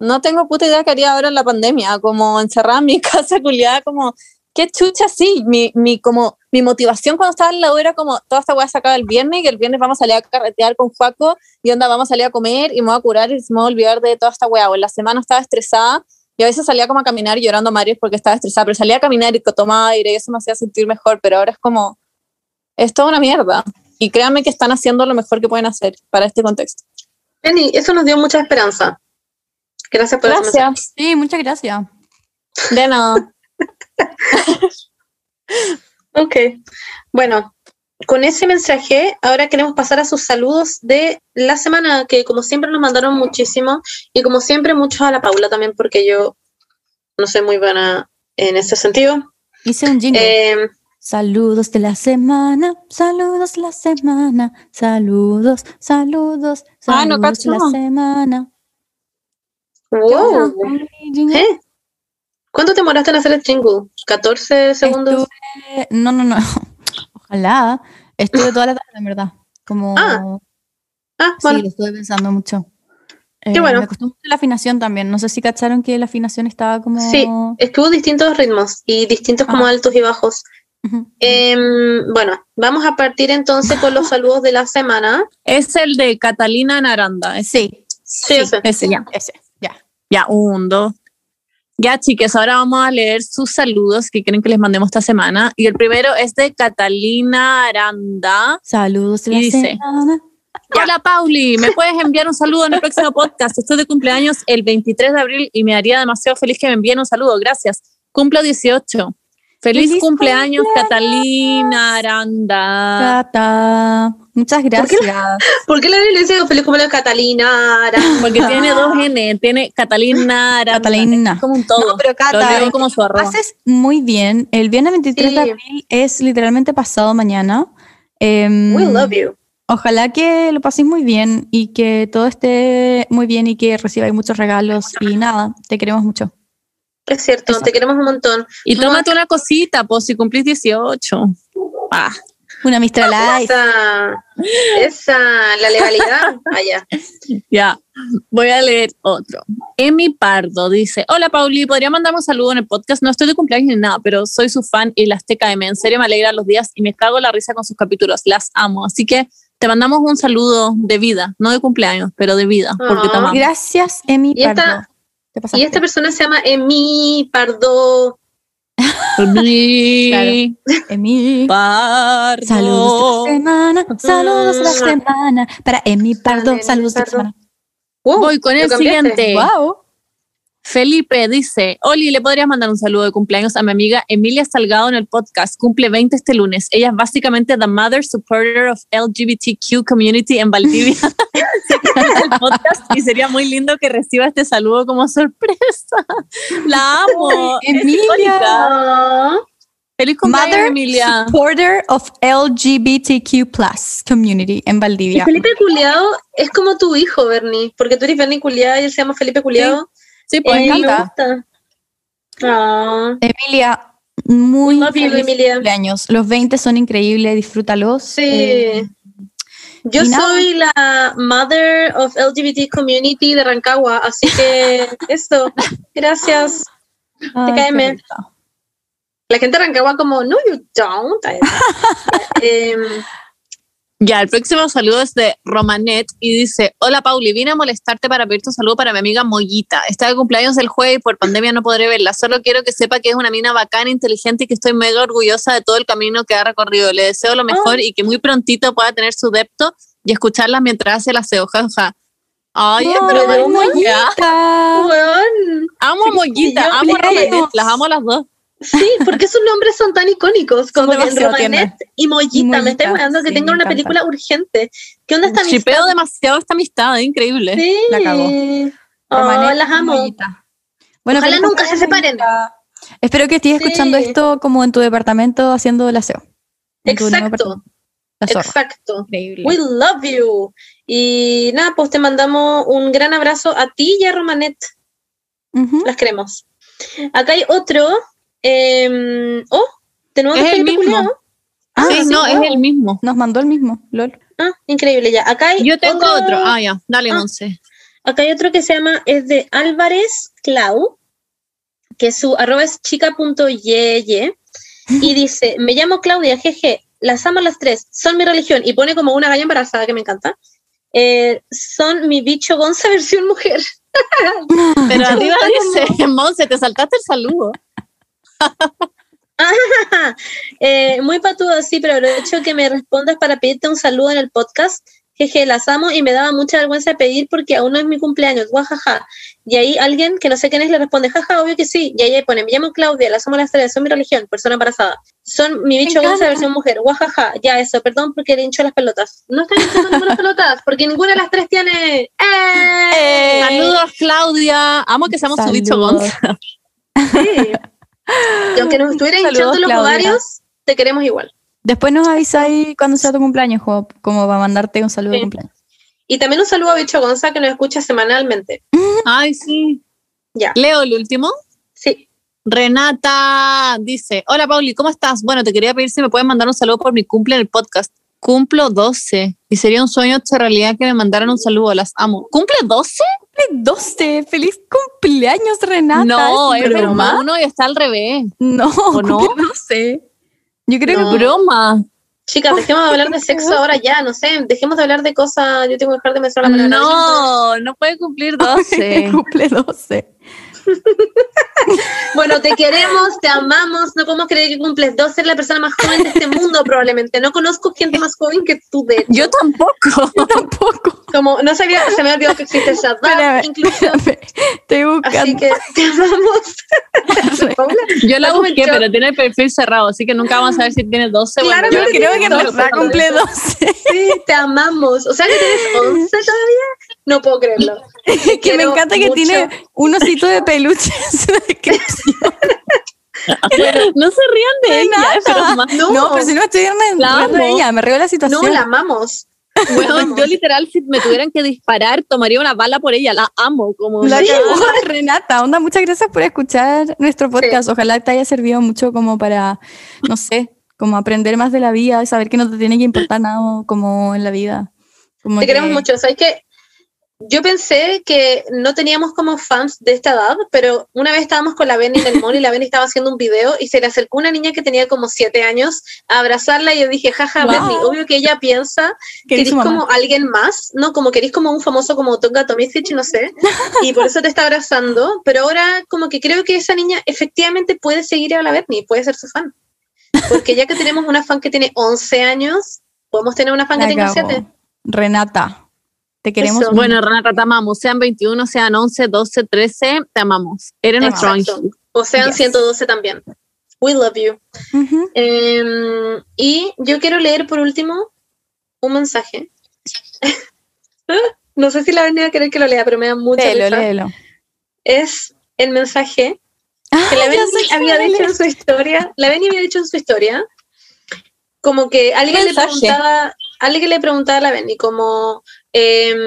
[SPEAKER 3] no tengo puta idea qué haría ahora en la pandemia, como encerrada en mi casa culiada, como, qué chucha, sí, mi, mi, como, mi motivación cuando estaba en la U era como, toda esta weá se acaba el viernes y el viernes vamos a salir a carretear con Juaco y onda, vamos a salir a comer y me voy a curar y me voy a olvidar de toda esta weá, o en la semana estaba estresada y a veces salía como a caminar llorando a Mario porque estaba estresada, pero salía a caminar y tomaba aire y eso me hacía sentir mejor, pero ahora es como, es toda una mierda. Y créanme que están haciendo lo mejor que pueden hacer para este contexto.
[SPEAKER 1] Penny, eso nos dio mucha esperanza. Gracias por.
[SPEAKER 3] Gracias.
[SPEAKER 2] Sí, muchas gracias.
[SPEAKER 3] De nada.
[SPEAKER 1] Ok. Bueno, con ese mensaje, ahora queremos pasar a sus saludos de la semana, que como siempre nos mandaron muchísimo, y como siempre muchos a la Paula también, porque yo no soy muy buena en ese sentido.
[SPEAKER 2] Hice un jingle.
[SPEAKER 1] Eh,
[SPEAKER 2] Saludos de la semana, saludos de la semana, saludos, saludos,
[SPEAKER 3] Ah, no,
[SPEAKER 2] saludos de la semana.
[SPEAKER 1] wow. ¿Eh? ¿Cuánto te demoraste en hacer el jingle? ¿14 segundos?
[SPEAKER 2] Estuve- no, no, no. Ojalá. Estuve toda la tarde, en verdad. Como.
[SPEAKER 1] Ah, Ah, bueno.
[SPEAKER 2] Sí, lo estuve pensando mucho. Eh,
[SPEAKER 1] bueno.
[SPEAKER 2] Me costó mucho la afinación también. No sé si cacharon que la afinación estaba como.
[SPEAKER 1] Sí, es que hubo distintos ritmos y distintos como altos y bajos. Em, bueno, vamos a partir entonces con los saludos de la semana.
[SPEAKER 3] Es el de Catalina Naranda.
[SPEAKER 2] Sí,
[SPEAKER 1] Sí, sé.
[SPEAKER 3] ese, ya.
[SPEAKER 2] ese, ya.
[SPEAKER 3] Ya, un, dos. Ya, chicas, ahora vamos a leer sus saludos que quieren que les mandemos esta semana. Y el primero es de Catalina Aranda.
[SPEAKER 2] Saludos
[SPEAKER 3] Y dice,
[SPEAKER 2] semana.
[SPEAKER 3] Hola, Pauli. ¿Me puedes enviar un saludo en el próximo podcast? Estoy de cumpleaños el 23 de abril y me haría demasiado feliz que me envíen un saludo. Gracias. Cumplo 18. Feliz,
[SPEAKER 2] ¡Feliz
[SPEAKER 3] cumpleaños, Catalina Aranda.
[SPEAKER 2] Cata. Muchas gracias.
[SPEAKER 1] ¿Por qué la le dice feliz cumpleaños Catalina? Ara?
[SPEAKER 3] Porque tiene dos N, tiene Catalina Aranda.
[SPEAKER 2] Catalina.
[SPEAKER 3] Es como un todo.
[SPEAKER 2] No, pero
[SPEAKER 3] Lo
[SPEAKER 2] Cata,
[SPEAKER 3] leo como su
[SPEAKER 2] haces muy bien. El viernes 23 de
[SPEAKER 1] Sí.
[SPEAKER 2] abril es literalmente pasado mañana. Em,
[SPEAKER 1] We love you.
[SPEAKER 2] Ojalá que lo paséis muy bien y que todo esté muy bien y que recibáis muchos regalos y nada, te queremos mucho.
[SPEAKER 1] Es cierto, te queremos un montón.
[SPEAKER 3] Y
[SPEAKER 1] No,
[SPEAKER 3] tómate una cosita, pues si cumplís 18. Ah,
[SPEAKER 2] Una Mistral Life.
[SPEAKER 1] Esa, esa, la legalidad. Allá.
[SPEAKER 3] ya. Voy a leer otro. Emi Pardo dice: Hola, Pauli, ¿podría mandarme un saludo en el podcast? No estoy de cumpleaños ni nada, pero soy su fan y las TKM. En serio, me alegra los días y me cago la risa con sus capítulos. Las amo. Así que te mandamos un saludo de vida, no de cumpleaños, pero de vida, porque te
[SPEAKER 1] Ah.
[SPEAKER 3] amamos.
[SPEAKER 2] Gracias, Emi
[SPEAKER 1] Y esta-
[SPEAKER 2] Pardo. Te.
[SPEAKER 1] Y esta persona se llama Emi Pardo
[SPEAKER 3] Mi
[SPEAKER 2] Emi.
[SPEAKER 3] pardo.
[SPEAKER 2] Saludos de la semana, saludos de la
[SPEAKER 1] Mm.
[SPEAKER 2] semana. Para Emi Pardo,
[SPEAKER 1] Emi
[SPEAKER 2] saludos de la semana.
[SPEAKER 1] Wow,
[SPEAKER 3] Voy con el
[SPEAKER 1] cambiaste.
[SPEAKER 3] siguiente.
[SPEAKER 2] Wow.
[SPEAKER 3] Felipe dice, Oli, ¿le podrías mandar un saludo de cumpleaños a mi amiga Emilia Salgado en el podcast? Cumple 20 este lunes. Ella es básicamente the mother supporter of LGBTQ community en Valdivia. el podcast y sería muy lindo que reciba este saludo como sorpresa. La amo.
[SPEAKER 2] Emilia.
[SPEAKER 3] Feliz cumpleaños,
[SPEAKER 2] Mother
[SPEAKER 3] Emilia.
[SPEAKER 2] supporter of LGBTQ plus community en
[SPEAKER 1] y
[SPEAKER 2] Valdivia.
[SPEAKER 1] Felipe Culeado es como tu hijo, Bernie, porque tú eres Bernie Culeado y él se llama Felipe Culeado.
[SPEAKER 3] Sí, pues
[SPEAKER 1] Eh, me
[SPEAKER 2] encanta.
[SPEAKER 1] gusta. Ah,
[SPEAKER 2] Emilia, muy
[SPEAKER 1] you,
[SPEAKER 2] feliz
[SPEAKER 1] Emilia.
[SPEAKER 2] cumpleaños. Los 20 son increíbles, disfrútalos.
[SPEAKER 1] sí.
[SPEAKER 2] Eh,
[SPEAKER 1] Yo soy la mother of LGBT community de Rancagua, así que eso. Gracias.
[SPEAKER 2] ay.
[SPEAKER 1] La gente de Rancagua como, no, you don't. Em,
[SPEAKER 3] Ya, el próximo saludo es de Romanet y dice, hola Pauli, vine a molestarte para pedirte un saludo para mi amiga Mollita. Está de cumpleaños el jueves y por pandemia no podré verla. Solo quiero que sepa que es una mina bacana, inteligente y que estoy mega orgullosa de todo el camino que ha recorrido. Le deseo lo mejor y que muy prontito pueda tener su depto y escucharla mientras hace la aseo. jaja. Ay,
[SPEAKER 2] No,
[SPEAKER 3] pero Mollita. Amo Mollita, amo. Romanet, las amo las dos.
[SPEAKER 1] Sí, porque sus nombres son tan icónicos como Romanet y Mollita. Me estoy weando que
[SPEAKER 2] sí, me
[SPEAKER 1] una
[SPEAKER 2] encanta.
[SPEAKER 1] película urgente. ¿Qué onda esta
[SPEAKER 3] Chipeo
[SPEAKER 1] amistad?
[SPEAKER 3] demasiado esta amistad, es increíble.
[SPEAKER 1] Sí.
[SPEAKER 2] La cagó.
[SPEAKER 1] Oh,
[SPEAKER 2] Romanet
[SPEAKER 1] las
[SPEAKER 2] y
[SPEAKER 1] amo.
[SPEAKER 2] Mollita. Bueno,
[SPEAKER 1] Ojalá nunca se separen.
[SPEAKER 2] Espero que estés
[SPEAKER 1] Sí.
[SPEAKER 2] escuchando esto como en tu departamento haciendo el aseo.
[SPEAKER 1] Exacto, exacto.
[SPEAKER 2] Increíble.
[SPEAKER 1] We love you. Y nada, pues te mandamos un gran abrazo a ti y a Romanet. Las queremos. Acá hay otro. Em, oh,
[SPEAKER 3] Es
[SPEAKER 1] de
[SPEAKER 3] el mismo.
[SPEAKER 2] Ah,
[SPEAKER 3] sí,
[SPEAKER 2] sí,
[SPEAKER 3] no, es
[SPEAKER 2] wow.
[SPEAKER 3] el mismo.
[SPEAKER 2] Nos mandó el mismo, lol.
[SPEAKER 1] Ah, increíble ya. Acá hay
[SPEAKER 3] Yo tengo otro. Ah, ya, dale,
[SPEAKER 1] Ah.
[SPEAKER 3] Monse.
[SPEAKER 1] Acá hay otro que se llama, es de Álvarez Clau, que su arroba es chica.yeye, y dice, me llamo Claudia, jeje, las amo las tres, son mi religión, y pone como una galla embarazada que me encanta. Eh, son mi bicho Gonza versión mujer.
[SPEAKER 3] Pero arriba dice, Monse, te saltaste el saludo.
[SPEAKER 1] Eh, muy patudo, sí, pero lo hecho que me respondas para pedirte un saludo en el podcast. Jeje, las amo y me daba mucha vergüenza pedir porque aún no es mi cumpleaños, guajaja. Y ahí alguien que no sé quién es le responde, jaja, obvio que sí. Y ahí pone, me llamo Claudia, las amo las tres, son mi religión, persona embarazada. Son mi bicho. Gonza versión mujer, guajaja. Ya eso, perdón porque le hincho las pelotas. No estoy hinchando ninguna pelotas, porque ninguna de las tres tiene... ¡Eh!
[SPEAKER 3] Saludos, Claudia. Amo que seamos su bicho. Gonza.
[SPEAKER 1] Sí. Y aunque nos estuvieran hinchando los
[SPEAKER 2] Claudia.
[SPEAKER 1] ovarios, te queremos igual.
[SPEAKER 2] Después nos avisáis cuando sea tu cumpleaños, como va a mandarte un saludo de cumpleaños.
[SPEAKER 1] Y también un saludo a Bicho Gonza que nos escucha semanalmente.
[SPEAKER 3] Ay, sí.
[SPEAKER 1] Ya.
[SPEAKER 3] Leo el último.
[SPEAKER 1] Sí.
[SPEAKER 3] Renata dice, hola Pauli, ¿cómo estás? Bueno, te quería pedir si me pueden mandar un saludo por mi cumple en el podcast. Cumplo 12 y sería un sueño hecho realidad que me mandaran un saludo, las amo. ¿Cumple 12?
[SPEAKER 2] 12, feliz cumpleaños, Renata.
[SPEAKER 3] no, es
[SPEAKER 2] broma.
[SPEAKER 3] broma. Uno y está al revés.
[SPEAKER 2] No,
[SPEAKER 3] ¿O no?
[SPEAKER 2] cumple 12. Yo creo
[SPEAKER 1] No.
[SPEAKER 2] que
[SPEAKER 3] Broma.
[SPEAKER 1] Chicas, dejemos de hablar de sexo ahora ya, no sé, dejemos de hablar de cosas, yo tengo que dejar de mencionar la palabra.
[SPEAKER 3] No, no puede cumplir 12.
[SPEAKER 2] cumple 12.
[SPEAKER 1] Bueno, te queremos, te amamos, no podemos creer que cumples 12, eres la persona más joven de este mundo probablemente. No conozco gente más joven que tú, de hecho.
[SPEAKER 3] Yo tampoco.
[SPEAKER 2] Yo tampoco.
[SPEAKER 1] Como, no sabía, se me olvidó que existe
[SPEAKER 2] Espérame,
[SPEAKER 1] incluso.
[SPEAKER 2] Estoy buscando.
[SPEAKER 1] Así que te amamos. Paula,
[SPEAKER 3] Yo la busqué, pero tiene el perfil cerrado, así que nunca vamos a ver si tiene 12. Bueno,
[SPEAKER 1] Claro
[SPEAKER 3] Yo
[SPEAKER 1] que
[SPEAKER 2] creo que en
[SPEAKER 1] 12,
[SPEAKER 2] verdad cumple
[SPEAKER 1] Paula.
[SPEAKER 2] 12.
[SPEAKER 1] Sí, te amamos. O sea que tienes 11 todavía. No puedo creerlo.
[SPEAKER 2] que me encanta que
[SPEAKER 1] mucho.
[SPEAKER 2] tiene un osito de peluche en su descripción.
[SPEAKER 3] no se rían de
[SPEAKER 2] De
[SPEAKER 3] ella,
[SPEAKER 2] nada.
[SPEAKER 3] es broma.
[SPEAKER 1] No,
[SPEAKER 2] No, pero si no estoy riendo de ella, me río de la situación.
[SPEAKER 1] no, la amamos.
[SPEAKER 3] Bueno, yo literal, si me tuvieran que disparar, tomaría una bala por ella. La amo. Como
[SPEAKER 2] La. Renata, onda, muchas gracias por escuchar nuestro podcast. Ojalá te haya servido mucho como para, no sé, como aprender más de la vida, saber que no te tiene que importar nada como en la vida. Como
[SPEAKER 1] Te
[SPEAKER 2] que-
[SPEAKER 1] queremos mucho. ¿Sabes qué? Yo pensé que no teníamos como fans de esta edad, pero una vez estábamos con la Benny en el mall y la Benny estaba haciendo un video y se le acercó una niña que tenía como siete años a abrazarla y yo dije, jaja,
[SPEAKER 2] Wow.
[SPEAKER 1] Benny, obvio que ella piensa que
[SPEAKER 2] Que eres
[SPEAKER 1] como alguien más, ¿no? Como que eres como un famoso como Tonga Tomisic, no sé, y por eso te está abrazando, pero ahora como que creo que esa niña efectivamente puede seguir a la Bernie, puede ser su fan. Porque ya que tenemos una fan que tiene 11 años, podemos tener una fan que
[SPEAKER 2] La
[SPEAKER 1] tenga
[SPEAKER 2] cagó.
[SPEAKER 1] 7.
[SPEAKER 2] Renata, te queremos.
[SPEAKER 1] Eso.
[SPEAKER 3] Bueno, Renata, te amamos. Sean 21, sean 11, 12, 13, te amamos. Eres nuestro ángel.
[SPEAKER 1] O sean
[SPEAKER 2] Yes.
[SPEAKER 1] 112 también. We love you. Em, y yo quiero leer por último un mensaje. no sé si la venía a querer que lo lea, pero me da mucha
[SPEAKER 2] Léelo,
[SPEAKER 1] risa.
[SPEAKER 2] léelo.
[SPEAKER 1] Es el mensaje que la
[SPEAKER 2] Ah,
[SPEAKER 1] Benny
[SPEAKER 2] sé qué
[SPEAKER 1] había dicho en su historia. La Benny había dicho en su historia como que alguien le preguntaba, alguien le preguntaba a la Benny como em,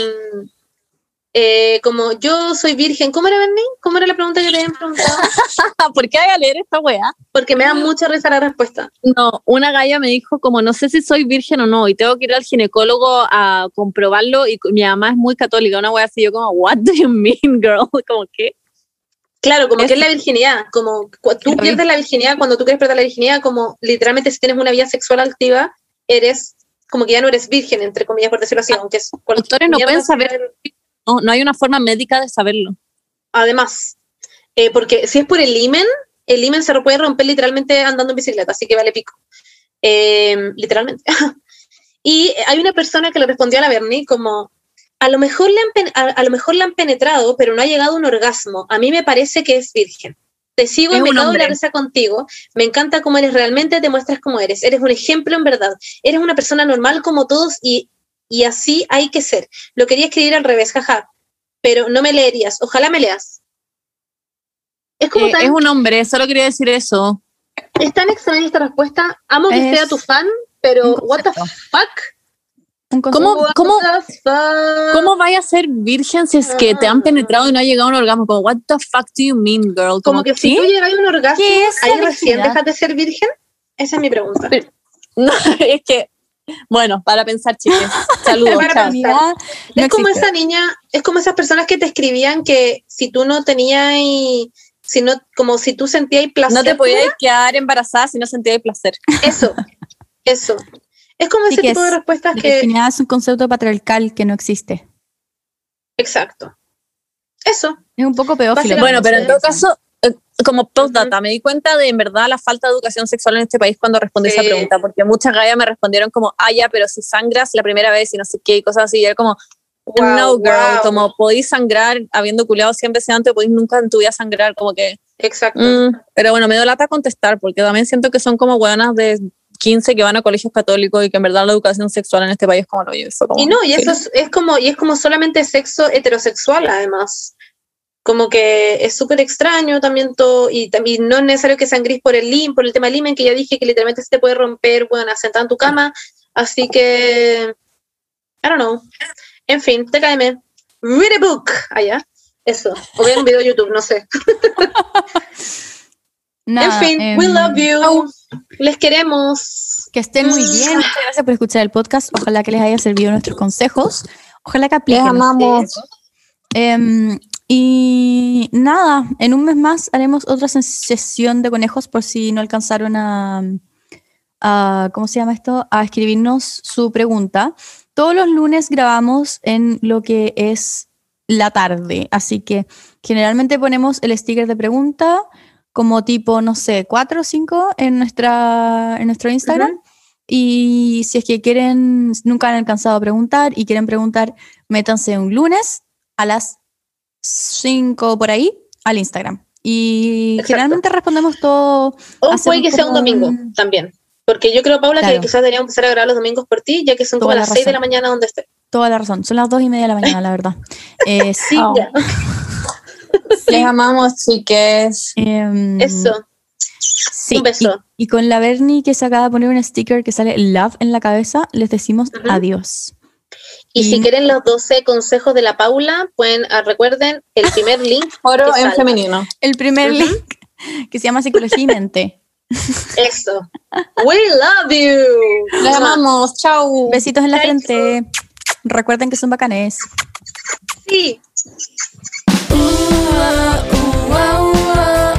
[SPEAKER 1] eh, como yo soy virgen. ¿Cómo era Benny? ¿Cómo era la pregunta que te habían preguntado?
[SPEAKER 3] ¿Por qué hay a leer esta weá?
[SPEAKER 1] Porque me da mucha risa la respuesta.
[SPEAKER 3] No, una galla me dijo como no sé si soy virgen o no y tengo que ir al ginecólogo a comprobarlo y mi mamá es muy católica, una wea así, yo como, what do you mean, girl? Como que,
[SPEAKER 1] Claro, como que es la virginidad, como tú pierdes la virginidad cuando tú quieres perder la virginidad, como literalmente si tienes una vida sexual activa, eres como que ya no eres virgen, entre comillas, por decirlo así, aunque es cualquier
[SPEAKER 3] doctores no pueden saber, no, no hay una forma médica de saberlo.
[SPEAKER 1] Además, eh, porque si es por el imen, el imen se puede romper literalmente andando en bicicleta, así que vale pico. Eh, literalmente. y hay una persona que le respondió a la Bernie como, a lo, mejor le han a, a lo mejor le han penetrado, pero no ha llegado a un orgasmo. A mí me parece que es virgen. Te sigo
[SPEAKER 3] Es
[SPEAKER 1] y me cago en la risa contigo. Me encanta cómo eres realmente, te muestras cómo eres. Eres un ejemplo en verdad. Eres una persona normal como todos y, y así hay que ser. Lo quería escribir al revés, jaja. Pero no me leerías. Ojalá me leas. Es como
[SPEAKER 3] Eh,
[SPEAKER 1] tan,
[SPEAKER 3] es un hombre, solo quería decir eso.
[SPEAKER 1] es tan extraña esta respuesta. Amo que
[SPEAKER 2] Es
[SPEAKER 1] sea tu fan, pero what the fuck?
[SPEAKER 3] ¿Cómo, cómo, cómo vaya a ser virgen si es que te han penetrado y no ha llegado a un orgasmo? Como, what the fuck do you mean, girl?
[SPEAKER 1] Como que si
[SPEAKER 3] ¿qué?
[SPEAKER 1] tú llegas a un orgasmo,
[SPEAKER 2] ¿Qué es la
[SPEAKER 1] ahí recién dejas de ser virgen. Esa es mi pregunta.
[SPEAKER 3] No, es que, bueno, para pensar, chicos. Saludos,
[SPEAKER 1] Para pensar.
[SPEAKER 2] No
[SPEAKER 1] es como
[SPEAKER 2] existe.
[SPEAKER 1] esa niña, es como esas personas que te escribían que si tú no tenías si no, como si tú sentías placer.
[SPEAKER 3] No te podías quedar embarazada si no sentías placer.
[SPEAKER 1] Eso, eso. Es como
[SPEAKER 2] Sí
[SPEAKER 1] ese
[SPEAKER 2] que
[SPEAKER 1] tipo de
[SPEAKER 2] es-
[SPEAKER 1] respuestas
[SPEAKER 2] La
[SPEAKER 1] que.
[SPEAKER 2] virginidad es un concepto patriarcal que no existe.
[SPEAKER 1] Exacto. Eso.
[SPEAKER 2] Es un poco pedófilo.
[SPEAKER 3] Bueno, pero en todo caso, eh, como postdata, me di cuenta de en verdad la falta de educación sexual en este país cuando respondí
[SPEAKER 1] Sí.
[SPEAKER 3] esa pregunta, porque muchas gallas me respondieron como, ah, ya, pero si sangras la primera vez y no sé qué, y cosas así, y era como,
[SPEAKER 1] Wow,
[SPEAKER 3] no, girl,
[SPEAKER 1] wow.
[SPEAKER 3] como podéis sangrar habiendo culeado 100 veces antes, podéis nunca en tu vida sangrar, como que,
[SPEAKER 1] Exacto.
[SPEAKER 3] mm, pero bueno, me dio lata contestar, porque también siento que son como hueonas de 15 que van a colegios católicos y que en verdad la educación sexual en este país es como lo yo. Como,
[SPEAKER 1] Y no, y
[SPEAKER 3] sí.
[SPEAKER 1] eso es, es como, y es como solamente sexo heterosexual, además. Como que es súper extraño también todo, y también no es necesario que sean gris por el lim, por el tema limen, que ya dije que literalmente se te puede romper, bueno, sentada en tu cama, así que, I don't know. En fin, TKM, read a book, allá, eso, o ver un video de YouTube, no sé.
[SPEAKER 2] Nada,
[SPEAKER 1] en fin,
[SPEAKER 2] em,
[SPEAKER 1] we love you, les queremos.
[SPEAKER 2] Que estén muy bien. Muchas gracias por escuchar el podcast. Ojalá que les haya servido nuestros consejos. Ojalá que apliquen.
[SPEAKER 3] Les amamos.
[SPEAKER 2] Em, y nada, en un mes más haremos otra sesión de conejos por si no alcanzaron a, a- ¿cómo se llama esto? A escribirnos su pregunta. Todos los lunes grabamos en lo que es la tarde, así que generalmente ponemos el sticker de pregunta como tipo, no sé, cuatro o cinco en, nuestra, en nuestro Instagram. Y si es que quieren, nunca han alcanzado a preguntar y quieren preguntar, métanse un lunes a las 5 por ahí al Instagram. Y
[SPEAKER 1] Exacto.
[SPEAKER 2] generalmente respondemos todo.
[SPEAKER 1] O puede que sea un
[SPEAKER 2] como
[SPEAKER 1] domingo
[SPEAKER 2] un-
[SPEAKER 1] también. Porque yo creo, Paula,
[SPEAKER 2] Claro.
[SPEAKER 1] que quizás deberíamos empezar a grabar los domingos por ti, ya que son como
[SPEAKER 2] Toda la
[SPEAKER 1] las 6 de la mañana donde esté.
[SPEAKER 2] Toda la razón. Son las dos y media de la mañana, la verdad. Eh, sí.
[SPEAKER 3] Oh. Les amamos, chiques.
[SPEAKER 2] em,
[SPEAKER 1] Eso.
[SPEAKER 2] sí,
[SPEAKER 1] Un beso.
[SPEAKER 2] Y, y con la Bernie que se acaba de poner un sticker que sale love en la cabeza, les decimos adiós.
[SPEAKER 1] Y si quieren los 12 consejos de la Paula, pueden, ah, recuerden el primer link.
[SPEAKER 3] Oro en
[SPEAKER 1] salga.
[SPEAKER 3] femenino.
[SPEAKER 2] El primer link que se llama Psicología y Mente.
[SPEAKER 1] Eso. We love you.
[SPEAKER 3] Les amamos. Chau.
[SPEAKER 2] Besitos en la frente. Recuerden que son bacanes.
[SPEAKER 1] Sí.
[SPEAKER 2] Ooh, uh, ooh, uh, uh.